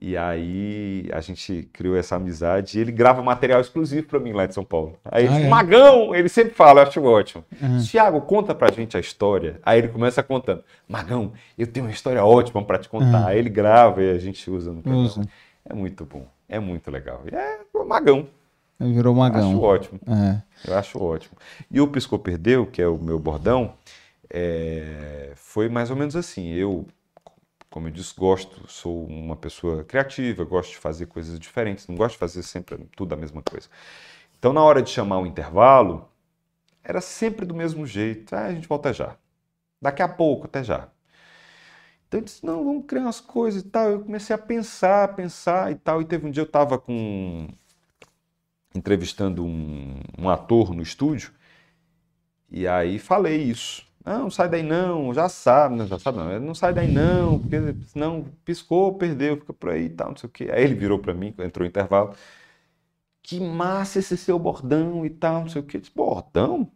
E aí a gente criou essa amizade e ele grava material exclusivo para mim lá de São Paulo. Aí ele Ah, diz, é? Magão, ele sempre fala, eu acho ótimo. Uhum. Tiago, conta pra gente a história. Aí ele começa contando. Magão, eu tenho uma história ótima para te contar. Uhum. Aí ele grava e a gente usa no programa. Usa. É muito bom, é muito legal. E é Magão, Virou eu acho Magão. ótimo. É. Eu acho ótimo. E o Piscou Perdeu, que é o meu bordão, é, foi mais ou menos assim. Eu, como eu disse, gosto, sou uma pessoa criativa, gosto de fazer coisas diferentes, não gosto de fazer sempre tudo a mesma coisa. Então, na hora de chamar o intervalo, era sempre do mesmo jeito. Ah, a gente volta já. Daqui a pouco, até já. Então eu disse, não, vamos criar umas coisas e tal. Eu comecei a pensar, pensar e tal. E teve um dia eu estava com entrevistando um, um ator no estúdio e aí falei isso. Não, não sai daí não, já sabe, não, já sabe não, não sai daí não, porque senão piscou, perdeu, fica por aí e tal, não sei o quê. Aí ele virou para mim, entrou intervalo, que massa esse seu bordão e tal, não sei o quê. Eu disse, bordão?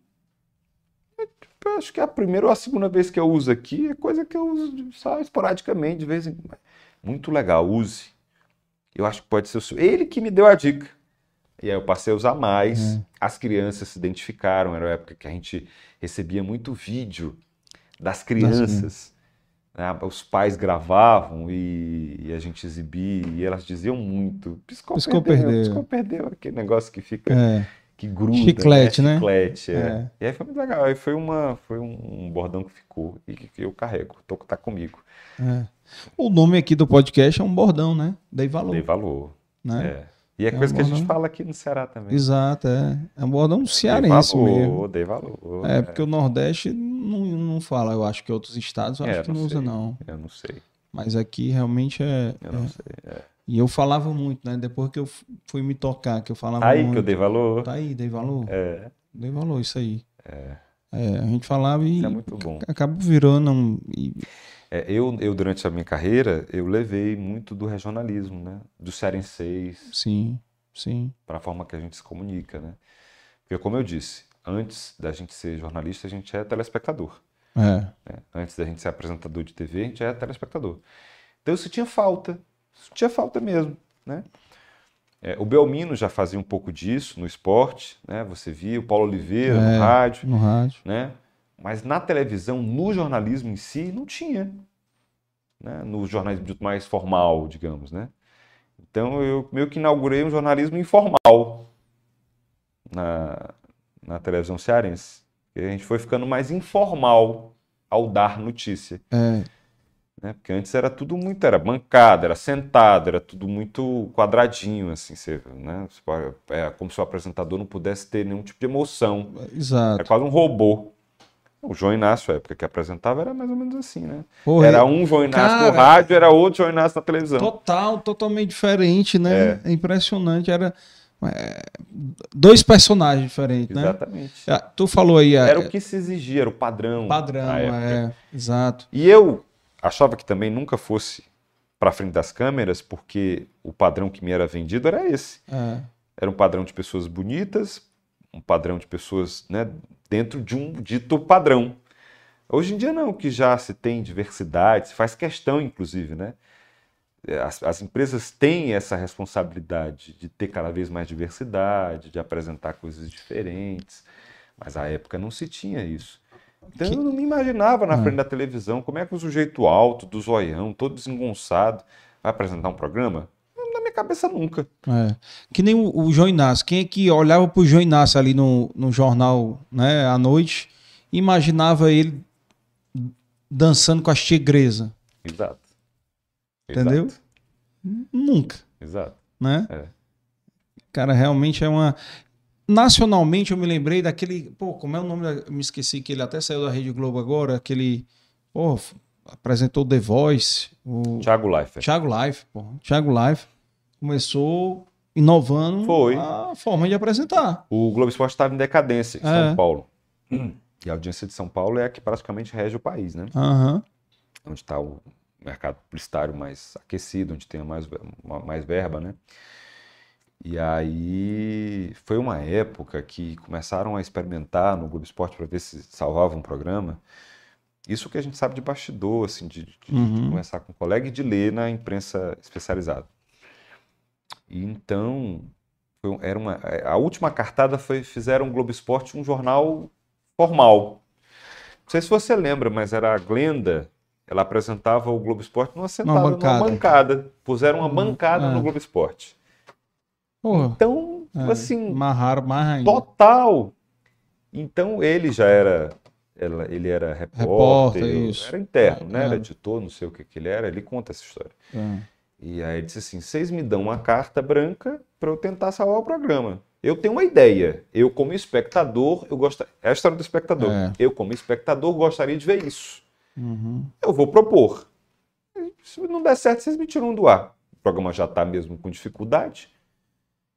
Tipo, eu acho que é a primeira ou a segunda vez que eu uso aqui, é coisa que eu uso só esporadicamente, de vez em quando. Muito legal, use. Eu acho que pode ser o seu. Ele que me deu a dica. E aí eu passei a usar mais. É. As crianças se identificaram. Era a época que a gente recebia muito vídeo das crianças né, os pais gravavam e, e, a gente exibia e elas diziam muito. Piscou, piscou perdeu, perdeu. Piscou perdeu. Aquele negócio que fica. É. Que gruda, Chiclete, né? Chiclete, é. é. E aí foi muito legal. Aí foi, uma, foi um bordão que ficou e que eu carrego. Tô, tá comigo. É. O nome aqui do podcast é um bordão, né? Dei valor. Dei valor. Né? É. E é, é coisa um que a gente fala aqui no Ceará também. Exato, é. É um bordão cearense dei valor, mesmo. Dei valor. É, porque o Nordeste não, não fala. Eu acho que outros estados eu acho é, que não, não usa, não. Eu não sei. Mas aqui realmente é. Eu não é. sei. É. E eu falava muito, né? Depois que eu fui me tocar, que eu falava aí muito. que eu dei valor. Tá aí, dei valor. É. Dei valor, isso aí. É. É, a gente falava e. Isso é muito bom. Acaba virando. Um, e... É, eu, eu, durante a minha carreira, eu levei muito do regionalismo, né? Do cearenseis. Sim, sim. Para a forma que a gente se comunica, né? Porque, como eu disse, antes da gente ser jornalista, a gente é telespectador. É. Né? Antes da gente ser apresentador de TV, a gente é telespectador. Então, isso tinha falta. Isso tinha falta mesmo, né? É, o Belmino já fazia um pouco disso no esporte, né? Você via o Paulo Oliveira é, no rádio, no rádio, né? Mas na televisão, no jornalismo em si, não tinha. Né? No jornalismo mais formal, digamos, né? Então eu meio que inaugurei um jornalismo informal na, na televisão cearense. E a gente foi ficando mais informal ao dar notícia. É. Né? Porque antes era tudo muito, era bancada, era sentado, era tudo muito quadradinho, assim, você, né? É como se o apresentador não pudesse ter nenhum tipo de emoção. Exato. É quase um robô. O João Inácio, a época que apresentava, era mais ou menos assim, né? Porra, era um João Inácio cara, no rádio, era outro João Inácio na televisão. Total, totalmente diferente, né? É, é impressionante. Era é, dois personagens diferentes, né? Exatamente. Ah, tu falou aí. Era o que se exigia, era o padrão. Padrão, é, exato. E eu achava que também nunca fosse para frente das câmeras, porque o padrão que me era vendido era esse. É. Era um padrão de pessoas bonitas, um padrão de pessoas né, dentro de um dito padrão. Hoje em dia não, que já se tem diversidade, se faz questão, inclusive, né? As, as, empresas têm essa responsabilidade de ter cada vez mais diversidade, de apresentar coisas diferentes, mas à época não se tinha isso. Então que... eu não me imaginava na ah. frente da televisão como é que o sujeito alto, do zoião, todo desengonçado, vai apresentar um programa minha cabeça nunca. É. Que nem o, o João Inácio. Quem é que olhava pro João Inácio ali no, no jornal né, à noite imaginava ele dançando com as tigresas? Exato. Entendeu? Exato. Nunca. Exato. Né? É. Cara, realmente é uma. Nacionalmente eu me lembrei daquele. Pô, como é o nome? Da... Me esqueci que ele até saiu da Rede Globo agora. Aquele. Pô, apresentou The Voice. O... Thiago Life. Thiago Life, pô. Thiago Life começou inovando Foi. a forma de apresentar. O Globo Esporte estava em decadência em é. São Paulo. E a audiência de São Paulo é a que praticamente rege o país, né? Uhum. Onde está o mercado publicitário mais aquecido, onde tem mais, mais verba, né? E aí foi uma época que começaram a experimentar no Globo Esporte para ver se salvava um programa. Isso que a gente sabe de bastidor, assim, de, de, uhum. de conversar com um colega e de ler na imprensa especializada. E então, era uma, a última cartada foi, fizeram o Globo Esporte um jornal formal. Não sei se você lembra, mas era a Glenda, ela apresentava o Globo Esporte numa sentada, uma bancada. numa bancada. Puseram uma hum, bancada é. no Globo Esporte. Porra. Então, é, assim... Marraram mais ainda. Total! Então, ele já era... Ele era repórter, repórter era interno, né? É. Era editor, não sei o que, que ele era. Ele conta essa história. É. E aí ele disse assim: vocês me dão uma carta branca para eu tentar salvar o programa. Eu tenho uma ideia. Eu, como espectador, eu gostaria. É a história do espectador. É. Eu, como espectador, gostaria de ver isso. Uhum. Eu vou propor. Se não der certo, vocês me tiram do ar. O programa já está mesmo com dificuldade.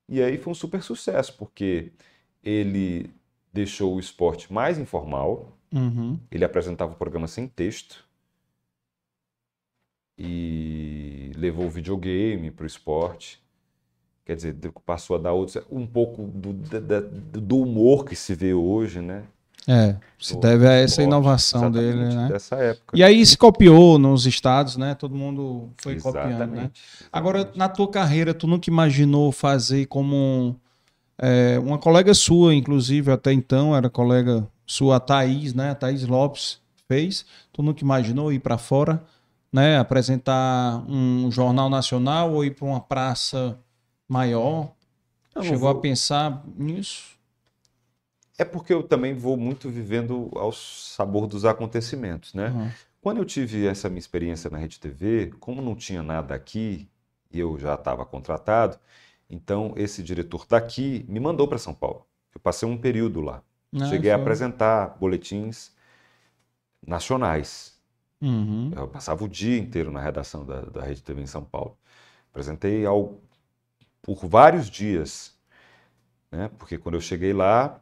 E aí foi um super sucesso, porque ele deixou o esporte mais informal. Uhum. Ele apresentava o programa sem texto e levou o videogame para o esporte. Quer dizer, passou a dar outros, um pouco do, do, do humor que se vê hoje, né? É, se deve a essa inovação dele, né? Dessa época. E aí se copiou nos estados, né? Todo mundo foi exatamente, copiando, né? Agora, na tua carreira, tu nunca imaginou fazer como é, uma colega sua, inclusive, até então, era colega sua, a Thaís, né? A Thaís Lopes, fez? Tu nunca imaginou ir para fora, né? Apresentar um jornal nacional ou ir para uma praça maior? Eu Chegou vou- a pensar nisso? É porque eu também vou muito vivendo ao sabor dos acontecimentos, né? Uhum. Quando eu tive essa minha experiência na Rede TV, como não tinha nada aqui e eu já estava contratado, então esse diretor daqui me mandou para São Paulo. Eu passei um período lá. Ah, Cheguei a foi. apresentar boletins nacionais. Uhum. Eu passava o dia inteiro na redação da, da Rede TV em São Paulo. Apresentei ao, por vários dias, né? Porque quando eu cheguei lá,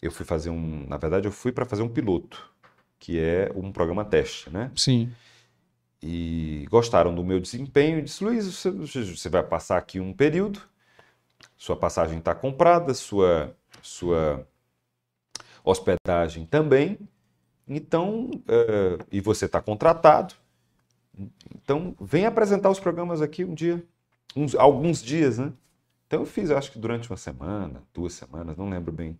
eu fui fazer um, na verdade, eu fui para fazer um piloto, que é um programa teste, né? Sim. E gostaram do meu desempenho e disse, Luiz, você, você vai passar aqui um período, sua passagem está comprada, sua, sua hospedagem também, então, eh, e você está contratado, então vem apresentar os programas aqui um dia, uns- alguns dias, né? Então eu fiz, acho que durante uma semana, duas semanas, não lembro bem.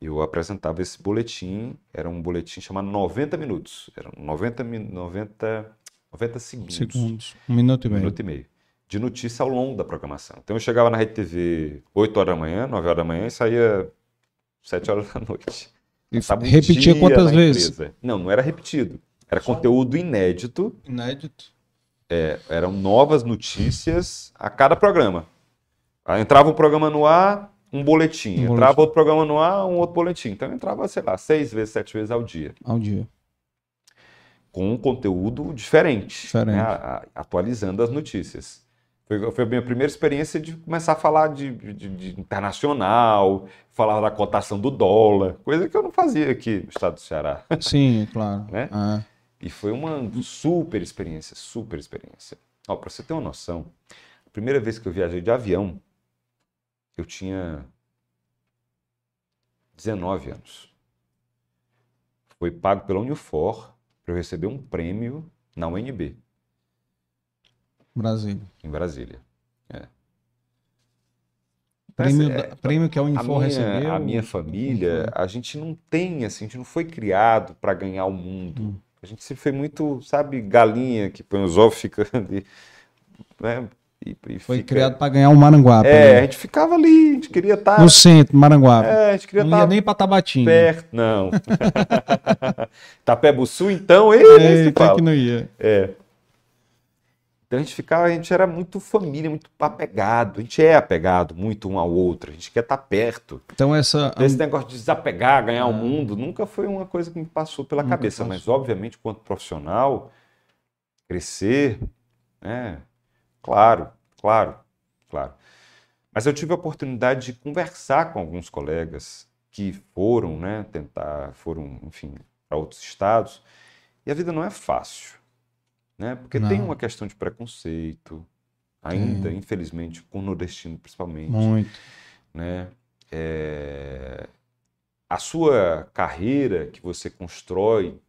Eu apresentava esse boletim, era um boletim chamado 90 minutos, eram 90, min- 90, 90 segundos, Segundos. Um minuto e um meio. minuto e meio, de notícia ao longo da programação. Então eu chegava na Rede TV 8 horas da manhã, 9 horas da manhã e saía 7 horas da noite. Um repetia quantas vezes? empresa. Não, não era repetido. Era conteúdo inédito, Inédito. eram novas notícias a cada programa. Aí entrava um programa no ar, um boletim. Um entrava boletim. outro programa no ar, um outro boletim. Então entrava, sei lá, seis vezes, sete vezes ao dia. Ao dia. Com um conteúdo diferente. Diferente. né? A- a- atualizando as notícias. Foi, foi a minha primeira experiência de começar a falar de, de- de internacional, falar da cotação do dólar, coisa que eu não fazia aqui no estado do Ceará. Sim, claro. Né? Ah, E foi uma super experiência, super experiência. Ó, para você ter uma noção, a primeira vez que eu viajei de avião, eu tinha 19 anos. Foi pago pela Unifor para eu receber um prêmio na UNB, Brasília. em Brasília. É. Prêmio, da- prêmio que a a Unifor minha, recebeu. a minha família, a gente não tem, assim, a gente não foi criado para ganhar o mundo. Hum. A gente sempre foi muito, sabe, galinha que põe os ovos e fica ali, né? E, e Foi fica- criado para ganhar o Maranguape. É, a né? gente ficava ali, a gente queria estar. No centro, Maranguape. É, a gente queria não ia estar nem para Tabatinga. perto. Não. Tapebo-Sul, então, se Eita, fala. que não ia. É. Então a gente ficava, a gente era muito família, muito apegado. A gente é apegado muito um ao outro. A gente quer estar perto. Então essa... Esse negócio de desapegar, ganhar o mundo, nunca foi uma coisa que me passou pela Nunca cabeça. passou. Mas, obviamente, quanto profissional, crescer, né? Claro, claro, claro. Mas eu tive a oportunidade de conversar com alguns colegas que foram, né, tentar, foram, enfim, para outros estados. E a vida não é fácil, né? Porque tem Não. uma questão de preconceito, ainda, infelizmente, com o nordestino principalmente Muito. né? É, A sua carreira que você constrói,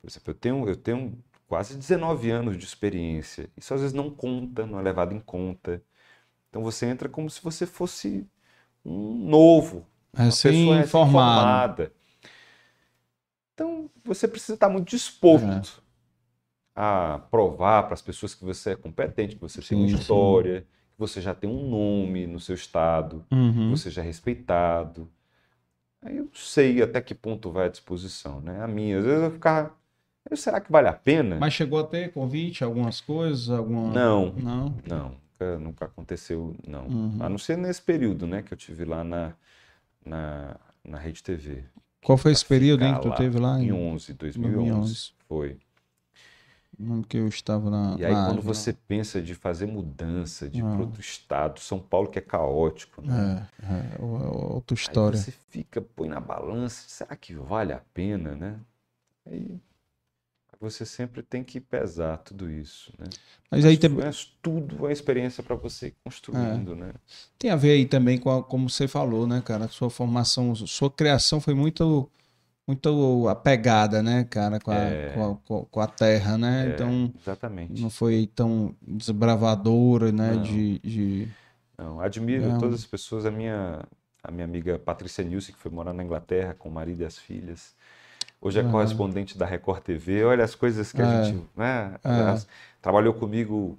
por exemplo, eu tenho, eu tenho quase 19 anos de experiência. Isso às vezes não conta, não é levado em conta. Então você entra como se você fosse um novo, uma pessoa recém-formada. Então você precisa estar muito disposto a provar para as pessoas que você é competente, que você tem uma Sim, sim. história, que você já tem um nome no seu estado Uhum. você já é respeitado. Aí eu não sei até que ponto vai à disposição, né? A minha, às vezes eu ficava, "Eu, será que vale a pena? Mas chegou a ter convite, algumas coisas, alguma... Não, Não. não, nunca, nunca aconteceu, não. Uhum. A não ser nesse período, né, que eu tive lá na, na, na Rede TV. Qual foi esse período Ficar que tu lá, teve lá? Em 11, 2011, 2011. foi. Que eu estava na. E aí na quando área, você pensa de fazer mudança, de ir Ah. para outro estado, São Paulo que é caótico, né? É, é, outra Aí história. você fica, põe na balança, será que vale a pena, né? Aí você sempre tem que pesar tudo isso, né? Mas aí Mas tem, é tudo uma experiência para você ir construindo, né? tem a ver aí também com a- como você falou, né, cara? Sua formação, sua criação foi muito, muito apegada, né, cara, com a, É. com a, com- com a terra, né? É, Então Exatamente. não foi tão desbravadora, né? Não. De, de... Não, admiro Não. todas as pessoas, a minha, a minha amiga Patrícia Nilce, que foi morar na Inglaterra com o marido e as filhas. Hoje é Uhum. correspondente da Record TV. Olha as coisas que a É. gente. Né? É. Trabalhou comigo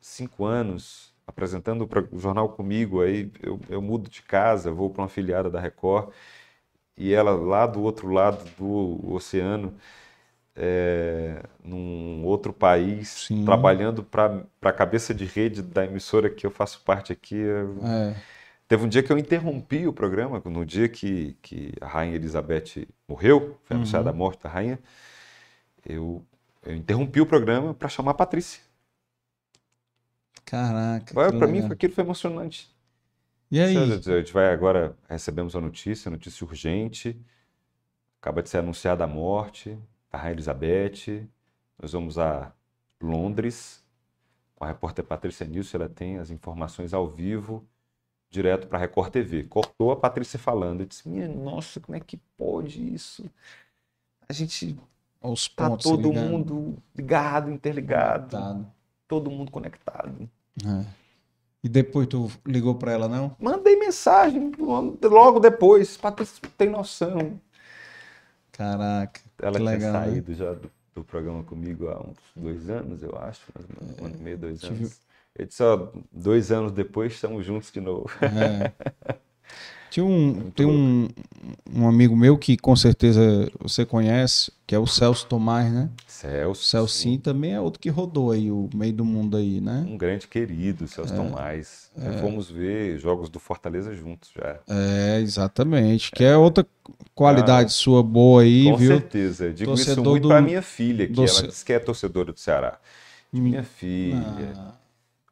cinco anos, apresentando o jornal comigo. Aí eu, eu mudo de casa, vou para uma afiliada da Record. E ela lá do outro lado do oceano, é, num outro país, Sim. trabalhando para a cabeça de rede da emissora que eu faço parte aqui. É. Teve um dia que eu interrompi o programa, no dia que, que a Rainha Elizabeth morreu, foi anunciada a morte da rainha. Eu, eu interrompi o programa para chamar a Patrícia. Caraca. Para mim, aquilo foi emocionante. E aí? A gente vai agora, recebemos a notícia, notícia urgente. Acaba de ser anunciada a morte da Rainha Elizabeth. Nós vamos a Londres com a repórter Patrícia Nilson. Ela tem as informações ao vivo, direto para a Record TV. Cortou a Patrícia falando. Eu disse: Minha nossa, como é que pode isso? A gente Os tá todo ligando. mundo ligado, interligado, Conectado. todo mundo conectado. É. E depois tu ligou pra ela, não? Mandei mensagem logo depois. Patrícia não tem noção. Caraca. Ela Que tinha legal, né? saído já do, do programa comigo há uns dois anos, eu acho. Um ano e meio, dois tive- anos. Eu disse, ó, dois anos depois estamos juntos de novo. É. Tinha um, tem um, um amigo meu que com certeza você conhece, que é o Celso Tomás, né? O Celso. Celcinho também é outro que rodou aí o meio do mundo aí, né? Um grande querido, Celso Tomás. Fomos ver jogos do Fortaleza juntos já. É, exatamente. Que é outra qualidade sua boa aí, Ah, Com viu? certeza. Eu digo isso Torcedor muito do- para minha filha, que do ela diz que é torcedora do Ceará. Hum. Minha filha, Ah,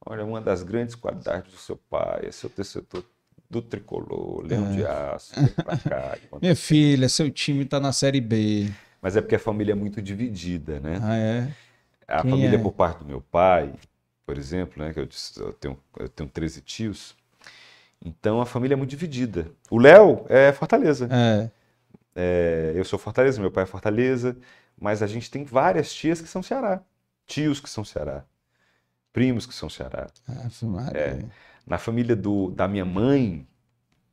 olha, uma das grandes qualidades do seu pai é ser torcedor do tricolor, leão de aço, pra cá. É. minha filha, seu time tá na Série B. Mas é porque a família é muito dividida, né? Ah, é? A Quem família é? por parte do meu pai, por exemplo, né, que eu, disse, eu tenho, eu tenho 13 tios, então a família é muito dividida. O Léo é Fortaleza. É. É, eu sou Fortaleza, meu pai é Fortaleza, mas a gente tem várias tias que são Ceará, tios que são Ceará, primos que são Ceará. Ave Maria. Na família do, da minha mãe,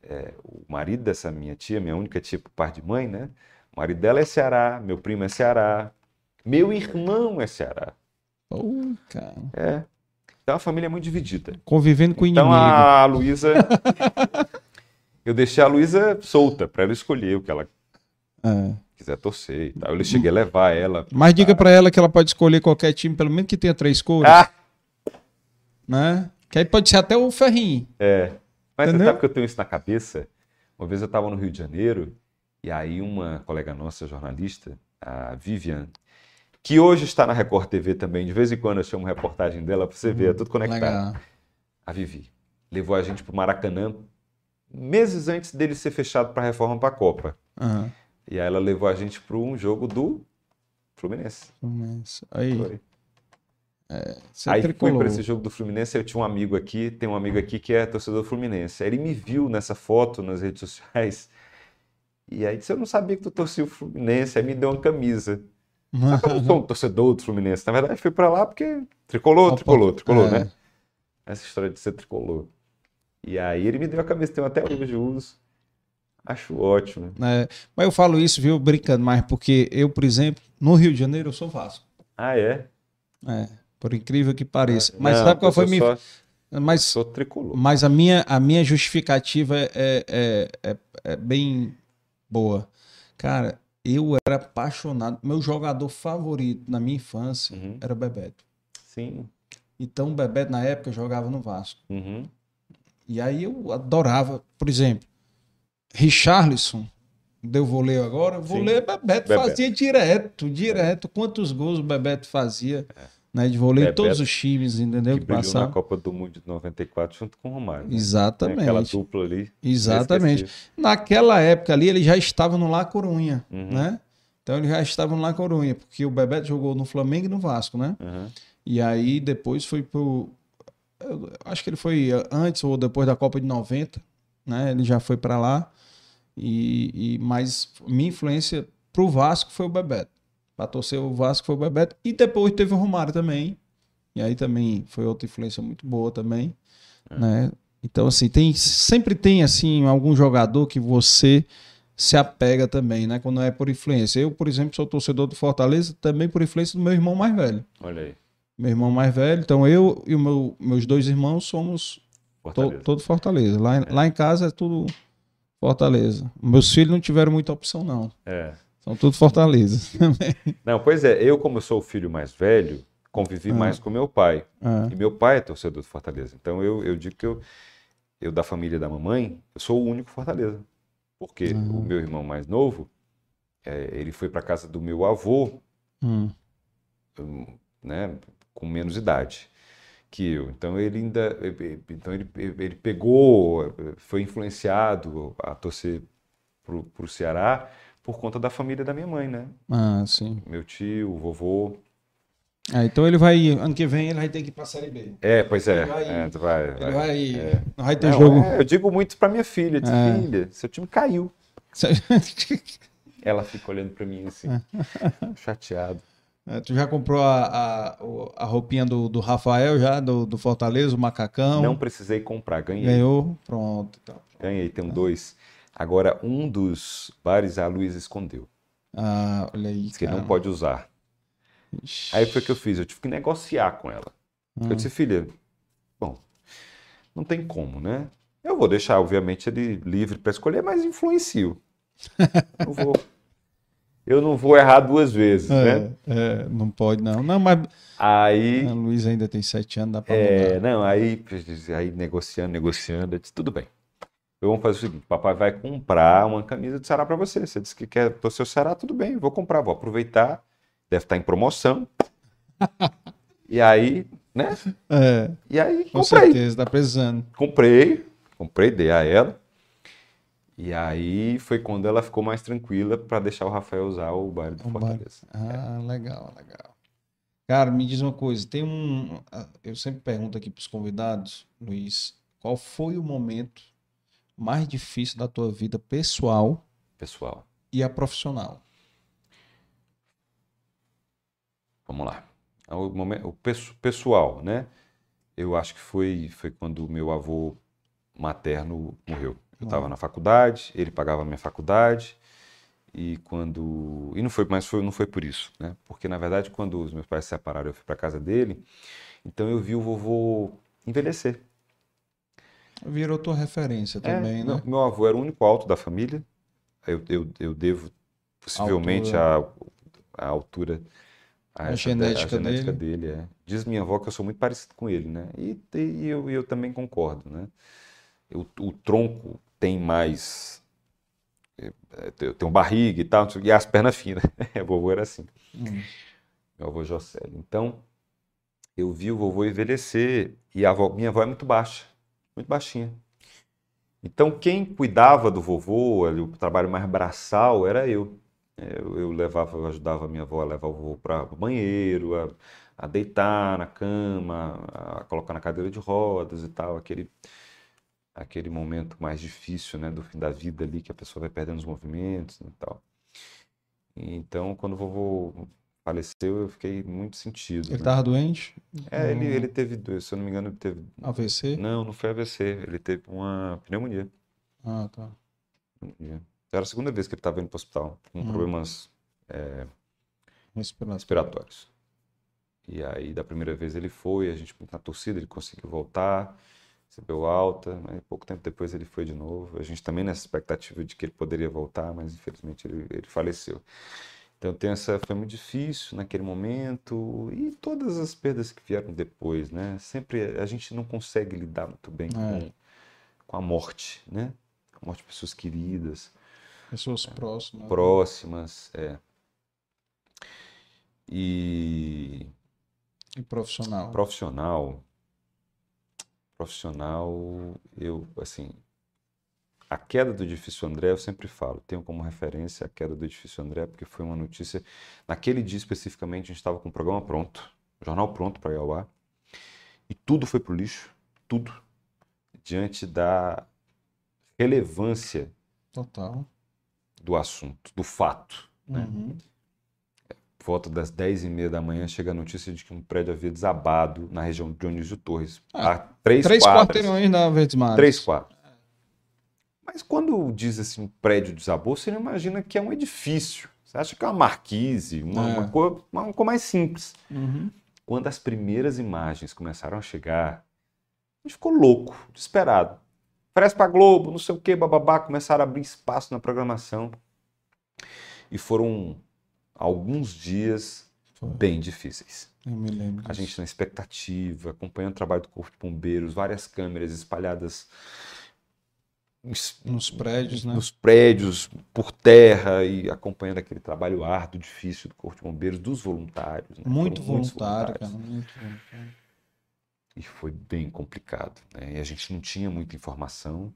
é, o marido dessa minha tia, minha única tia por parte de mãe, né? O marido dela é Ceará, meu primo é Ceará, meu irmão é Ceará. Pô, cara. É. Então a família é muito dividida. Convivendo com o Então inimigo. a Luísa. eu deixei a Luísa solta para ela escolher o que ela É. quiser torcer e tal. Eu cheguei a levar ela. Mas diga pra ela que ela pode escolher qualquer time, pelo menos que tenha três cores, Ah! né? Que aí pode ser até o Ferrinho. É. Mas Entendeu? você sabe que eu tenho isso na cabeça? Uma vez eu estava no Rio de Janeiro e aí uma colega nossa, jornalista, a Vivian, que hoje está na Record TV também, de vez em quando eu chamo reportagem dela para você ver, é tudo conectado. Legal. A Vivi levou a gente para o Maracanã meses antes dele ser fechado para a reforma para a Copa. Aham. E aí ela levou a gente para um jogo do Fluminense. Começa. Aí, Foi. Você Aí fui tricolor. para esse jogo do Fluminense, eu tinha um amigo aqui, tem um amigo aqui que é torcedor do Fluminense. Aí ele me viu nessa foto nas redes sociais. E aí disse, eu não sabia que tu torcia o Fluminense, aí me deu uma camisa. Só que eu não sou um torcedor do Fluminense. Na verdade, fui para lá porque tricolor, Opa, tricolor, tricolor, é. né? Essa história de ser tricolor. E aí ele me deu a camisa, tem até hoje eu uso. Acho ótimo. É, mas eu falo isso, viu, brincando mais, porque eu, por exemplo, no Rio de Janeiro, eu sou Vasco. Ah, é? É, por incrível que pareça. Mas Não, sabe qual foi minha. Mas, Sou tricolor. mas a, minha, a minha justificativa é, é, é, é bem boa. Cara, eu era apaixonado. Meu jogador favorito na minha infância Uhum. era o Bebeto. Sim. Então, o Bebeto, na época, jogava no Vasco. Uhum. E aí eu adorava, por exemplo, Richarlison, deu vôlei agora, vôlei Bebeto, Bebeto. fazia direto, direto. Quantos gols o Bebeto fazia né, de vôlei? Bebeto, Todos os times, entendeu? Que Que brilhou na. Copa do Mundo de 94 junto com o Romário. né? Exatamente. Aquela dupla ali. Exatamente. Naquela época ali, ele já estava no La Corunha, Uhum. né? Então ele já estava no La Corunha, porque o Bebeto jogou no Flamengo e no Vasco, né? Uhum. E aí depois foi pro. eu acho que ele foi antes ou depois da Copa de 90, né? Ele já foi para lá. E, e mas minha influência pro Vasco foi o Bebeto. Para torcer o Vasco foi o Bebeto. E depois teve o Romário também. E aí também foi outra influência muito boa também, né? Então assim, tem sempre tem assim algum jogador que você se apega também, né? Quando é por influência. Eu, por exemplo, sou torcedor do Fortaleza também por influência do meu irmão mais velho. Olha aí. Meu irmão mais velho. Então eu e o meu, meus dois irmãos somos Fortaleza. to, todo Fortaleza. Lá, em- lá em casa é tudo Fortaleza. Meus filhos não tiveram muita opção, não. É. São tudo Fortaleza. Não, pois é, eu, como sou o filho mais velho, convivi Ah. mais com meu pai. Ah, E meu pai é torcedor do Fortaleza. Então eu, eu digo que eu, eu, da família da mamãe, eu sou o único Fortaleza. Porque Ah. o meu irmão mais novo, é, ele foi para casa do meu avô, hum, hum, né, com menos idade que eu. Então ele ainda, então ele, ele pegou, foi influenciado a torcer pro, pro Ceará por conta da família da minha mãe, né? ah, sim. Meu tio, o vovô. Ah, então ele vai. Ano que vem ele vai ter que ir pra Série B. É, pois é. Ele vai- é, vai, Ele vai. vai. Não vai ter Não, jogo. é, eu digo muito pra minha filha, disse, É. filha, seu time caiu. Ela fica olhando pra mim assim, chateado. É, tu já comprou a, a, a roupinha do, do Rafael já, do, do Fortaleza, o macacão? Não precisei comprar, ganhei. Ganhou? Pronto. Então. Ganhei, tenho dois. Agora, um dos bares a Luísa escondeu. Ah, olha aí. Disse que não pode usar. Ixi. Aí foi o que eu fiz, eu tive que negociar com ela. Hum. Eu disse, filha, bom, não tem como, né? Eu vou deixar, obviamente, ele livre para escolher, mas influencio. Não vou, eu não vou errar duas vezes, né? É, é, não pode não. Não, mas Aí, a Luiz ainda tem sete anos, dá pra é, mudar. não, aí, aí negociando, negociando, eu disse, tudo bem. Eu vamos fazer o seguinte, papai vai comprar uma camisa do Ceará para você. Você disse que quer torcer o Ceará, tudo bem, vou comprar, vou aproveitar. Deve estar em promoção. E aí, né? É, E aí, com comprei. certeza, tá precisando. Comprei, comprei, dei a ela. E aí foi quando ela ficou mais tranquila para deixar o Rafael usar o baile do Fortaleza. Ah, legal, legal. Cara, me diz uma coisa, tem um. Eu sempre pergunto aqui pros convidados, Luiz, qual foi o momento mais difícil da tua vida pessoal Pessoal, e a profissional? vamos lá. O, momento, o pesso- pessoal, né? Eu acho que foi, foi quando o meu avô materno morreu. Eu estava na faculdade, ele pagava a minha faculdade. E quando. E não foi, mas foi, não foi por isso, né? Porque na verdade, quando os meus pais se separaram, eu fui para casa dele. Então eu vi o vovô envelhecer. Virou tua referência também, É, né? não, meu avô era o único alto da família. Eu, eu, eu devo possivelmente a, a altura, a, A essa- genética a genética dele. é. Diz minha avó que eu sou muito parecido com ele, né? E, e eu, eu também concordo, né? Eu- o tronco tem mais. é, é, Eu tenho barriga e tal, e as pernas finas. O vovô era assim. Hum. Meu avô Jocélio. Então, eu vi o vovô envelhecer e a avó- minha avó é muito baixa, muito baixinha. Então, quem cuidava do vovô, ali, o trabalho mais braçal, era eu. Eu, eu levava, eu ajudava a minha avó a levar o vovô para o banheiro, a, a deitar na cama, a colocar na cadeira de rodas e tal, aquele, aquele momento mais difícil, né, do fim da vida ali, que a pessoa vai perdendo os movimentos e tal. Então, quando o vovô faleceu, eu fiquei muito sentido, Ele né? tava doente? É, ele, ele teve, se eu não me engano, ele teve. AVC? Não, não foi AVC, ele teve uma pneumonia. Ah, tá. pneumonia. Era a segunda vez que ele estava indo para o hospital, com Hum. problemas é, Respiratório. respiratórios. E aí, da primeira vez ele foi, a gente na torcida, ele conseguiu voltar, recebeu alta, mas pouco tempo depois ele foi de novo. A gente também nessa expectativa de que ele poderia voltar, mas infelizmente ele, ele faleceu. Então tem essa, foi muito difícil naquele momento e todas as perdas que vieram depois, né? Sempre a gente não consegue lidar muito bem É. com, com a morte, né? Com a morte de pessoas queridas Pessoas próximas. próximas, é. E E profissional. profissional, profissional, eu, assim, a queda do edifício André, eu sempre falo, tenho como referência a queda do edifício André, porque foi uma notícia, naquele dia especificamente, a gente estava com o programa pronto, o jornal pronto para ir ao ar, e tudo foi pro lixo, tudo, diante da relevância Total. do assunto, do fato, né? Uhum. Por volta das 10h30 da manhã chega a notícia de que um prédio havia desabado na região de Dionísio Torres. Ah, três, Três quadras. quarteirões da Verdes Mares. Três quadras. Mas quando diz assim, um prédio desabou, você não imagina que é um edifício. Você acha que é uma marquise, uma, É. uma, coisa, uma coisa mais simples. Uhum. Quando as primeiras imagens começaram a chegar, a gente ficou louco, desesperado. Oferece pra Globo, não sei o que, bababá, começaram a abrir espaço na programação. E foram alguns dias Foi. bem difíceis. Eu me lembro. A gente na expectativa, acompanhando o trabalho do Corpo de Bombeiros, várias câmeras espalhadas nos- prédios, né? nos prédios, por terra, e acompanhando aquele trabalho árduo, difícil do Corpo de Bombeiros, dos voluntários. né? Muito Foram voluntário, cara. Muito voluntário. E foi bem complicado, né? E a gente não tinha muita informação,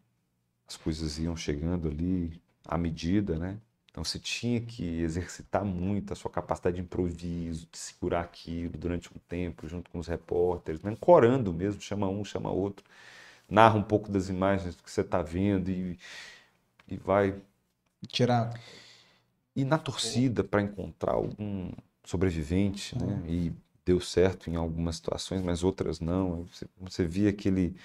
as coisas iam chegando ali à medida, né? Então você tinha que exercitar muito a sua capacidade de improviso, de segurar aquilo durante um tempo, junto com os repórteres, né? corando mesmo, chama um, chama outro, narra um pouco das imagens que você está vendo e, e vai. Tirar. E na torcida para encontrar algum sobrevivente, né? E deu certo em algumas situações, mas outras não. Você, você via aquele,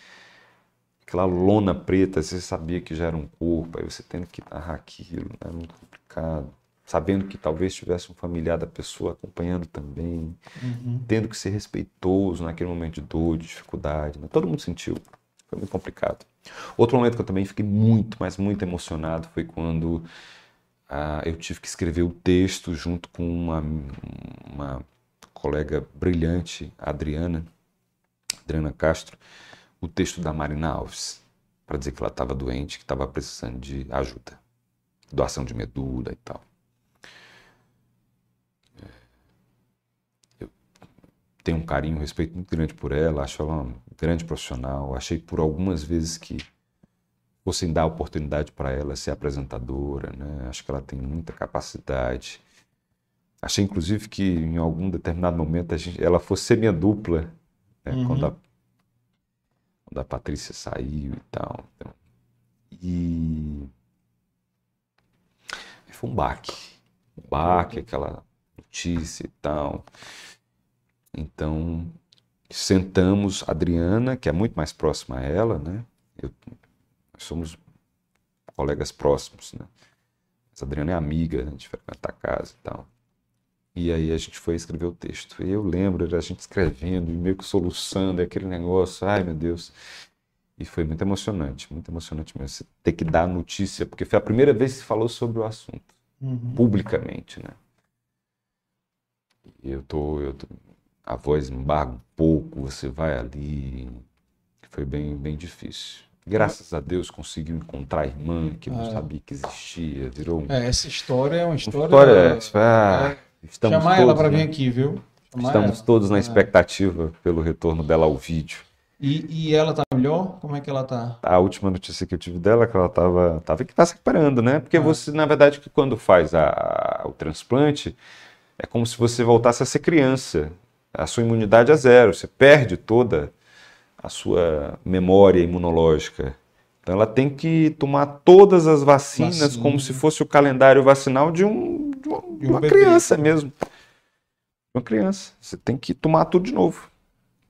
aquela lona preta, você sabia que já era um corpo, aí você tendo que narrar aquilo, né? Muito complicado. Sabendo que talvez tivesse um familiar da pessoa acompanhando também, Uhum. tendo que ser respeitoso naquele momento de dor, de dificuldade. né? Todo mundo sentiu. Foi muito complicado. Outro momento que eu também fiquei muito, mas muito emocionado foi quando ah, eu tive que escrever o texto junto com uma, uma colega brilhante, Adriana, Adriana Castro, o texto da Marina Alves, para dizer que ela estava doente, que estava precisando de ajuda, doação de medula e tal. Tenho um carinho, um respeito muito grande por ela, acho ela uma grande profissional. Achei por algumas vezes que fossem dar oportunidade para ela ser apresentadora, né? Acho que ela tem muita capacidade. Achei inclusive que em algum determinado momento a gente, ela fosse ser minha dupla, né? Uhum. Quando, a, quando a Patrícia saiu e tal. Então, e foi um baque, um baque, aquela notícia e tal. Então, sentamos a Adriana, que é muito mais próxima a ela, né? Eu, nós somos colegas próximos, né? Mas a Adriana é amiga, a gente frequenta a casa e tal. E aí a gente foi escrever o texto. E eu lembro, era a gente escrevendo e meio que soluçando, aquele negócio, ai meu Deus. E foi muito emocionante, muito emocionante mesmo. Você ter que dar a notícia, porque foi a primeira vez que se falou sobre o assunto, Uhum. publicamente, né? E eu tô, eu tô, a voz embarga um pouco, você vai ali. Foi bem, bem difícil. Graças a Deus conseguiu encontrar a irmã que não É. sabia que existia, virou um- É, essa história é uma uma história. história. ah, estamos Chamar ela todos, para vir né? aqui, viu? Chamar Estamos ela. todos na É. expectativa pelo retorno dela ao vídeo. E, e ela tá melhor? Como é que ela tá? A última notícia que eu tive dela é que ela estava tava que tá se recuperando, né? Porque Ah. você, na verdade, que quando faz a- o transplante, é como se você voltasse a ser criança. A sua imunidade é zero, você perde toda a sua memória imunológica. Então ela tem que tomar todas as vacinas Vacina. como se fosse o calendário vacinal de, um, de uma, De um uma bebê. criança mesmo. Uma criança. Você tem que tomar tudo de novo.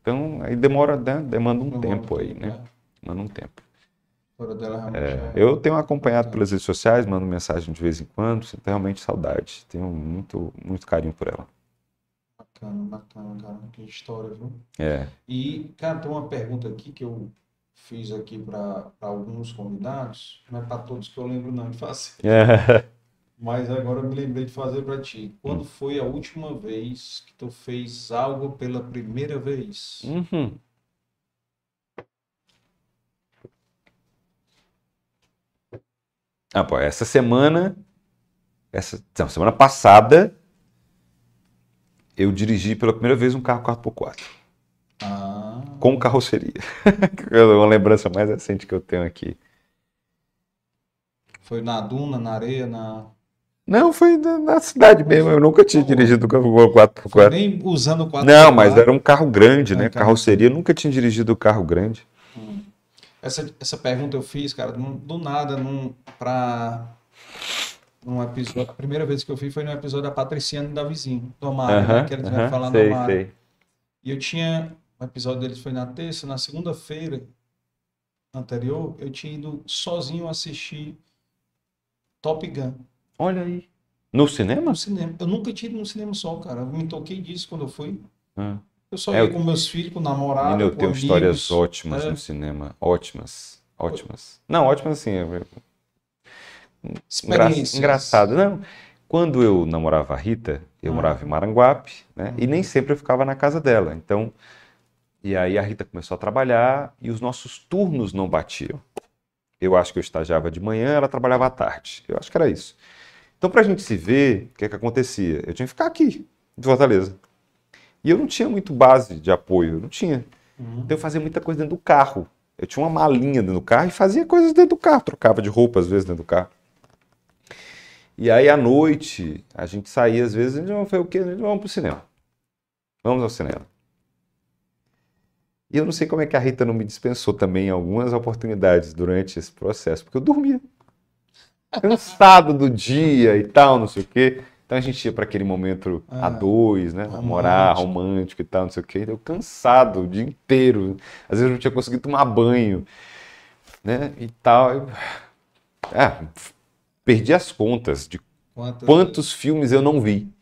Então aí demora, né? demanda um Demora tempo aí, né? Demanda um tempo. Realmente é- Eu tenho acompanhado pelas redes sociais, mando mensagem de vez em quando, sinto realmente saudade. Tenho muito, muito carinho por ela. Bacana, bacana, cara. Que história, viu? É. E, cara, tem uma pergunta aqui que eu fiz aqui para alguns convidados. Não é para todos que eu lembro não de fazer. Mas agora eu me lembrei de fazer para ti. Quando foi a última vez que tu fez algo pela primeira vez? Uhum. Ah, pô, essa semana, essa, não, semana passada, eu dirigi pela primeira vez um carro 4x4, Ah, com carroceria. É uma lembrança mais recente que eu tenho aqui. foi na duna, na areia, na... Não, foi na, na cidade mesmo, eu nunca tinha dirigido um carro 4x4. Nem usando o 4 Não, mas era um carro grande, né? carro- Carroceria, nunca tinha dirigido carro grande. Essa, essa pergunta eu fiz, cara, do, do nada, num, pra num episódio. A primeira vez que eu fiz foi no episódio da Patriciana e da Vizinho, do Mário, né? Aham, Que eles aham, vão falar sei, do Mário. sei. E eu tinha. O episódio deles foi na terça, na segunda-feira. anterior, eu tinha ido sozinho assistir Top Gun Olha aí. No cinema? no cinema. Eu nunca tinha ido no cinema só, cara. Eu me toquei disso quando eu fui. Ah. Eu só É, ia eu- com meus filhos, com namorado, Menino, eu com tenho amigos. histórias ótimas É. no cinema. Ótimas. Ótimas. Não, ótimas assim. é- Engra... Engraçado. Não. Quando eu namorava a Rita, eu Ah. morava em Maranguape, né? E nem sempre eu ficava na casa dela. Então, e aí a Rita começou a trabalhar e os nossos turnos não batiam. Eu acho que eu estagiava de manhã, ela trabalhava à tarde. Eu acho que era isso. Então, pra gente se ver, o que é que acontecia? Eu tinha que ficar aqui, em Fortaleza. E eu não tinha muito base de apoio, eu não tinha. Uhum. Então eu fazia muita coisa dentro do carro. Eu tinha uma malinha dentro do carro e fazia coisas dentro do carro, trocava de roupa às vezes dentro do carro. E aí à noite a gente saía às vezes, a gente "Vamos fazer o quê? A gente vamos pro cinema. Vamos ao cinema. E eu não sei como é que a Rita não me dispensou também algumas oportunidades durante esse processo, porque eu dormia. Cansado do dia e tal, não sei o quê. Então a gente ia para aquele momento a Ah, dois, né? Namorar, romântico. romântico e tal, não sei o quê. Eu cansado o dia inteiro. Às vezes eu não tinha conseguido tomar banho, né? E tal. Eu... Ah, perdi as contas de quantos filmes eu não vi.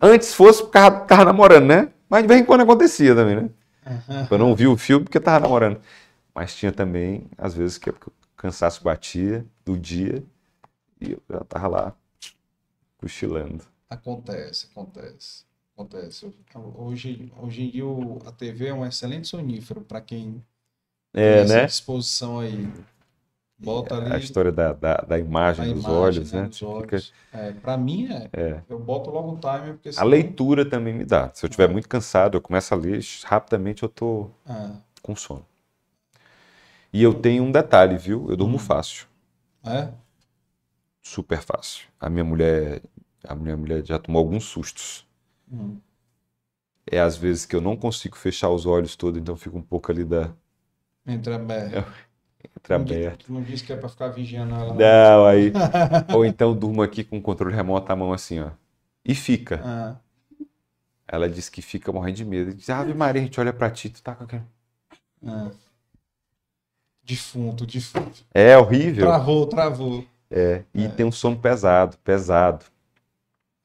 Antes fosse porque tava, tava namorando, né? Mas de vez em quando acontecia também, né? Aham. Eu não vi o filme porque tava namorando. Mas tinha também, às vezes, que o cansaço batia do dia e eu já tava lá cochilando. Acontece, acontece. Acontece. Hoje, hoje em dia a TV é um excelente sonífero para quem tem É, essa né? disposição aí. Bota ali A história da, da, da imagem a dos olhos, né? olhos. fica- É, para mim é, é. eu boto logo o timer porque A leitura também me dá. Se eu estiver muito cansado, eu começo a ler, rapidamente eu tô Ah, com sono. E eu tenho um detalhe, viu? Eu durmo Hum. fácil. é? super fácil. A minha mulher, a minha mulher já tomou alguns sustos. Hum. É às vezes que eu não consigo fechar os olhos todos, então fica um pouco ali da Entra aberto. Tu não disse que é para ficar vigiando ela. não? Aí ou então durmo aqui com o controle remoto à mão assim, ó. E fica. Ah, Ela disse que fica morrendo de medo. Diz: "Ave Maria, a gente olha pra ti, tu tá com aquele... ah. Defunto, defunto. É horrível. Travou, travou. É, e tem um sono pesado, pesado.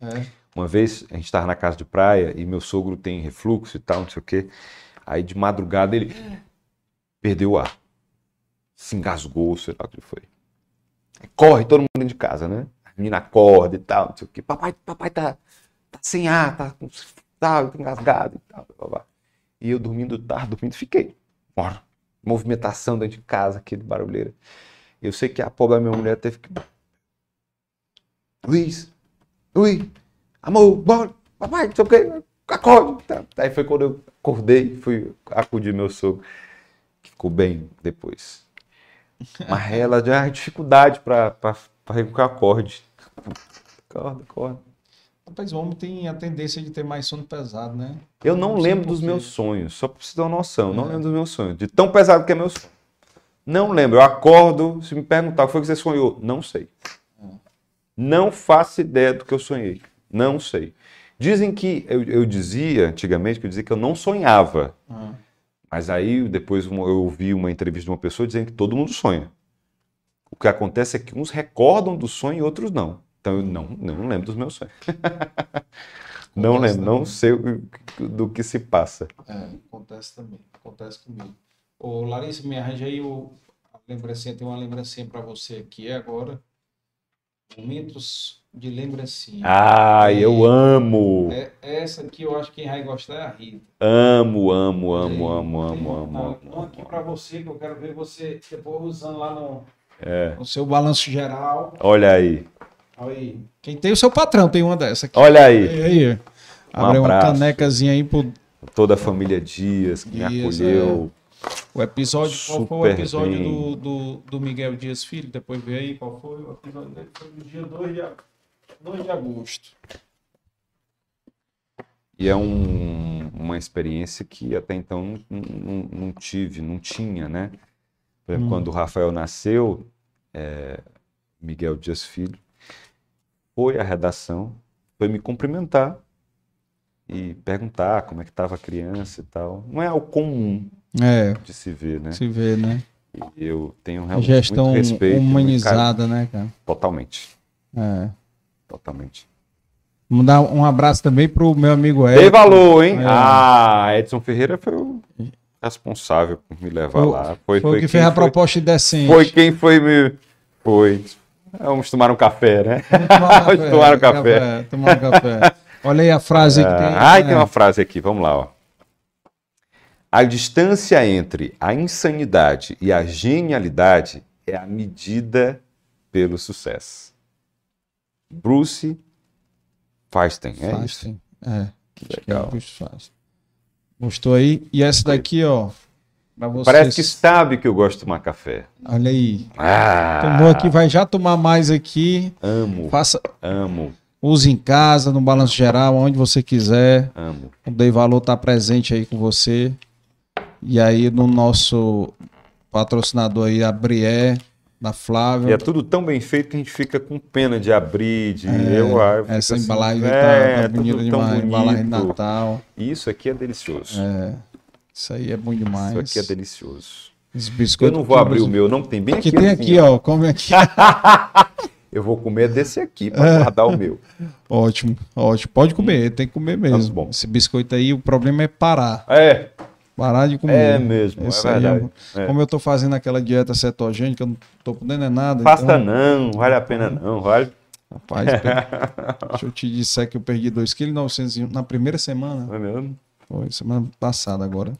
É. Uma vez a gente estava na casa de praia e meu sogro tem refluxo e tal, não sei o quê. Aí de madrugada ele perdeu o ar. Se engasgou, sei lá o que foi. Corre todo mundo dentro de casa, né? A menina acorda e tal, não sei o quê. Papai, papai tá, tá sem ar, tá, tá engasgado e tal. blá, blá. E eu dormindo, tava dormindo, fiquei. Bora. Movimentação dentro de casa, aquele barulheira. Eu sei que a pobre da minha mulher teve que. Luiz, Luiz, amor, bora, papai, não sei o quê, acorde. Tá. Aí foi quando eu acordei, fui acudir meu sogro, que ficou bem depois. Mas ela já tinha dificuldade para eu acorde. Acorda, acorda. Rapaz, o homem tem a tendência de ter mais sono pesado, né? Eu não Não lembro dos meus sonhos, só pra você ter uma noção. Não É. lembro dos meus sonhos. De tão pesado que é meu sonho. Não lembro. Eu acordo, se me perguntar o que foi que você sonhou, não sei. Não faço ideia do que eu sonhei. Não sei. Dizem que, eu, eu dizia antigamente, que eu dizia que eu não sonhava. Ah, Mas aí depois eu ouvi uma entrevista de uma pessoa dizendo que todo mundo sonha. O que acontece é que uns recordam do sonho e outros não. Então eu não, não lembro dos meus sonhos. não Acontece lembro, não também. sei o- do que se passa. é, acontece também. Acontece comigo. Ô, Larissa, me arranja aí o, a lembrancinha. Tem uma lembrancinha para você aqui agora. Momentos de lembrancinha. Ai, eu amo! É, essa aqui eu acho que quem vai gostar é a Rita. Amo, amo, amo, amo, amo, amo, uma- amo. Aqui para você que eu quero ver você depois usando lá no, É. no seu balanço geral. Olha aí, Olha aí. Quem tem o seu patrão tem uma dessa aqui. olha aí. Aí, aí. Abre uma canecazinha aí pro Toda a família Dias que me Isso, acolheu. o episódio. Qual foi o Super episódio do, do, do Miguel Dias Filho? Depois vê aí qual foi. O episódio dele foi no dia 2 de, 2 de agosto. E é um- uma experiência que até então não, não- não tive, não tinha, né? Por exemplo, Hum. quando o Rafael nasceu, é, Miguel Dias Filho foi à redação, foi me cumprimentar e perguntar como é que estava a criança e tal. Não é algo comum É, de se ver, né? se vê, né? E eu tenho realmente Gestão muito respeito. muito humanizada, né, cara? Totalmente. É. Totalmente. Vamos dar um abraço também pro meu amigo Edson. valor, hein? É. Ah, Edson Ferreira foi o responsável por me levar Foi- lá. Foi, o que quem fez a foi- proposta indecente. Foi quem foi me. Foi. Vamos tomar um café, né? Vamos tomar um café. Tomar um café. Olha aí a frase que tem. Ah, né? tem uma frase aqui, vamos lá. Ó. A distância entre a insanidade e a genialidade é a medida pelo sucesso. Bruce Feinstein, é isso? Feinstein. É. Que é legal. Bruce. Gostou aí? E essa daqui, ó. Parece que sabe que eu gosto de tomar café. Olha aí. Ah, Tomou aqui, vai já tomar mais aqui. Amo, Faça, amo, use em casa, no balanço geral, onde você quiser. amo. O Dei Valor tá presente aí com você. E aí no nosso patrocinador aí, a Brié, da Flávia. E é tudo tão bem feito que a gente fica com pena de abrir, de eu, ah, eu fico Essa assim, embalagem aí é, tá, tá bonita demais. Embalagem de. Natal. Isso aqui é delicioso. É, isso aí é bom demais. Isso aqui é delicioso. Os Eu biscoitos. não vou abrir o meu, não, que tem bem aqui. Que tem assim, aqui, ó. Come aqui. Eu vou comer desse aqui para É. guardar o meu. ótimo, ótimo. Pode comer, tem que comer mesmo. Tá bom. Esse biscoito aí, o problema é parar. É, Parar de comer. é mesmo, Isso é aí verdade. É. Como eu tô fazendo aquela dieta cetogênica, eu não tô podendo é nada. Faça então, não, vale a pena não, vale. Rapaz, deixa eu te disser que eu perdi 2,9 kg na primeira semana. É mesmo? Foi semana passada agora.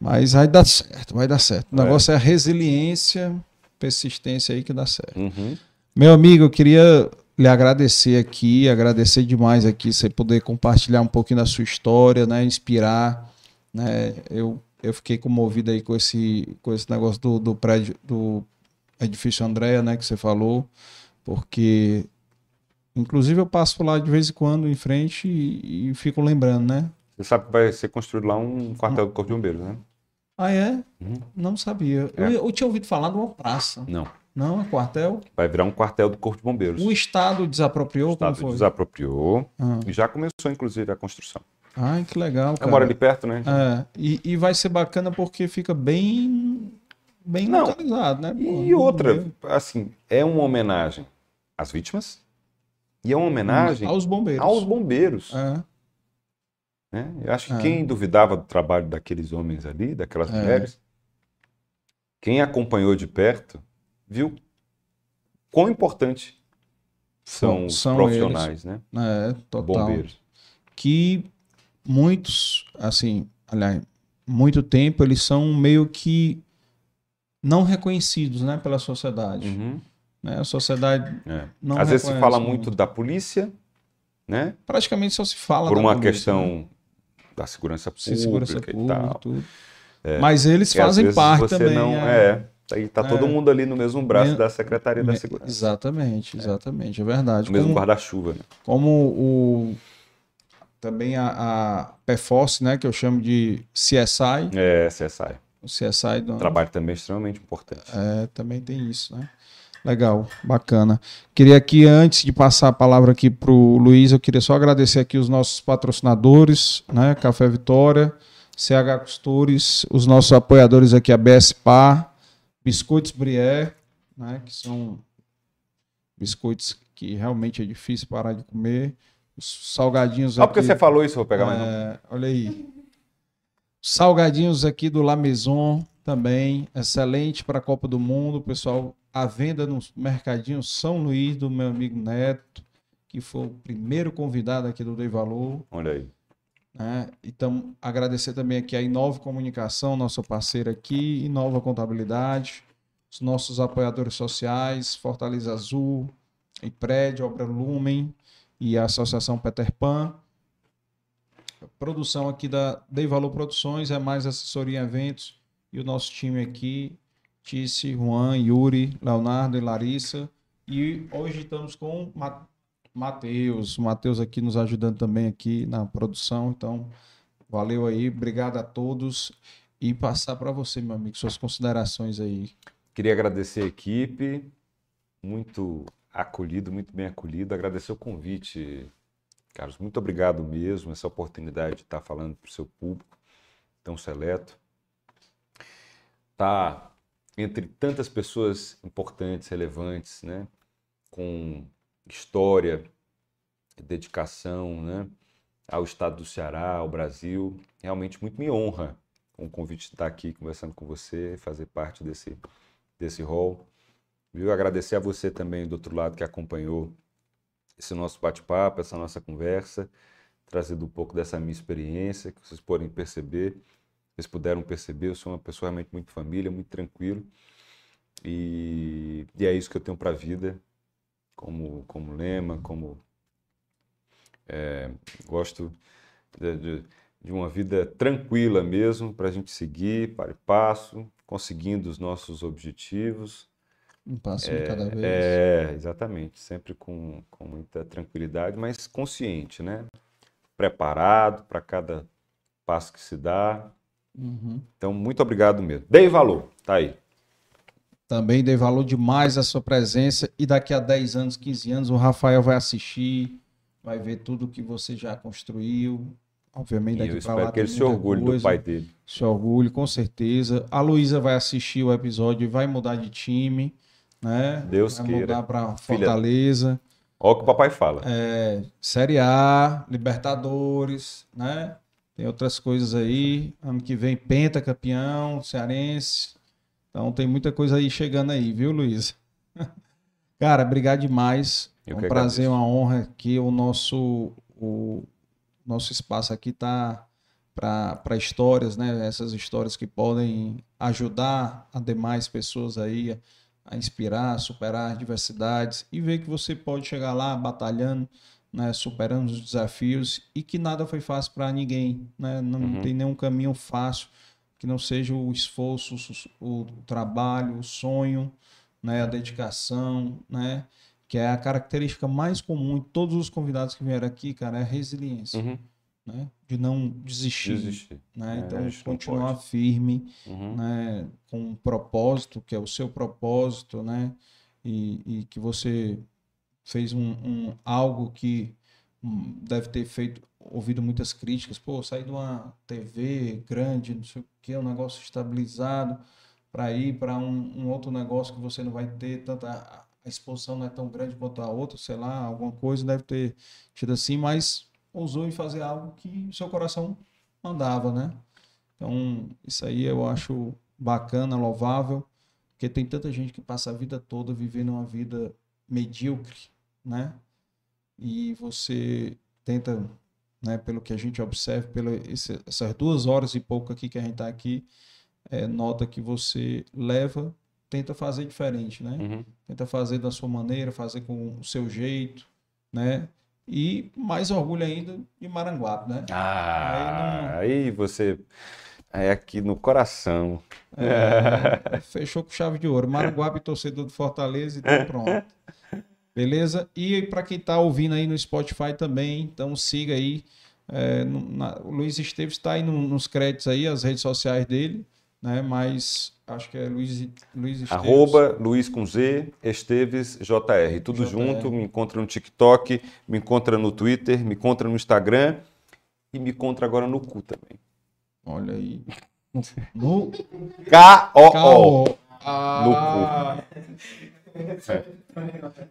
Mas vai dar certo, vai dar certo. O É. negócio é a resiliência, persistência aí que dá certo. Uhum. Meu amigo, eu queria lhe agradecer aqui, agradecer demais aqui, você poder compartilhar um pouquinho da sua história, né? Inspirar. Né? Eu, eu fiquei comovido aí com esse, com esse negócio do, do prédio, do edifício Andréa, né? Que você falou, porque inclusive eu passo lá de vez em quando em frente e, e fico lembrando, né? Você sabe que vai ser construído lá um quartel do Corpo de Bombeiros, né? Ah, é? Uhum. Não sabia. É. Eu, eu tinha ouvido falar de uma praça. Não. Não, é quartel. Vai virar um quartel do Corpo de Bombeiros. O Estado desapropriou? O Estado desapropriou Ah. e já começou, inclusive, a construção. Ai, que legal, Eu cara. moro ali perto, né? É, e, e vai ser bacana porque fica bem, bem Não. localizado, né? Pô, E outra, assim, é uma homenagem às vítimas e é uma homenagem aos bombeiros. aos bombeiros. É, né? Eu acho que É. quem duvidava do trabalho daqueles homens ali, daquelas É. mulheres, quem acompanhou de perto, viu quão importante são os São profissionais, né? é, total. Bombeiros. Que muitos, assim, aliás, muito tempo eles são meio que não reconhecidos, né, pela sociedade. Uhum. Né? A sociedade É. não Às vezes se fala muito da polícia, né? praticamente só se fala Por uma polícia, questão né? da segurança Se pública segurança e pública tal. e tudo. Mas eles E fazem parte você também. não é. é. Aí tá todo É. mundo ali no mesmo braço Me- da Secretaria da Segurança. Exatamente, exatamente, é verdade. No mesmo Como, guarda-chuva, né? como o também a, a PFOS, né, que eu chamo de CSI, É, CSI. o CSI do, trabalho também extremamente importante. é, também tem isso, né? Legal, bacana. Queria aqui, antes de passar a palavra aqui para o Luiz, eu queria só agradecer aqui os nossos patrocinadores, né? Café Vitória, CH Costures, os nossos apoiadores aqui, a BS Par, Biscoitos Brié, né? Que são biscoitos que realmente é difícil parar de comer. Os salgadinhos porque aqui. você falou isso, vou pegar mais um. É, olha aí. Salgadinhos aqui do La Maison também, excelente para a Copa do Mundo, pessoal. A venda no mercadinho São Luís do meu amigo Neto, que foi o primeiro convidado aqui do Dei Valor. Olha aí. Né? Então, agradecer também aqui a Inova Comunicação, nosso parceiro aqui, Inova Contabilidade, os nossos apoiadores sociais, Fortaleza Azul, Prédio, Obra Lumen e a Associação Peter Pan. Produção aqui da Dei Valor Produções é mais assessoria em eventos e o nosso time aqui, Tice, Juan, Yuri, Leonardo e Larissa. E hoje estamos com Ma- Matheus, Matheus aqui nos ajudando também aqui na produção. Então, valeu aí, obrigado a todos e passar para você, meu amigo, suas considerações aí. Queria agradecer a equipe, muito acolhido, muito bem acolhido. Agradecer o convite, Carlos. Muito obrigado mesmo, essa oportunidade de estar falando para o seu público tão seleto. Tá entre tantas pessoas importantes, relevantes, né? com história, dedicação né? ao estado do Ceará, ao Brasil. Realmente muito me honra com o convite de estar aqui conversando com você, fazer parte desse, desse rol. Viu? Agradecer a você também do outro lado que acompanhou esse nosso bate-papo, essa nossa conversa, trazendo um pouco dessa minha experiência, que vocês podem perceber, vocês puderam perceber, eu sou uma pessoa realmente muito família, muito tranquilo. E, e é isso que eu tenho para a vida, como, como lema, como é, gosto de, de, de, uma vida tranquila mesmo, para a gente seguir para e passo, conseguindo os nossos objetivos. Um passo de É, cada vez. é, exatamente, sempre com, com muita tranquilidade, mas consciente, né? Preparado para cada passo que se dá. Uhum. Então, muito obrigado mesmo. Dei valor, tá aí. Também dei valor demais à sua presença. E daqui a 10 anos, 15 anos, o Rafael vai assistir, vai ver tudo que você já construiu. Obviamente, daqui para lá que ele se orgulhe do coisa. pai dele. Se orgulhe, com certeza. A Luísa vai assistir o episódio e vai mudar de time, né? Deus vai queira. mudar para Fortaleza. Olha o que o papai fala. É, Série A, Libertadores, né? Tem outras coisas aí. Ano que vem, pentacampeão, cearense. Então tem muita coisa aí chegando aí, viu, Luiz? Cara, obrigado demais. Eu é um prazer, agradeço. uma honra que o nosso, o nosso espaço aqui tá para histórias, né? Essas histórias que podem ajudar a demais pessoas aí a, inspirar, superar as diversidades e ver que você pode chegar lá batalhando, né? Superando os desafios e que nada foi fácil para ninguém, né? Não Uhum. tem nenhum caminho fácil que não seja o esforço, o, trabalho, o sonho, né? A dedicação, né? Que é a característica mais comum de todos os convidados que vieram aqui, cara, é a resiliência, Uhum. Né? De não desistir, Desistir. né? É, Então, continuar firme, Uhum. né? Com um propósito, que é o seu propósito, né? E, e que você fez um, um- algo que hum, deve ter feito, ouvido muitas críticas. Pô, sair de uma TV grande, não sei o que, um negócio estabilizado, para ir para um, um outro negócio que você não vai ter tanta. A a exposição não é tão grande quanto a outra, sei lá, alguma coisa deve ter tido assim, mas ousou em fazer algo que o seu coração mandava, né? Então, isso aí eu acho bacana, louvável, porque tem tanta gente que passa a vida toda vivendo uma vida medíocre, né? E você tenta, né, pelo que a gente observa, pelas essas duas horas e pouco aqui que a gente está aqui, é, nota que você leva, tenta fazer diferente, né? Uhum. Tenta fazer da sua maneira, fazer com o seu jeito, né? E mais orgulho ainda de Maranguape, né? Ah, aí você. É aqui no coração. É, fechou com chave de ouro. Maranguape, torcedor do Fortaleza, então pronto. Beleza? E para quem tá ouvindo aí no Spotify também, então siga aí. É, na- o Luiz Esteves está aí no- nos créditos aí, as redes sociais dele, né? Mas acho que é Luiz, Luiz Esteves. Arroba Luiz com Z, Esteves JR. Tudo JR. junto. Me encontra no TikTok, me encontra no Twitter, me encontra no Instagram e me encontra agora no cu também. Olha aí. No K-O-O. Caô. Ah.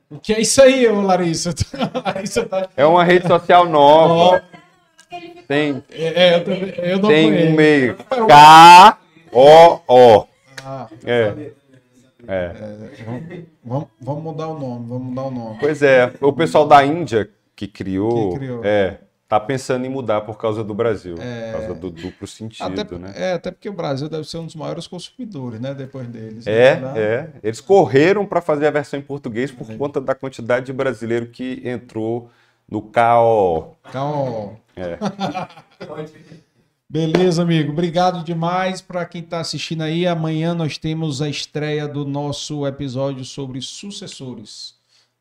O que é isso aí, ô Larissa? Larissa tá... É uma rede social nova. Tem, É, eu, também- eu não tem um conheço. Meio. K-O-O. Ah, É. É. vamos, vamos mudar o nome, vamos mudar o nome. Pois é, o pessoal da Índia que criou, Que criou. é, tá pensando em mudar por causa do Brasil, por causa do duplo sentido, Até, né? é, até porque o Brasil deve ser um dos maiores consumidores, né? Depois deles. É, né? é. Eles correram para fazer a versão em português por conta da quantidade de brasileiro que entrou no KO. Então, É. Beleza, amigo. Obrigado demais para quem está assistindo aí. Amanhã nós temos a estreia do nosso episódio sobre sucessores.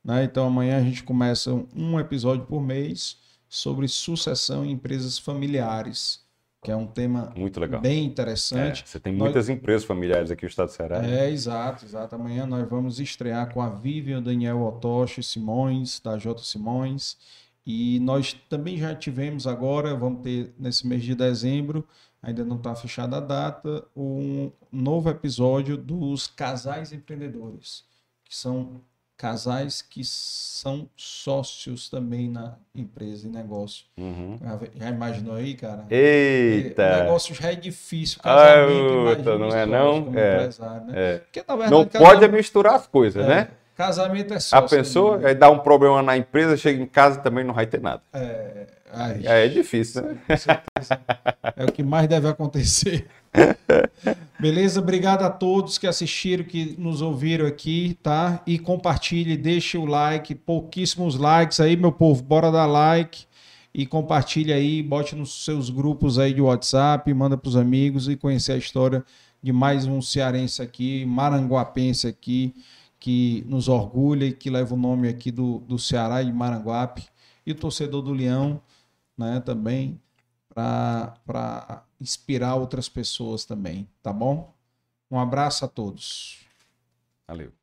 né? Então amanhã a gente começa um episódio por mês sobre sucessão em empresas familiares, que é um tema Muito legal. bem É, interessante. você tem Nós- muitas empresas familiares aqui no estado do Ceará. né? É, exato, exato. Amanhã nós vamos estrear com a Vivian Daniel Otoshi Simões, da J Simões. E nós também já tivemos agora, vamos ter nesse mês de dezembro, ainda não está fechada a data, um novo episódio dos casais empreendedores, que são casais que são sócios também na empresa e negócio. Uhum. Já, imaginou aí, cara? Eita! O negócio já é difícil. Ah, Casamento, puta, imagina não é não? É. empresário, né? É. Porque, na verdade, Não pode misturar as coisas, é, né? Casamento é A sócio. pessoa, né? aí dá um problema na empresa, chega em casa e também não vai ter nada. É, Aí é difícil, né? É o que mais deve acontecer. Beleza? Obrigado a todos que assistiram, que nos ouviram aqui, tá? E compartilhe, deixe o like, pouquíssimos likes aí, meu povo. Bora dar like e compartilhe aí, bote nos seus grupos aí de WhatsApp, manda pros amigos e conhecer a história de mais um cearense aqui, maranguapense aqui, que nos orgulha e que leva o nome aqui do, do Ceará e Maranguape. E o torcedor do Leão, né, também para inspirar outras pessoas também, tá bom? Um abraço a todos. Valeu.